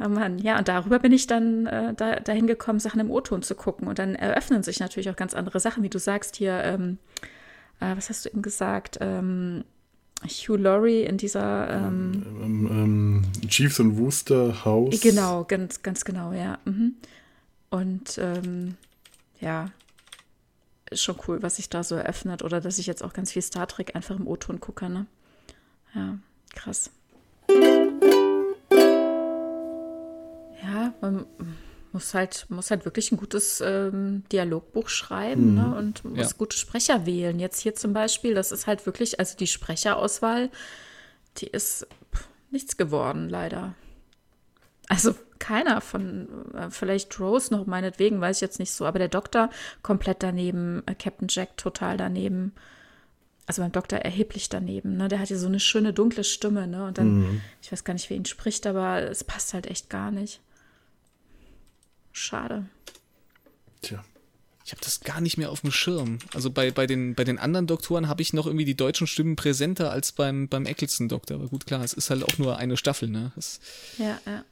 Oh Mann, ja, und darüber bin ich dann äh, da, dahin gekommen, Sachen im O-Ton zu gucken. Und dann eröffnen sich natürlich auch ganz andere Sachen, wie du sagst hier, ähm, äh, was hast du eben gesagt? Ähm, Hugh Laurie in dieser, ähm, Ähm, ähm, Chiefs und Wooster House. genau, ganz, ganz genau, ja. Mhm. Und ähm, ja, ist schon cool, was sich da so eröffnet. Oder dass ich jetzt auch ganz viel Star Trek einfach im O-Ton gucke, ne? Ja, krass. Ja, man muss halt, muss halt wirklich ein gutes ähm, Dialogbuch schreiben ne? und muss Ja. gute Sprecher wählen. Jetzt hier zum Beispiel, das ist halt wirklich, also die Sprecherauswahl, die ist pff, nichts geworden, leider. Also keiner von, äh, vielleicht Rose noch meinetwegen, weiß ich jetzt nicht so, aber der Doktor komplett daneben, äh, Captain Jack total daneben. Also beim Doktor erheblich daneben, ne? Der hat ja so eine schöne dunkle Stimme, ne? Und dann, Mhm. ich weiß gar nicht, wer ihn spricht, aber es passt halt echt gar nicht. Schade. Tja. Ich habe das gar nicht mehr auf dem Schirm. Also bei, bei, den, bei den anderen Doktoren habe ich noch irgendwie die deutschen Stimmen präsenter als beim, beim Eccleston-Doktor. Aber gut, klar, es ist halt auch nur eine Staffel, ne? Das, Ja, ja.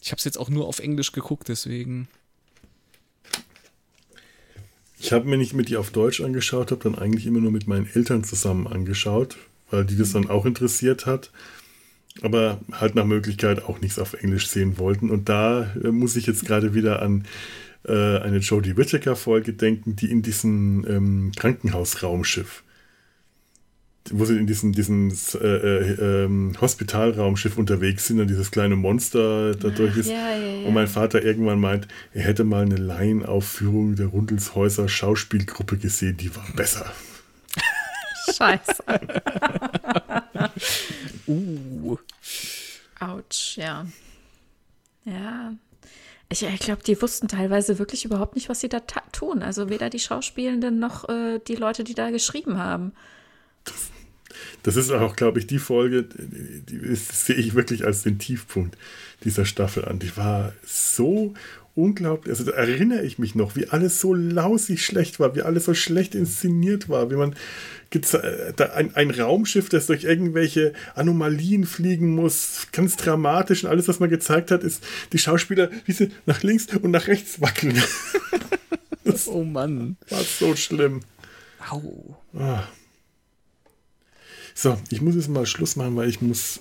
ich habe es jetzt auch nur auf Englisch geguckt, deswegen. Ich habe mir nicht mit die auf Deutsch angeschaut, habe dann eigentlich immer nur mit meinen Eltern zusammen angeschaut, weil die das dann auch interessiert hat. Aber halt nach Möglichkeit auch nichts auf Englisch sehen wollten. Und da äh, muss ich jetzt gerade wieder an äh, eine Jodie Whittaker-Folge denken, die in diesem ähm, Krankenhausraumschiff, wo sie in diesem, diesem äh, äh, ähm, Hospitalraumschiff unterwegs sind und dieses kleine Monster dadurch ist. ja, ja, ja. Und mein Vater irgendwann meint, er hätte mal eine Laienaufführung der Rundelshäuser Schauspielgruppe gesehen, die war besser. Scheiße. Uh. Autsch, ja. Ja. Ich, ich glaube, die wussten teilweise wirklich überhaupt nicht, was sie da tun. Also weder die Schauspielenden noch äh, die Leute, die da geschrieben haben. Das ist auch, glaube ich, die Folge, die, die ist- sehe ich wirklich als den Tiefpunkt dieser Staffel an. Die war so unglaublich, also da erinnere ich mich noch, wie alles so lausig schlecht war, wie alles so schlecht inszeniert war, wie man äh, ein, ein Raumschiff, das durch irgendwelche Anomalien fliegen muss, ganz dramatisch und alles, was man gezeigt hat, ist die Schauspieler, wie sie nach links und nach rechts wackeln. Oh Mann. war so schlimm. Au. So, ich muss jetzt mal Schluss machen, weil ich muss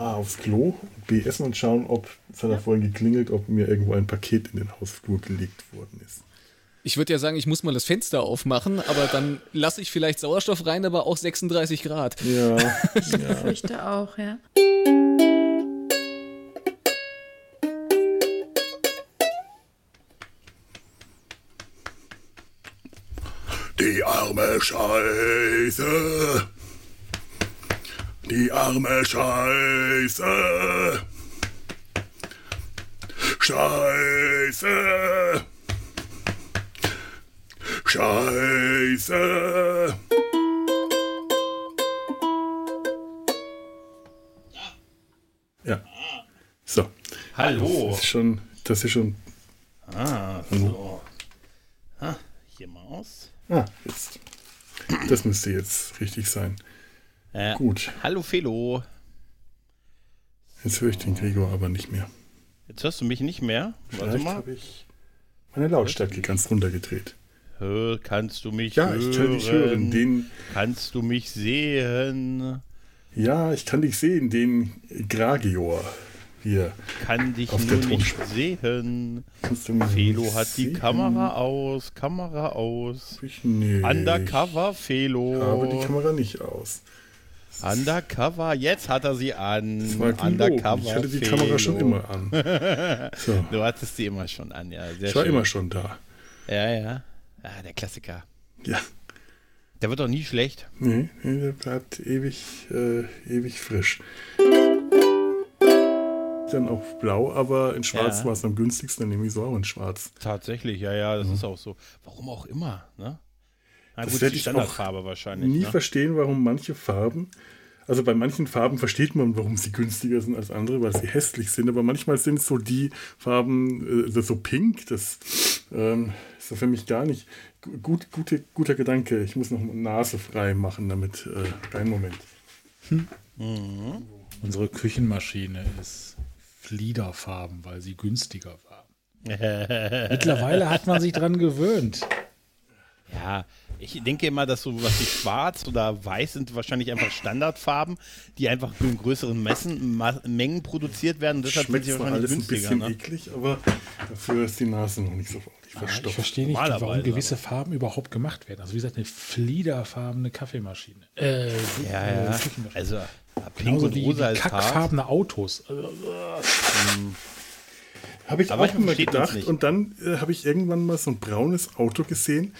A aufs Klo, B essen und schauen, ob, es hat ja vorhin geklingelt, ob mir irgendwo ein Paket in den Hausflur gelegt worden ist. Ich würde ja sagen, ich muss mal das Fenster aufmachen, aber dann lasse ich vielleicht Sauerstoff rein, aber auch 36 Grad. Ja, Ich befürchte auch, ja. die arme Scheiße. Die arme Scheiße. Scheiße. Scheiße. Ja. So. Hallo. Das ist schon, das ist schon. Ah, so. Ah, hier mal aus. Ah, jetzt. Das müsste jetzt richtig sein. Äh, Gut. Hallo Felo. Jetzt höre ich den Gregor aber nicht mehr. Jetzt hörst du mich nicht mehr. Warte Vielleicht habe ich meine Lautstärke ganz runtergedreht. Hör, kannst du mich Ja, hören? ich kann dich hören. Den, Kannst du mich sehen? ja, ich kann dich sehen, den Gragior hier. Kann dich Auf nur der nicht sehen. Kannst du mich Felo hat die sehen? Kamera aus. Kamera aus. Ich, nee, Undercover Ich Felo. habe die Kamera nicht aus. Undercover. Jetzt hat er sie an. Das war gelogen. Undercover. Ich hatte die Felo. Kamera schon immer an. So, Du hattest sie immer schon an, ja. Sehr ich war schön. immer schon da. Ja, ja. Ah, der Klassiker. Ja. Der wird doch nie schlecht. Nee, nee der bleibt ewig, äh, ewig frisch. Dann auch blau, aber in schwarz Ja. war es am günstigsten, dann nehme ich so auch in schwarz. Tatsächlich, ja, ja, das ist auch so. Warum auch immer, ne? Na Das gut, werde die ich auch Standardfarbe wahrscheinlich. nie ne? verstehen, warum manche Farben, also bei manchen Farben versteht man, warum sie günstiger sind als andere, weil sie hässlich sind, aber manchmal sind es so die Farben, äh, so pink, das ähm, ist so für mich gar nicht gu- gut, gute, guter Gedanke. Ich muss noch Nase frei machen, damit, äh, einen Moment. Unsere Küchenmaschine ist Fliederfarben, weil sie günstiger war. Mittlerweile hat man sich dran gewöhnt. Ja, ich denke immer, dass so was wie schwarz oder weiß sind wahrscheinlich einfach Standardfarben, die einfach in größeren Messen, Ma Mengen produziert werden. Deshalb sind Schmeckt sie zwar wahrscheinlich alles ein günstiger. bisschen Ne? eklig, aber dafür ist die Nase noch nicht so ordentlich Ich verstopft. verstehe nicht, warum gewisse Farben überhaupt gemacht werden. Also wie gesagt, eine fliederfarbene Kaffeemaschine. Äh, Ja, äh, ja. Also pink und wie, rosa wie hart. kackfarbene Autos. Also, Habe ich Aber auch manchmal immer gedacht. Und dann äh, habe ich irgendwann mal so ein braunes Auto gesehen,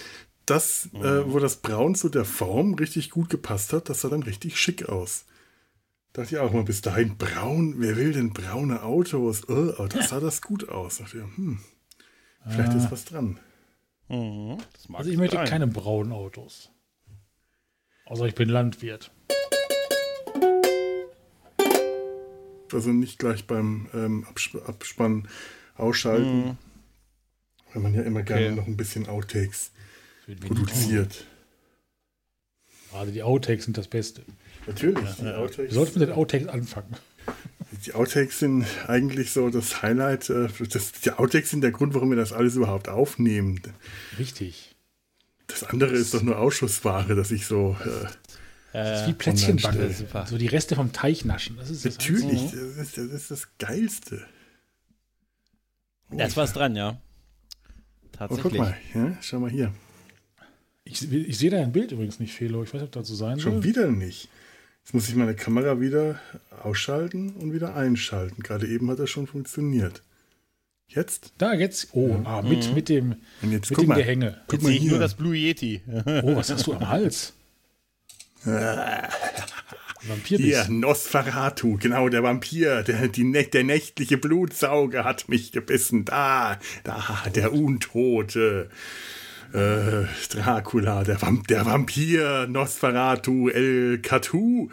das, Mhm. äh, wo das Braun zu der Form richtig gut gepasst hat. Das sah dann richtig schick aus. Dachte ich auch mal, bis dahin braun, wer will denn braune Autos? Oh, oh, das sah das gut aus. Dachte ich, hm, vielleicht ist was dran. Mhm, Also ich möchte sein. keine braunen Autos. Außer ich bin Landwirt. Also nicht gleich beim ähm, Absp Abspann ausschalten, weil man ja immer gerne Okay. noch ein bisschen Outtakes Für die- produziert. Also die Outtakes sind das Beste. Natürlich, die, Wir Outtakes, sollten mit den Outtakes anfangen. die Outtakes sind eigentlich so das Highlight. Äh, das, die Outtakes sind der Grund, warum wir das alles überhaupt aufnehmen. Richtig. Das andere ist doch nur Ausschussware, dass ich so. Äh, Das ist wie Plätzchenbacken. So die Reste vom Teich naschen. Das ist das natürlich, das ist, das ist das Geilste. Oh, Da ist was dran, ja. Oh, guck Tatsächlich. mal, ja, schau mal hier. Ich, ich sehe dein Bild übrigens nicht, Felo. Ich weiß nicht, ob das so sein Schon soll. wieder nicht. Jetzt muss ich meine Kamera wieder ausschalten und wieder einschalten. Gerade eben hat das schon funktioniert. Jetzt? Da, jetzt. Oh, ah, mit, mit dem, Und jetzt mit guck dem mal. Gehänge. Guck Jetzt mal sehe ich nur das Blue Yeti. Oh, was hast du am Hals? Vampir Hier, Nosferatu, genau, der Vampir, der, die, der nächtliche Blutsauger hat mich gebissen. Da, da, der Untote. Äh, Dracula, der, Vamp der Vampir, Nosferatu, El Catu.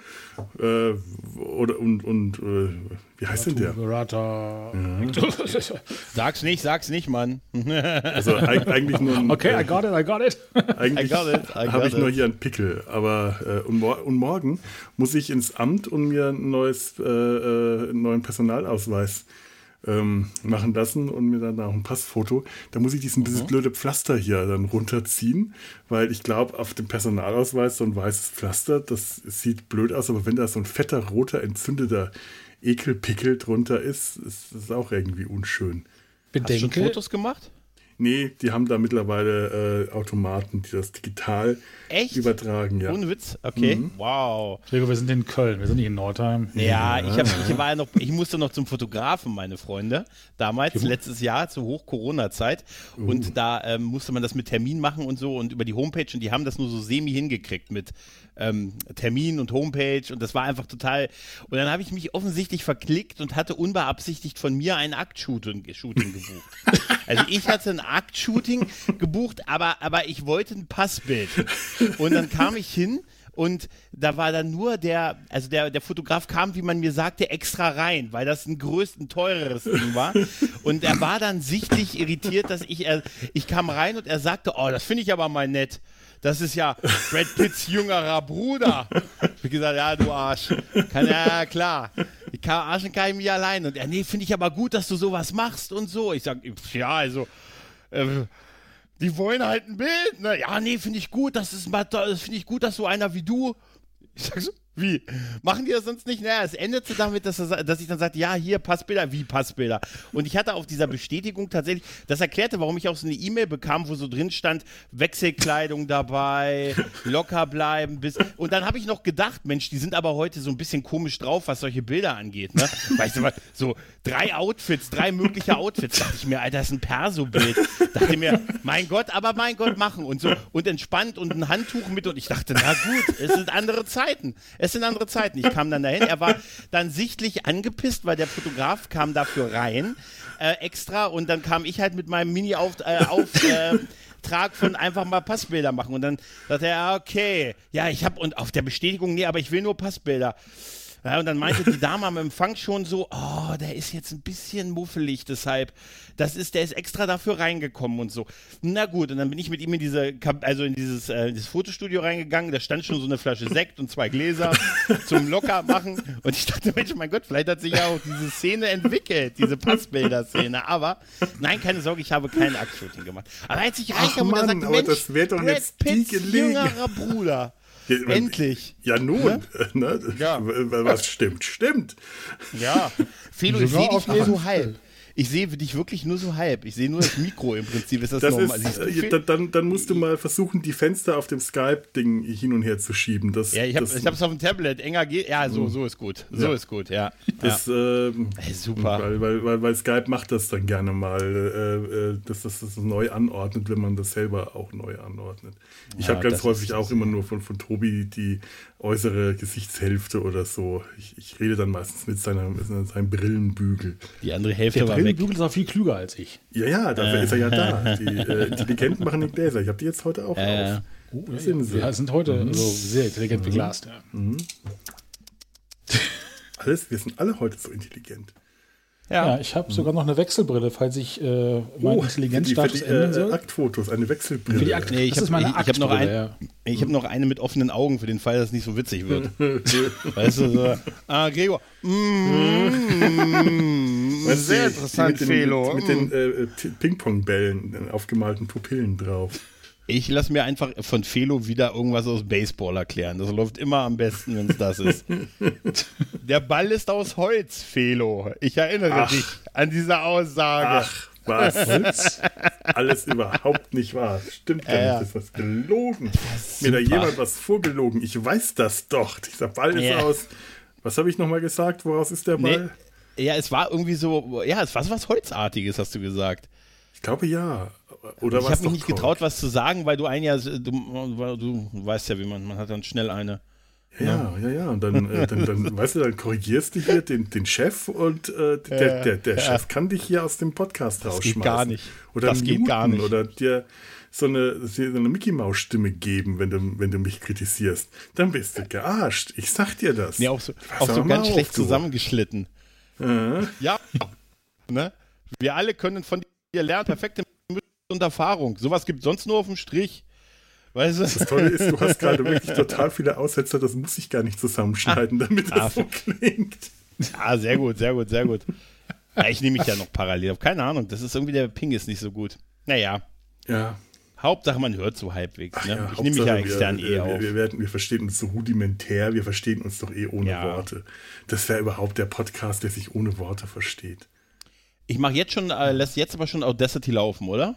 Äh, oder, und, und, äh, wie heißt denn der? Verata. Sag's nicht, sag's nicht, Mann. Also eig- eigentlich nur ein, Okay, I got it, I got it. Eigentlich I got it, got habe ich it. nur hier einen Pickel. Aber äh, und, mor und morgen muss ich ins Amt und mir ein neues, äh, äh, einen neuen Personalausweis ähm, machen lassen und mir dann auch ein Passfoto. Da muss ich diesen dieses Mhm. blöde Pflaster hier dann runterziehen, weil ich glaube, auf dem Personalausweis so ein weißes Pflaster, das sieht blöd aus, aber wenn da so ein fetter, roter, entzündeter Ekelpickel drunter ist, ist das auch irgendwie unschön. Hast du schon Bedenke, Fotos gemacht? Nee, die haben da mittlerweile äh, Automaten, die das digital Echt? übertragen, ja. Ohne Witz? Okay. Mhm. Wow. Gregor, wir sind in Köln, wir sind nicht in Nordheim. Ja, ich, hab, ich war ja noch, ich musste noch zum Fotografen, meine Freunde. Damals, letztes Jahr, zur Hoch-Corona-Zeit. Und da ähm, musste man das mit Termin machen und so und über die Homepage und die haben das nur so semi hingekriegt mit ähm, Termin und Homepage und das war einfach total. Und dann habe ich mich offensichtlich verklickt und hatte unbeabsichtigt von mir ein Aktshooting Shooting gebucht. Also ich hatte ein Aktshooting gebucht, aber, aber ich wollte ein Passbild. Und dann kam ich hin und da war dann nur der, also der, der Fotograf kam, wie man mir sagte, extra rein, weil das ein größten, teureres Ding war. Und er war dann sichtlich irritiert, dass ich, er, ich kam rein und er sagte, oh, das finde ich aber mal nett. Das ist ja Brad Pitts jüngerer Bruder. Ich hab gesagt, ja, du Arsch. Kann, ja, klar. Ich kann arschen kann ich mich allein. Und er, nee, finde ich aber gut, dass du sowas machst und so. Ich sag, ja, also, äh, die wollen halt ein Bild. Ne? Ja, nee, finde ich gut, das ist mal finde ich gut, dass so einer wie du. Ich sag so, wie? Machen die das sonst nicht? Naja, es endete damit, dass, er, dass ich dann sagte, ja, hier Passbilder, wie Passbilder. Und ich hatte auf dieser Bestätigung tatsächlich, das erklärte, warum ich auch so eine E-Mail bekam, wo so drin stand, Wechselkleidung dabei, locker bleiben, bis. Und dann habe ich noch gedacht, Mensch, die sind aber heute so ein bisschen komisch drauf, was solche Bilder angeht. Ne? Weißt du? So drei Outfits, drei mögliche Outfits. Dachte ich mir, Alter, das ist ein Perso-Bild. Dachte mir, mein Gott, aber mein Gott, machen und so. Und entspannt und ein Handtuch mit. Und ich dachte, na gut, es sind andere Zeiten. Es sind andere Zeiten. Ich kam dann dahin. Er war dann sichtlich angepisst, weil der Fotograf kam dafür rein, äh, extra. Und dann kam ich halt mit meinem Mini-Auf. Äh, äh, von einfach mal Passbilder machen. Und dann sagte er, okay, ja, ich habe und auf der Bestätigung, nee, aber ich will nur Passbilder. Ja, und dann meinte die Dame am Empfang schon so, oh, der ist jetzt ein bisschen muffelig, deshalb, das ist, der ist extra dafür reingekommen und so. Na gut, und dann bin ich mit ihm in diese, also in dieses, äh, dieses Fotostudio reingegangen, da stand schon so eine Flasche Sekt und zwei Gläser zum locker machen und ich dachte, Mensch, mein Gott, vielleicht hat sich ja auch diese Szene entwickelt, diese Passbilder-Szene, aber nein, keine Sorge, ich habe kein Aktshooting gemacht. Aber als ich reinkam und er aber Mensch, das wär doch Brad jetzt Pitts jüngerer Bruder. Endlich. Ja, nun, ne? Ja. was stimmt, stimmt. Ja, Felo, ich Sogar sehe dich auf so halb. Ich sehe dich wirklich nur so halb. Ich sehe nur das Mikro im Prinzip. Ist das, Das normal? ist, du, äh, dann, dann, musst du mal versuchen, die Fenster auf dem Skype-Ding hin und her zu schieben. Das, ja, ich habe hab's auf dem Tablet. Enger geht. Ja, so, so ist gut. So Ja. ist gut, ja. Das, ähm, Ey, super. Weil, weil, weil, weil Skype macht das dann gerne mal, äh, äh, dass das das neu anordnet, wenn man das selber auch neu anordnet. Ich Ja, habe ganz häufig auch immer nur von, von Tobi die äußere Gesichtshälfte oder so. Ich, ich rede dann meistens mit, seiner, mit seinem Brillenbügel. Die andere Hälfte Der war weg. Brillenbügel ist auch viel klüger als ich. Ja, ja, dafür ist er ja da. Die äh, Intelligenten machen die Gläser. Ich habe die jetzt heute auch Ja, ja. auf. Oh, ja, sind sie. Wir sind heute Mhm. also sehr intelligent beglasst. Ja. Alles, wir sind alle heute so intelligent. Ja, ich habe sogar noch eine Wechselbrille, falls ich äh, mein Oh, Intelligenzstatus für die, für ändern die äh, soll. Aktfotos, eine Wechselbrille. Für die Akt Nee, ich das hab- hab noch ein- ja. Ich habe noch eine mit offenen Augen für den Fall, dass es nicht so witzig wird. weißt du, so, ah, Gregor, mm, Weißt du, sehr interessant, mit den, Felo. Mit, den äh, T- Ping-Pong-Bällen, äh, aufgemalten Pupillen drauf. Ich lasse mir einfach von Felo wieder irgendwas aus Baseball erklären. Das läuft immer am besten, wenn es das ist. Der Ball ist aus Holz, Felo. Ich erinnere Ach. dich an diese Aussage. Ach, was? Alles überhaupt nicht wahr. Stimmt Ja, ja. nicht. Das ist was gelogen. Mir da jemand was vorgelogen. Ich weiß das doch. Dieser Ball ist Ja. aus. Was habe ich nochmal gesagt? Woraus ist der Ball? Ja, es war irgendwie so, ja, es war so was Holzartiges, hast du gesagt. Ich glaube ja. Oder ich habe mich nicht getraut, was zu sagen, weil du ein Jahr, du, du, du weißt ja, wie man, man hat dann schnell eine. Ja, ja, ja. Und dann, äh, dann, dann weißt du, dann korrigierst du hier den, den Chef und äh, der, der, der Chef kann dich hier aus dem Podcast Das rausschmeißen. geht gar nicht. Oder Das geht gar nicht. Oder dir so eine, so eine Mickey-Maus-Stimme geben, wenn du, wenn du mich kritisierst. Dann bist du gearscht. Ich sag dir das. Nee, auch so, auch so ganz auf, schlecht du. zusammengeschlitten. Ja, ne? Wir alle können von dir lernen, perfekte und Erfahrung. Sowas gibt sonst nur auf dem Strich. Weißt du? Das Tolle ist, du hast gerade wirklich total viele Aussetzer, das muss ich gar nicht zusammenschneiden, damit das Ah, so klingt. Ah, sehr gut, sehr gut, sehr gut. Ja, ich nehme mich ja noch parallel auf. Keine Ahnung, das ist irgendwie der Ping ist nicht so gut. Naja, Ja. Hauptsache man hört so halbwegs. Ne? ja ich nehme mich ja extern wir, eh auf. wir, wir, werden, wir verstehen uns so rudimentär, wir verstehen uns doch eh ohne Ja. Worte. Das wäre überhaupt der Podcast, der sich ohne Worte versteht. Ich mache jetzt schon, äh, lässt jetzt aber schon Audacity laufen, oder?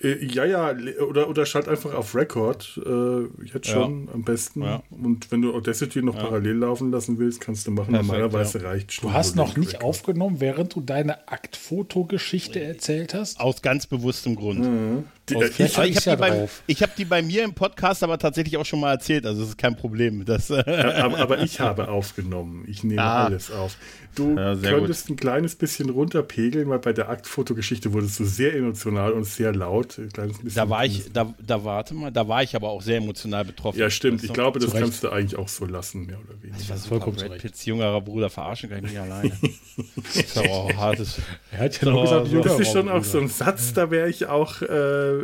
Äh, ja, ja, oder, oder schalt einfach auf Record, äh, jetzt Ja. schon am besten. Ja. Und wenn du Audacity noch parallel laufen lassen willst, kannst du machen. Perfekt, Normalerweise reicht Du hast noch nicht Record. aufgenommen, während du deine Aktfotogeschichte erzählt hast. Aus ganz bewusstem Grund. Die, Aus äh, ich, ich habe die, hab die bei mir im Podcast aber tatsächlich auch schon mal erzählt, also das ist kein Problem. Das, äh, aber, aber ich habe aufgenommen. Ich nehme Ah. alles auf. Du Ja, könntest ein kleines bisschen runterpegeln, weil bei der Aktfotogeschichte wurdest du sehr emotional und sehr laut. Ein kleines bisschen da war ich, da, da warte mal, da war ich aber auch sehr emotional betroffen. Ja, stimmt. Ich glaube, das kannst du eigentlich auch so lassen, mehr oder weniger. das war super. vollkommen Brad. Pitts jüngerer Bruder verarschen kann ich nicht alleine. das ist aber auch hartes. Er hat ja noch gesagt, so. jüngerer Das ist schon auch so ein Satz, da wäre ich auch, äh,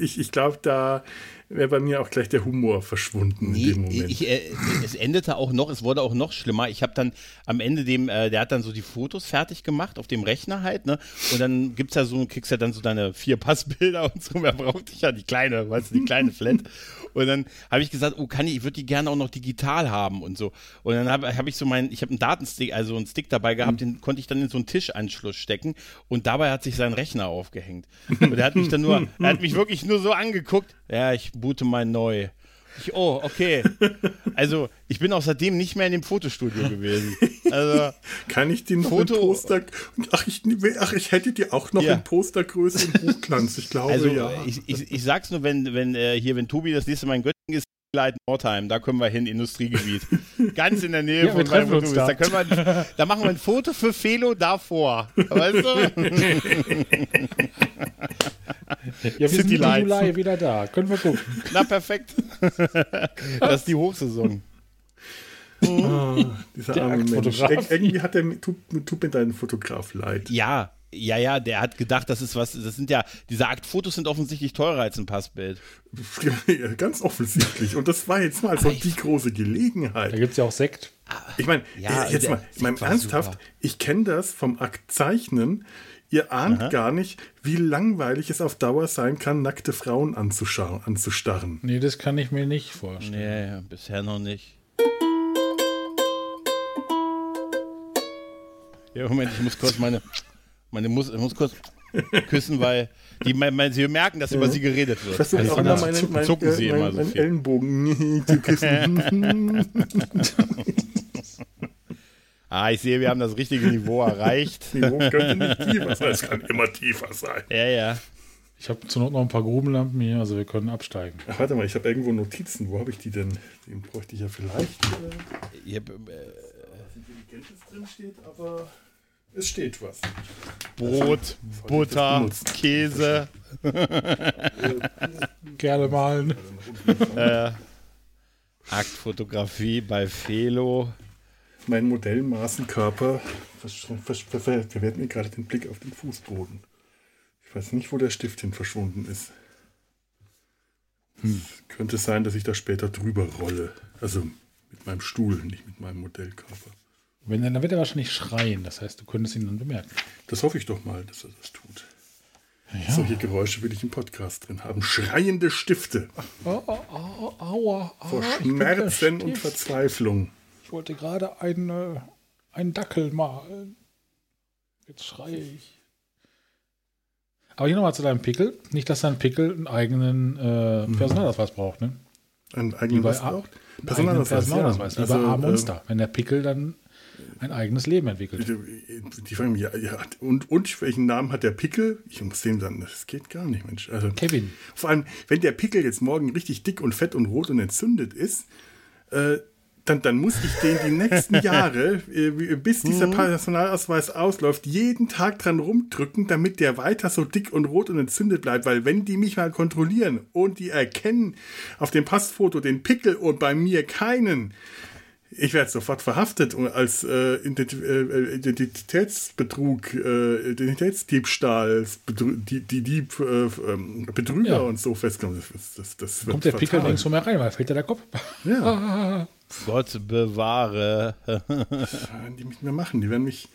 ich, ich glaube, da wäre bei mir auch gleich der Humor verschwunden in dem Nee, Moment. ich, äh, es endete auch noch, es wurde auch noch schlimmer. Ich habe dann am Ende dem, äh, der hat dann so die Fotos fertig gemacht auf dem Rechner halt, ne? Und dann gibt's ja so, kriegst ja dann so deine vier Passbilder und so. Mehr brauchte ich ja die kleine, weißt du, die kleine Flat. Und dann habe ich gesagt, oh, kann ich, ich würde die gerne auch noch digital haben und so. Und dann habe hab ich so meinen, ich habe einen Datenstick, also einen Stick dabei gehabt, den konnte ich dann in so einen Tischanschluss stecken und dabei hat sich sein Rechner aufgehängt. Und er hat mich dann nur, er hat mich wirklich nur so angeguckt, ja, ich boote mal neu. Ich, oh, okay. Also, ich bin auch seitdem nicht mehr in dem Fotostudio gewesen. Also, Kann ich die noch Foto- in Poster... Ach ich, ach, ich hätte die auch noch Ja. in Postergröße in Hochglanz. Ich glaube, also ja. ich, ich, ich sag's nur, wenn, wenn äh, hier, wenn Tobi das nächste Mal in Göttingen ist, Light Nordheim, da können wir hin, Industriegebiet. Ganz in der Nähe Ja, wir von treffen meinem uns Tobi. da. Da, können wir, da machen wir ein Foto für Felo davor. Weißt du? Ja, wir sind Lights. Juli wieder da. Können wir gucken. Na, perfekt. Das ist die Hochsaison. Dieser Der arme Mensch. Irgendwie hat der, tut, tut mir dein Fotograf leid. Ja, ja, ja, der hat gedacht, das ist was, das sind ja, diese Aktfotos sind offensichtlich teurer als ein Passbild. Ja, Ganz offensichtlich. Und das war jetzt mal so die große Da Gelegenheit. gibt es ja auch Sekt. Ich meine, Ja, jetzt der mal, ich mein, ernsthaft, super. ich kenne das vom Aktzeichnen. Ihr ahnt gar nicht, wie langweilig es auf Dauer sein kann, nackte Frauen anzuschauen, anzustarren. Nee, das kann ich mir nicht vorstellen. Nee, bisher noch nicht. Ja, Moment, ich muss kurz meine, Man muss, muss kurz küssen, weil die, man, sie merken, dass über sie geredet wird. Versuche Also auch immer dann meinen, zucken, meinen, zucken sie äh, immer so meinen viel. Ellenbogen zu küssen. Ah, ich sehe, wir haben das richtige Niveau erreicht. Niveau könnte nicht tiefer sein. Es kann immer tiefer sein. Ja, ja. Ich habe zur Not noch ein paar Grubenlampen hier, also wir können absteigen. Ach, warte mal, ich habe irgendwo Notizen. Wo habe ich die denn? Den bräuchte ich ja vielleicht. Äh, Ich hab, äh, Intelligentes drin steht, aber es steht was. Brot, Butter, benutzt. Käse. Gerne malen. Äh, Aktfotografie bei Felo. Mein Modellmaßenkörper versch- versch- ver- ver- verwehrt mir gerade den Blick auf den Fußboden. Ich weiß nicht, wo der Stift hin verschwunden ist. Hm. Es könnte sein, dass ich da später drüber rolle. Also mit meinem Stuhl, nicht mit meinem Modellkörper. Wenn, dann wird er wahrscheinlich schreien. Das heißt, du könntest ihn dann bemerken. Das hoffe ich doch mal, dass er das tut. Ja. Solche Geräusche will ich im Podcast drin haben. Schreiende Stifte Oh, oh, oh, aua. vor bin der Schmerzen und. Verzweiflung. Ich wollte gerade einen, äh, einen Dackel malen. Jetzt schreie ich. Aber hier nochmal zu deinem Pickel. Nicht, dass dein Pickel einen eigenen äh, Personalausweis braucht, ne? Einen eigenen bei was braucht? Eigenen Personalausweis. ja. Wie bei Also, A-Monster. Wenn der Pickel dann ein eigenes Leben entwickelt. Die, die fragen mich, ja, ja, und, und welchen Namen hat der Pickel? Ich muss dem sagen, das geht gar nicht, Mensch. Also, Kevin. vor allem, wenn der Pickel jetzt morgen richtig dick und fett und rot und entzündet ist, äh, dann, dann muss ich den die nächsten Jahre, äh, bis dieser Personalausweis ausläuft, jeden Tag dran rumdrücken, damit der weiter so dick und rot und entzündet bleibt. Weil wenn die mich mal kontrollieren und die erkennen auf dem Passfoto den Pickel und bei mir keinen, ich werde sofort verhaftet und als äh, Ident äh, Identitätsbetrug, äh, Identitätsdiebstahl, die, die Dieb, äh, ähm, Betrüger Ja. und so festkommen. Das, das, das Kommt der Pickel fatal. nirgendwo mehr rein, weil fällt ja der Kopf. Ja, Gott bewahre. werden die mit mir machen. Die werden mich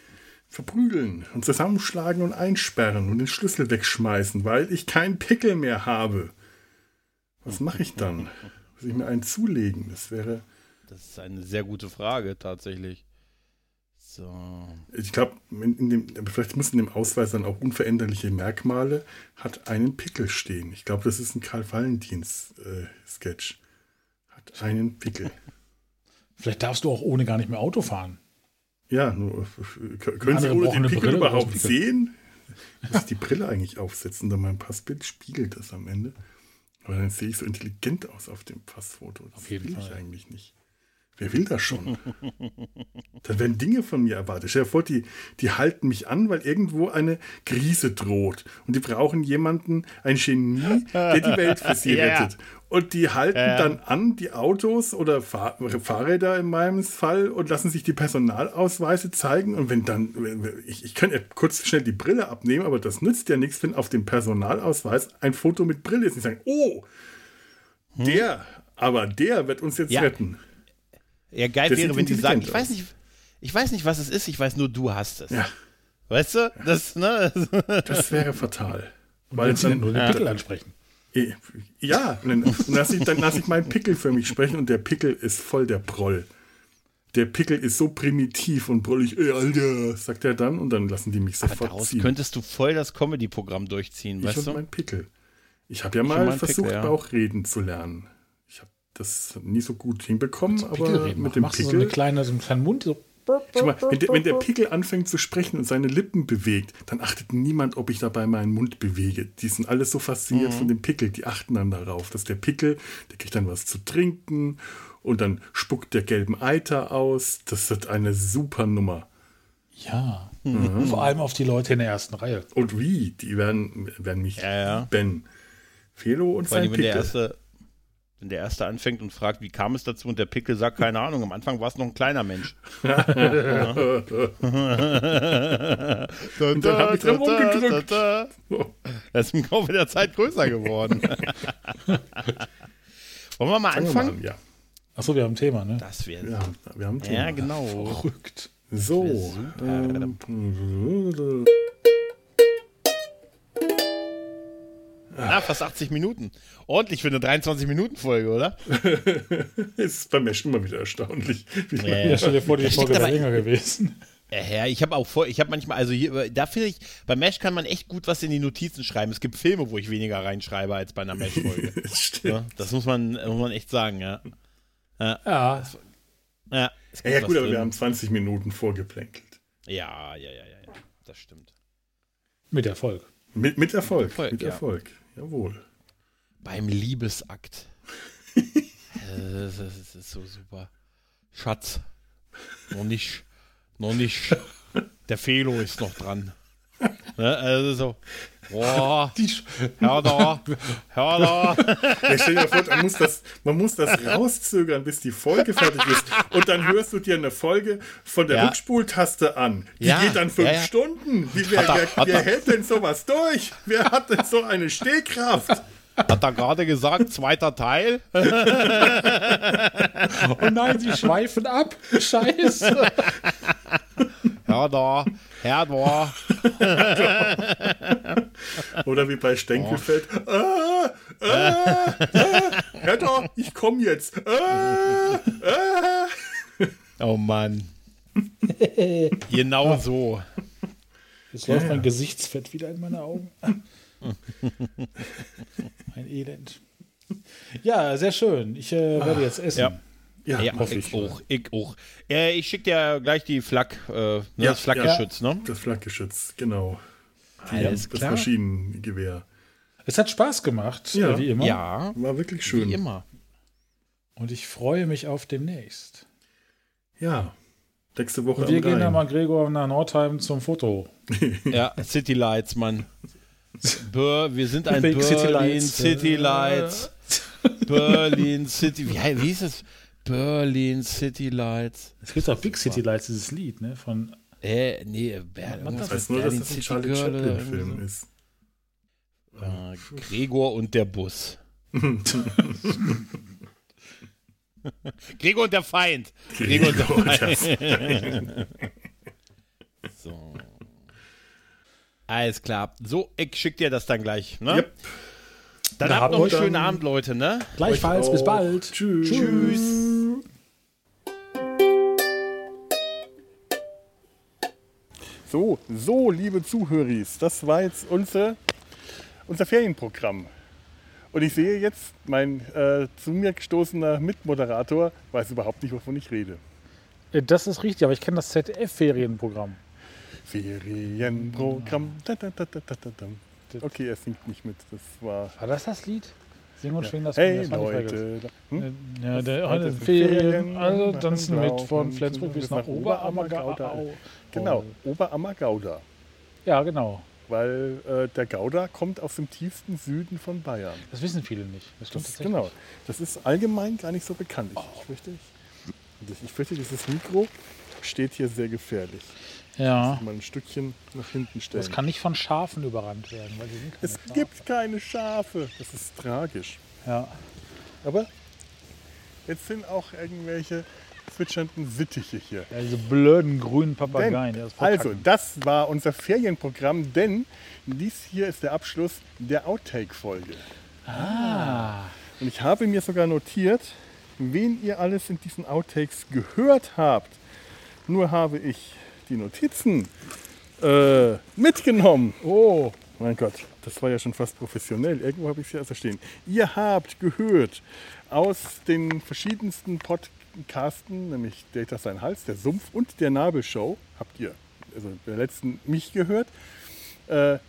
verprügeln und zusammenschlagen und einsperren und den Schlüssel wegschmeißen, weil ich keinen Pickel mehr habe. Was mache ich dann? Muss ich mir einen zulegen? Das wäre. Das ist eine sehr gute Frage, tatsächlich. So. Ich glaube, vielleicht müssen in dem Ausweis dann auch unveränderliche Merkmale, hat einen Pickel stehen. Ich glaube, das ist ein Karl Valentins-Sketch. hat einen Pickel. Vielleicht darfst du auch ohne gar nicht mehr Auto fahren. Ja, nur äh, können Sie ohne den Pickel Brille, überhaupt sehen? Ich muss die Brille eigentlich aufsetzen, denn mein Passbild spiegelt das am Ende. Aber dann sehe ich so intelligent aus auf dem Passfoto. Das Auf jeden will ich Fall. eigentlich nicht. Wer will das schon? Dann werden Dinge von mir erwartet. Stell dir vor, die, die halten mich an, weil irgendwo eine Krise droht. Und die brauchen jemanden, ein Genie, der die Welt für sie Ja, ja. rettet. Und die halten Ja, ja. dann an, die Autos oder Fahr Fahrräder in meinem Fall, und lassen sich die Personalausweise zeigen. Und wenn dann, ich, ich könnte kurz schnell die Brille abnehmen, aber das nützt ja nichts, wenn auf dem Personalausweis ein Foto mit Brille ist. Und sagen, oh, der, aber der wird uns jetzt Hm? Ja. retten. Ja, geil Das wäre, wenn die sagen, ich weiß nicht, ich weiß nicht, was es ist, ich weiß nur, du hast es. Ja. Weißt du? Das, ne? Das wäre fatal. Weil sie dann nur den Pickel ansprechen. Eh, ja, und dann, und lass ich, dann lasse ich meinen Pickel für mich sprechen und der Pickel ist voll der Proll. Der Pickel ist so primitiv und brüllig, ey, Alter, sagt er dann und dann lassen die mich Aber sofort daraus ziehen. könntest du voll das Comedy-Programm durchziehen, ich weißt und du? mein Pickel. Ich habe ja Ich mal versucht, Pickel, ja. Bauchreden zu lernen. Das nie so gut hinbekommen, aber Pickelreden mit dem Machst du so, Pickel. eine kleine, so einen kleinen Mund, so Schau mal, wenn, der, wenn der Pickel anfängt zu sprechen und seine Lippen bewegt, dann achtet niemand, ob ich dabei meinen Mund bewege. Die sind alle so fasziniert von dem Pickel, die achten dann darauf, dass der Pickel, der kriegt dann was zu trinken und dann spuckt der gelben Eiter aus. Das wird eine super Nummer. Ja. Vor allem auf die Leute in der ersten Reihe. Und wie? Die werden, werden mich Ja, ja. lieben. Felo und Vor sein allem, wenn der Pickel. erste, wenn der erste anfängt und fragt, wie kam es dazu und der Pickel sagt, keine Ahnung, am Anfang war es noch ein kleiner Mensch. und dann hab ich dran rumgedrückt. Er ist im Laufe der Zeit größer geworden. Wollen wir mal Fangen wir mal anfangen? an, Ja, Achso, wir haben ein Thema, ne? Das wäre wir haben, wir haben ein Thema. Ja, genau. Verrückt. So. Ah, fast 80 Minuten. Ordentlich für eine 23-Minuten-Folge, oder? ist bei mir schon mal wieder erstaunlich. Wie Ja, lange- Ja, stell dir vor, die Folge wäre länger gewesen. Ja, ich habe auch vor, ich habe manchmal, also hier, da finde ich, bei Mesh kann man echt gut was in die Notizen schreiben. Es gibt Filme, wo ich weniger reinschreibe als bei einer Mesh-Folge. Stimmt. ja, das muss man, muss man echt sagen, ja. Ja, Ja, Ja, ja gut, aber drin. wir haben 20 Minuten vorgeplänkelt. Ja, ja, ja, ja, ja, das stimmt. mit Erfolg. Mit, mit Erfolg. Erfolg, mit ja. Erfolg. Jawohl. Beim Liebesakt. Das, ist, das ist so super. Schatz, noch nicht, noch nicht. Der Felo ist noch dran. Ne, also so. Boah, hör da, hör da. Ja, stell dir vor, man muss, das, man muss das rauszögern, bis die Folge fertig ist. Und dann hörst du dir eine Folge von der Ja. Rückspultaste an. Die Ja, geht dann fünf ja, ja. Stunden. Wie, wer, er- wer, hat wer er- hält denn sowas durch? Wer hat denn so eine Stehkraft? Hat er gerade gesagt, zweiter Teil? Oh nein, sie schweifen ab. Scheiße. Hör da, hör da. Oder wie bei Stenkelfeld. Ah, ah, ah, hör doch, ich komm jetzt. Ah, ah. Oh Mann. genau so. Jetzt läuft mein Gesichtsfett wieder in meine Augen. Ein Elend. Ja, sehr schön. Ich äh, werde jetzt essen. Ja. Ja, Ja, hoffe ich auch, ich auch. Äh, ich schicke dir gleich die Flak, äh, ne, Ja, das Flakgeschütz, ne? Das Flakgeschütz, genau. Alles Das klar. Maschinengewehr. Es hat Spaß gemacht, Ja. wie immer. Ja, War wirklich schön. wie immer. Und ich freue mich auf demnächst. Ja. Nächste Woche Und wir gehen dann mal, Gregor, nach Nordheim zum Foto. Ja, City Lights, Mann. Bur wir sind ein Big Berlin City Lights. City Lights. Berlin City, wie, wie hieß es? Berlin City Lights. Es gibt auch Big City Lights, dieses Lied, ne? Von Äh, nee, Ber Ich irgendwas weiß mit nur, dass Berlin das ein City Charlie Chaplin-Film ist. Äh, Gregor und der Bus. Gregor und der Feind. Gregor und der Gregor und der Feind. so. Alles klar. So, ich schick dir das dann gleich. Ne? Yep. Dann Na, habt noch einen dann- schönen Abend, Leute. Ne? Gleichfalls, bis bald. Tschüss. Tschüss. So, so, liebe Zuhöris, das war jetzt unsere, unser Ferienprogramm. Und ich sehe jetzt, mein äh, zu mir gestoßener Mitmoderator weiß überhaupt nicht, wovon ich rede. Äh, Das ist richtig, aber ich kenne das ZDF-Ferienprogramm. Ferienprogramm. Da, da, da, da. Okay, er singt nicht mit. Das war. War das das Lied? Sing und schwing das Hey das war nicht vergessen. Leute. Hm? Äh, Ja, der Heute sind Ferien, Ferien, also machen tanzen wir mit von Flensburg bis nach Oberammergau. Genau, Oberammergauda. Ja, genau. Weil äh, der Gouda kommt aus dem tiefsten Süden von Bayern. Das wissen viele nicht. Das stimmt Das, genau. Das ist allgemein gar nicht so bekannt. Ich, ich, fürchte, ich, ich fürchte, dieses Mikro steht hier sehr gefährlich. Ja. Mal ein Stückchen nach hinten stellen. Das kann nicht von Schafen überrannt werden, weil es Schafe. gibt keine Schafe. Das ist tragisch. Ja. Aber jetzt sind auch irgendwelche zwitschernden Sittiche hier. ja, diese blöden grünen Denn, Papageien. die das also, das war unser Ferienprogramm, denn dies hier ist der Abschluss der Outtake-Folge. Ah. Und ich habe mir sogar notiert, wen ihr alles in diesen Outtakes gehört habt. Nur habe ich die Notizen äh, mitgenommen. Oh. Mein Gott, das war ja schon fast professionell. Irgendwo habe ich es ja also stehen. Ihr habt gehört aus den verschiedensten Podcasten, nämlich Data Sein Hals, der Sumpf und der Nabelshow, habt ihr, also der letzten mich gehört. Äh,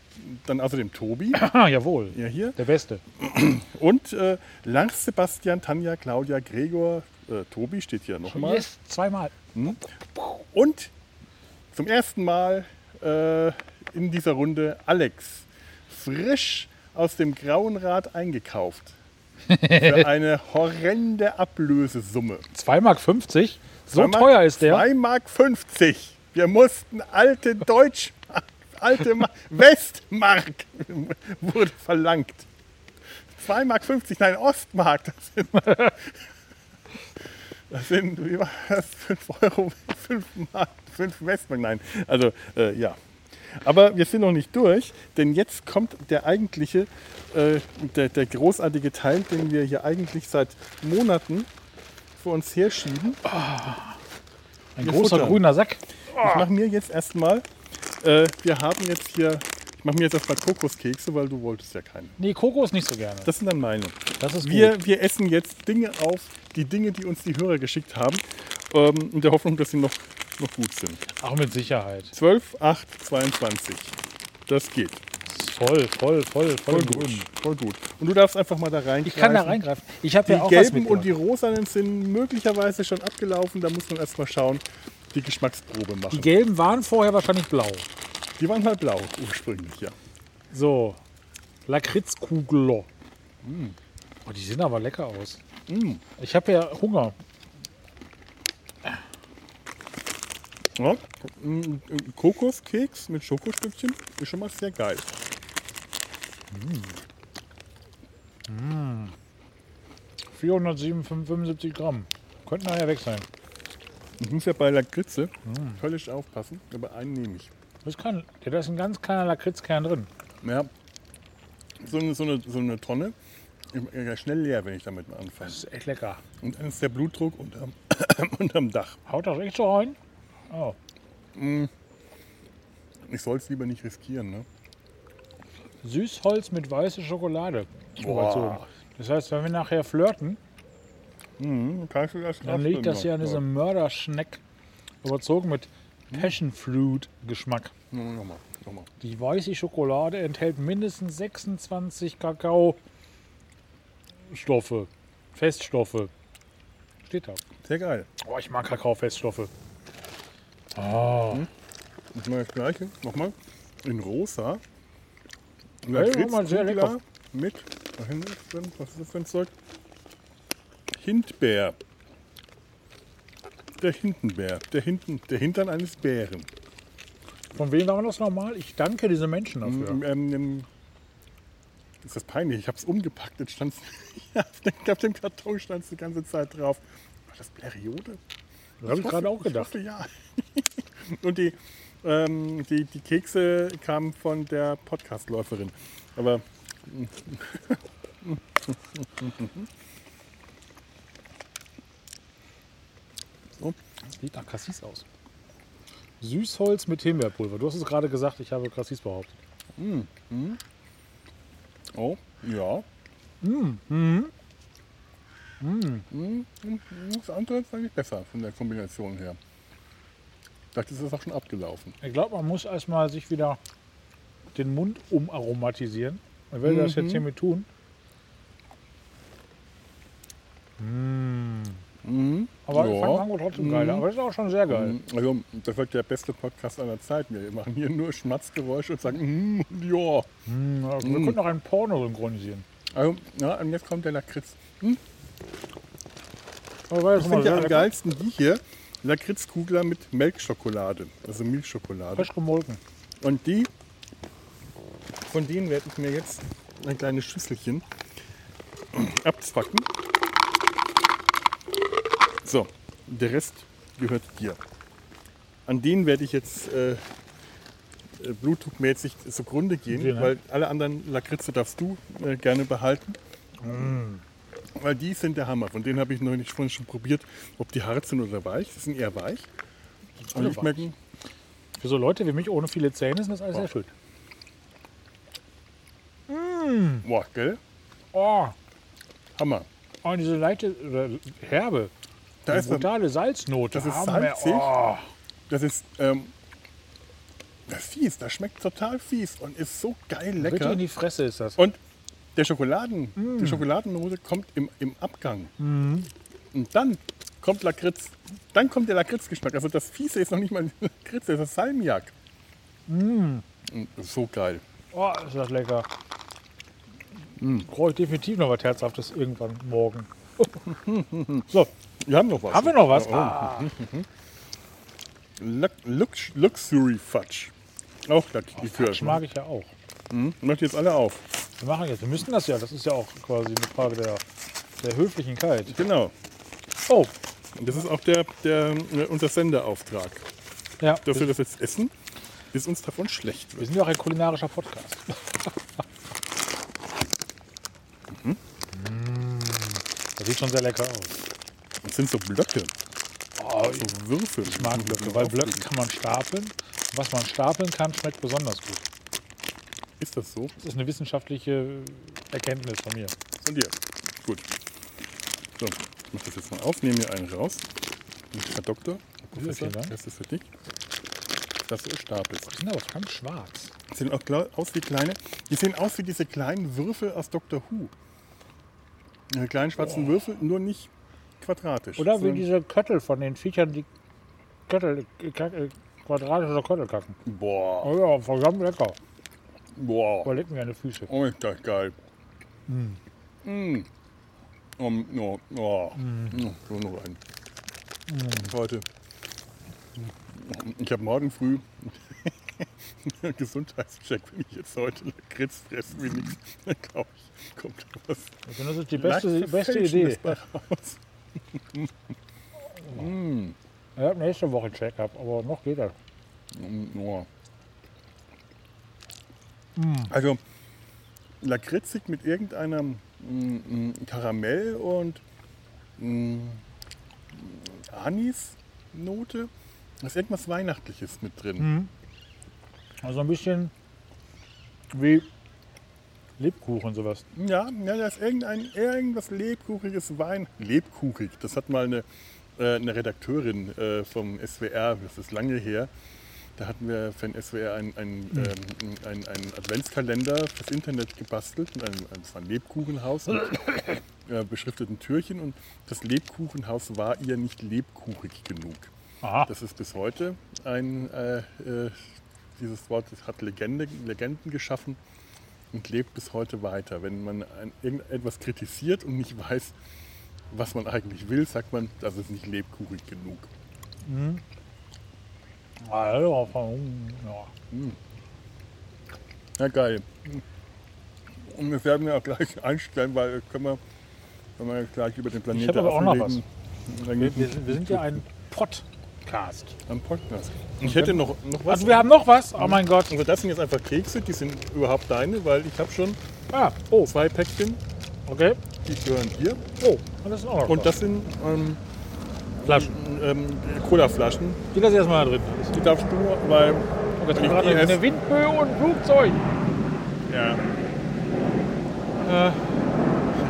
dann außerdem Tobi, Ah, jawohl. ja hier, Der Beste. und äh, Lars, Sebastian, Tanja, Claudia, Gregor, äh, Tobi steht hier nochmal. Yes, zweimal. Und zum ersten Mal äh, in dieser Runde Alex. Frisch aus dem Grauen Rad eingekauft. Für eine horrende Ablösesumme. 2,50 Mark. So 2 Mark- teuer ist der. 2 Mark 50. Wir mussten alte Deutsch, alte Ma Westmark wurde verlangt. 2 Mark 50, nein, Ostmark. Das sind, das sind wie war das, 5 Euro, 5 Mark, 5 Westmark, nein. Also, äh, ja. Aber wir sind noch nicht durch, denn jetzt kommt der eigentliche, äh, der, der großartige Teil, den wir hier eigentlich seit Monaten vor uns herschieben. Ein Wir großer futtern. grüner Sack. Ich mache mir jetzt erstmal, äh, wir haben jetzt hier, ich mache mir jetzt erstmal Kokoskekse, weil du wolltest ja keine. Nee, Kokos nicht so gerne. Das sind dann meine. Das ist Wir, gut. wir essen jetzt Dinge auf, die Dinge, die uns die Hörer geschickt haben, ähm, in der Hoffnung, dass sie noch, noch gut sind. Auch mit Sicherheit. 12, 8, 22. Das geht. Voll, voll, voll, voll, Voll gut. Voll gut. Und du darfst einfach mal da rein. Ich kann da reingreifen. Ich habe Die ja auch was gelben und die rosanen sind möglicherweise schon abgelaufen. Da muss man erstmal schauen, die Geschmacksprobe machen. Die gelben waren vorher wahrscheinlich blau. Die waren mal blau ursprünglich, ja. So. Lakritzkugler. Oh, die sehen aber lecker aus. Mm. Ich habe ja Hunger. Ja. ein- ein Kokoskeks mit Schokostückchen ist schon mal sehr geil. 475 Gramm. Könnten nachher weg sein. Ich muss ja bei Lakritze Mm. völlig aufpassen, aber einen nehme ich. Das kann, ja, da ist ein ganz kleiner Lakritzkern drin. Ja, so eine, so eine, so eine Tonne ja schnell leer, wenn ich damit anfange. Das ist echt lecker. Und dann ist der Blutdruck unterm, unterm Dach. Haut das echt so rein? Oh. Ich soll es lieber nicht riskieren, ne? Süßholz mit weißer Schokolade. Boah. überzogen. Das heißt, wenn wir nachher flirten, Mhm, kannst du das dann liegt das hier an diesem Mörderschneck überzogen mit Passion Fruit Geschmack. Nochmal, nochmal. Die weiße Schokolade enthält mindestens 26 Kakaostoffe, Feststoffe. Steht da. Sehr geil. Oh, ich mag Kakaofeststoffe. Oh. Ich mache das gleiche. Nochmal. In rosa. Ja, nochmal sehr lecker. Mit, was ist das für ein Zeug? Hindbär. Der Hintenbär. Der, Hinten, der Hintern eines Bären. Von wem war das nochmal? Ich danke diese Menschen dafür. Ähm, ähm, ist das peinlich? Ich habe es umgepackt. Jetzt stand's, ja, auf dem- auf dem Karton stand es die ganze Zeit drauf. War das Bleriode? Das habe ich gerade auch gedacht. Ich hoffe, ja. Und die, ähm, die, die Kekse kamen von der Podcastläuferin. Aber so, Sieht nach Cassis aus. Süßholz mit Himbeerpulver. Du hast es gerade gesagt, ich habe Cassis behauptet. oh, ja. Mhm. Mm, Das andere fand ich besser von der Kombination her. Ich dachte, das ist auch schon abgelaufen. Ich glaube, man muss erstmal sich wieder den Mund umaromatisieren. Ich werde das jetzt hiermit tun. Mhm. Aber ich Ja. fand Mango trotzdem geil. Aber das ist auch schon sehr geil. Also, das wird der beste Podcast aller Zeiten. Wir machen hier nur Schmatzgeräusche und sagen, mm, ja. Mm, ja, Wir könnten auch ein Porno synchronisieren. Also, ja, und jetzt kommt der Lakritz. Aber Ich finde ja am geilsten die hier, Lakritzkugler mit Melkschokolade, also Milchschokolade. Frisch gemolken. Und die, von denen werde ich mir jetzt ein kleines Schüsselchen abzwacken. So, der Rest gehört dir. An denen werde ich jetzt äh, äh, blutdruckmäßig zugrunde gehen, Okay, ne? weil alle anderen Lakritze darfst du äh, gerne behalten. Mm. Weil die sind der Hammer. Von denen habe ich noch nicht vorhin schon probiert, ob die hart sind oder weich. Die sind eher weich. Und weich. schmecken Für so Leute wie mich ohne viele Zähne ist das alles sehr schön. Boah, gell? Oh, Hammer. oh diese leichte oder herbe, Da ist, brutale Salznote. das ist salzig. Oh, das ist, ähm, das ist fies. Das schmeckt total fies und ist so geil Bitte lecker. in die Fresse ist das. Und der Schokoladen, Mm. die Schokoladennote kommt im, im Abgang. Und dann kommt Lakritz. Dann kommt der Lakritzgeschmack. Also das Fiese ist noch nicht mal Lakritz, das ist Salmiak. Mm. Ist so geil. Oh, ist das lecker. Brauche ich definitiv noch was Herzhaftes irgendwann morgen. So, wir haben noch was. Haben wir noch was? Oh, Ah, Lux, Lux, Luxury Fudge. Auch Likör. das mag ich ja auch. Mhm. Macht jetzt alle auf. Wir machen jetzt. Wir müssen das ja. Das ist ja auch quasi eine Frage der, der Höflichkeit. Genau. Oh, Und das ist auch der, der, äh, unser Senderauftrag. ja. Dass wir Wir, das jetzt essen, bis uns davon schlecht wir wird. sind ja auch ein kulinarischer Podcast. Mm. Das sieht schon sehr lecker aus. Das sind so Blöcke. Oh, so Würfel. Ich mag Blöcke, weil Blöcke kann man stapeln. Was man stapeln kann, schmeckt besonders gut. Ist das so? Das ist eine wissenschaftliche Erkenntnis von mir. Von dir. Gut. So, ich mache das jetzt mal auf, nehme mir einen raus. Herr Doktor, Professor, das ist für dich. Das ist Stapel. Die sind aber verdammt schwarz. Die sehen auch aus wie kleine. Die sehen aus wie diese kleinen Würfel aus Doctor Who. Diese kleinen schwarzen Würfel, nur nicht quadratisch. Oder wie diese Köttel von den Viechern, die Köttel, äh, äh, quadratische Köttel kacken. Boah, Oh ja, verdammt lecker. Boah. Überleg mir eine Füße. Oh, ist das geil. Mm. Um, no, oh. No, so noch ein. Heute. Ich habe morgen früh einen Gesundheitscheck, wenn ich jetzt heute Lakritz fresse wie nichts, dann glaube ich, kommt da was. Also das ist die beste, leicht beste Idee. raus. mm. Ich habe nächste Woche einen Check-up, aber noch geht das. Mm. Also lakritzig mit irgendeiner mm, mm, Karamell und mm, Anis-Note. Da ist irgendwas Weihnachtliches mit drin. Also ein bisschen wie Lebkuchen sowas. Ja, ja, da ist irgendein, irgendwas Lebkuchiges Wein. Lebkuchig, das hat mal eine, äh, eine Redakteurin äh, vom SWR, das ist lange her. Da hatten wir für den SWR einen ein, ähm, ein, ein Adventskalender fürs Internet gebastelt. Mit einem, das war ein Lebkuchenhaus mit äh, beschrifteten Türchen. Und das Lebkuchenhaus war ihr nicht lebkuchig genug. Aha. Das ist bis heute ein, äh, äh, dieses Wort das hat Legende, Legenden geschaffen und lebt bis heute weiter. Wenn man ein, irgendetwas kritisiert und nicht weiß, was man eigentlich will, sagt man, das ist nicht lebkuchig genug. Also, ja. Ja, geil. Und wir werden ja auch gleich einstellen, weil können wir, wenn wir gleich über den Planeten hab aber auch noch dann Wir, wir, sind- wir sind ja ein Podcast. am Podcast. Ich hätte noch, noch was. Also wir haben noch was? Oh mein Gott. also das sind jetzt einfach Kekse, die sind überhaupt deine, weil ich habe schon Ah, oh, zwei Päckchen, okay. die gehören dir. Oh, das ist auch noch Und was. das sind ähm, Flaschen. ähm, Cola-Flaschen. Die lasse ich erstmal da drin. Die darfst du, weil Oh, ich gerade eine Windböe und ein Flugzeug. ja, Äh,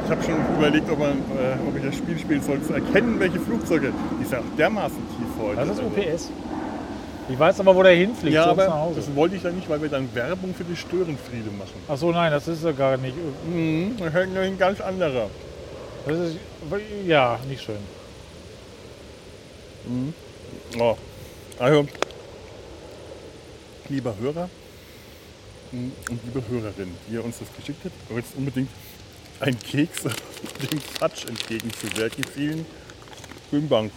ich habe schon überlegt, ob, man, äh, ob ich das Spiel spielen soll, zu erkennen, welche Flugzeuge. Die ist ja auch dermaßen tief heute. das ist Also- UPS. Ich weiß aber, wo der hinfliegt. Ja, aber das wollte ich dann nicht, weil wir dann Werbung für die Störenfriede machen. Ach so, nein, das ist ja gar nicht. Mhm, das ist ein ganz anderer. Das ist ja nicht schön. Oh. Also, lieber Hörer mm, und liebe Hörerin, die ihr uns das geschickt habt, aber jetzt unbedingt ein Keks dem Quatsch entgegenzuwirken. Vielen, vielen Dank.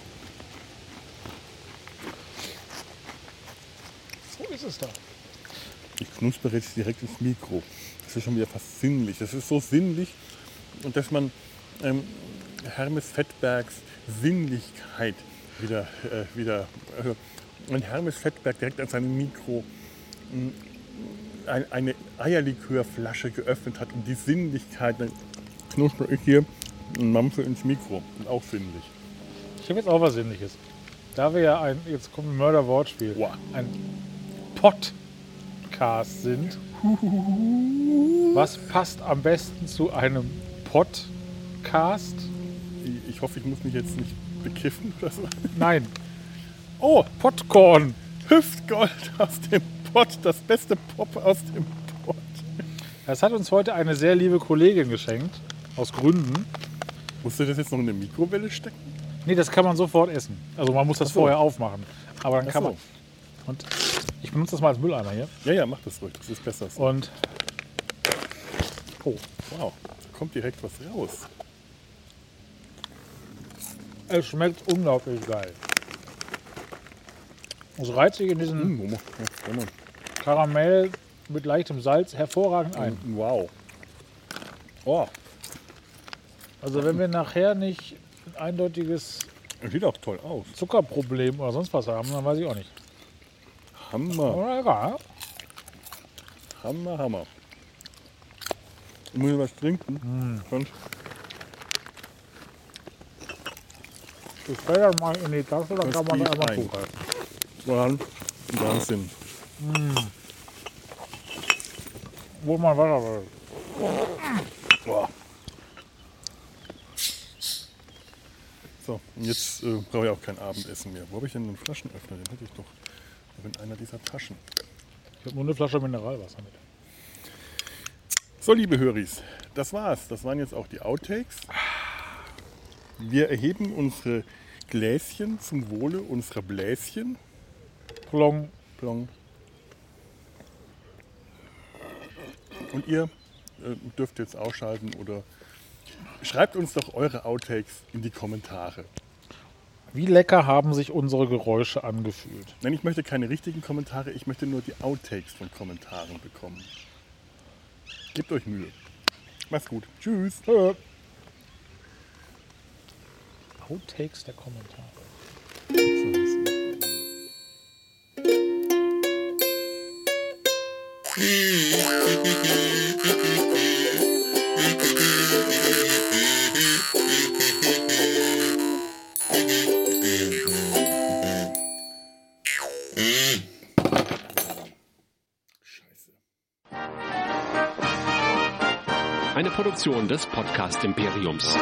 So ist es da. Ich knuspere jetzt direkt ins Mikro. Das ist schon wieder fast sinnlich. Das ist so sinnlich, und dass man ähm, Hermes Fettbergs Sinnlichkeit wieder, äh, wieder also, wenn Hermes Fettberg direkt an seinem Mikro mh, ein, eine Eierlikörflasche geöffnet hat und die Sinnlichkeit, dann knuspere ich hier ein Mampfe ins Mikro. Und auch sinnlich. Ich habe jetzt auch was Sinnliches. Da wir ja ein, jetzt kommt ein Mörder-Wortspiel, Wow. ein Podcast sind, was passt am besten zu einem Podcast? Ich hoffe, ich muss mich jetzt nicht bekiffen oder so. Nein. Oh, Popcorn. Hüftgold aus dem Pott, das beste Pop aus dem Pott. Das hat uns heute eine sehr liebe Kollegin geschenkt. Aus Gründen. Musst du das jetzt noch in eine Mikrowelle stecken? Nee, das kann man sofort essen. Also man muss das so. vorher aufmachen. Aber dann Ach kann so. man. Und ich benutze das mal als Mülleimer hier. Ja, ja, mach das ruhig. Das ist besser. So. Und Oh, wow. Da kommt direkt was raus. Es schmeckt unglaublich geil. Es reiht sich in diesen warte mal. Karamell mit leichtem Salz hervorragend ein. Wow. Oh, Also wenn wir nachher nicht ein eindeutiges das sieht auch toll aus. Zuckerproblem oder sonst was haben, dann weiß ich auch nicht. Hammer, Aber egal. Hammer, Hammer. Ich muss ich was trinken. Sonst Das fällt dann mal in die Tasche, dann Das kann man da einmal ein. zugreifen. Wahn- Wahnsinn. Wo mein Wasser. Boah. So, und jetzt äh, brauche ich auch kein Abendessen mehr. Wo habe ich denn einen Flaschenöffner? Den hatte ich doch in einer dieser Taschen. Ich habe nur eine Flasche Mineralwasser mit. So, liebe Höris, das war's. Das waren jetzt auch die Outtakes. Wir erheben unsere Gläschen zum Wohle unserer Bläschen. Plong. Plong. Und ihr äh, dürft jetzt ausschalten oder schreibt uns doch eure Outtakes in die Kommentare. Wie lecker haben sich unsere Geräusche angefühlt? Nein, ich möchte keine richtigen Kommentare, ich möchte nur die Outtakes von Kommentaren bekommen. Gebt euch Mühe. Macht's gut. Tschüss. Tschö. Outtakes der Kommentare. Scheiße. Eine Produktion des Podcast Imperiums.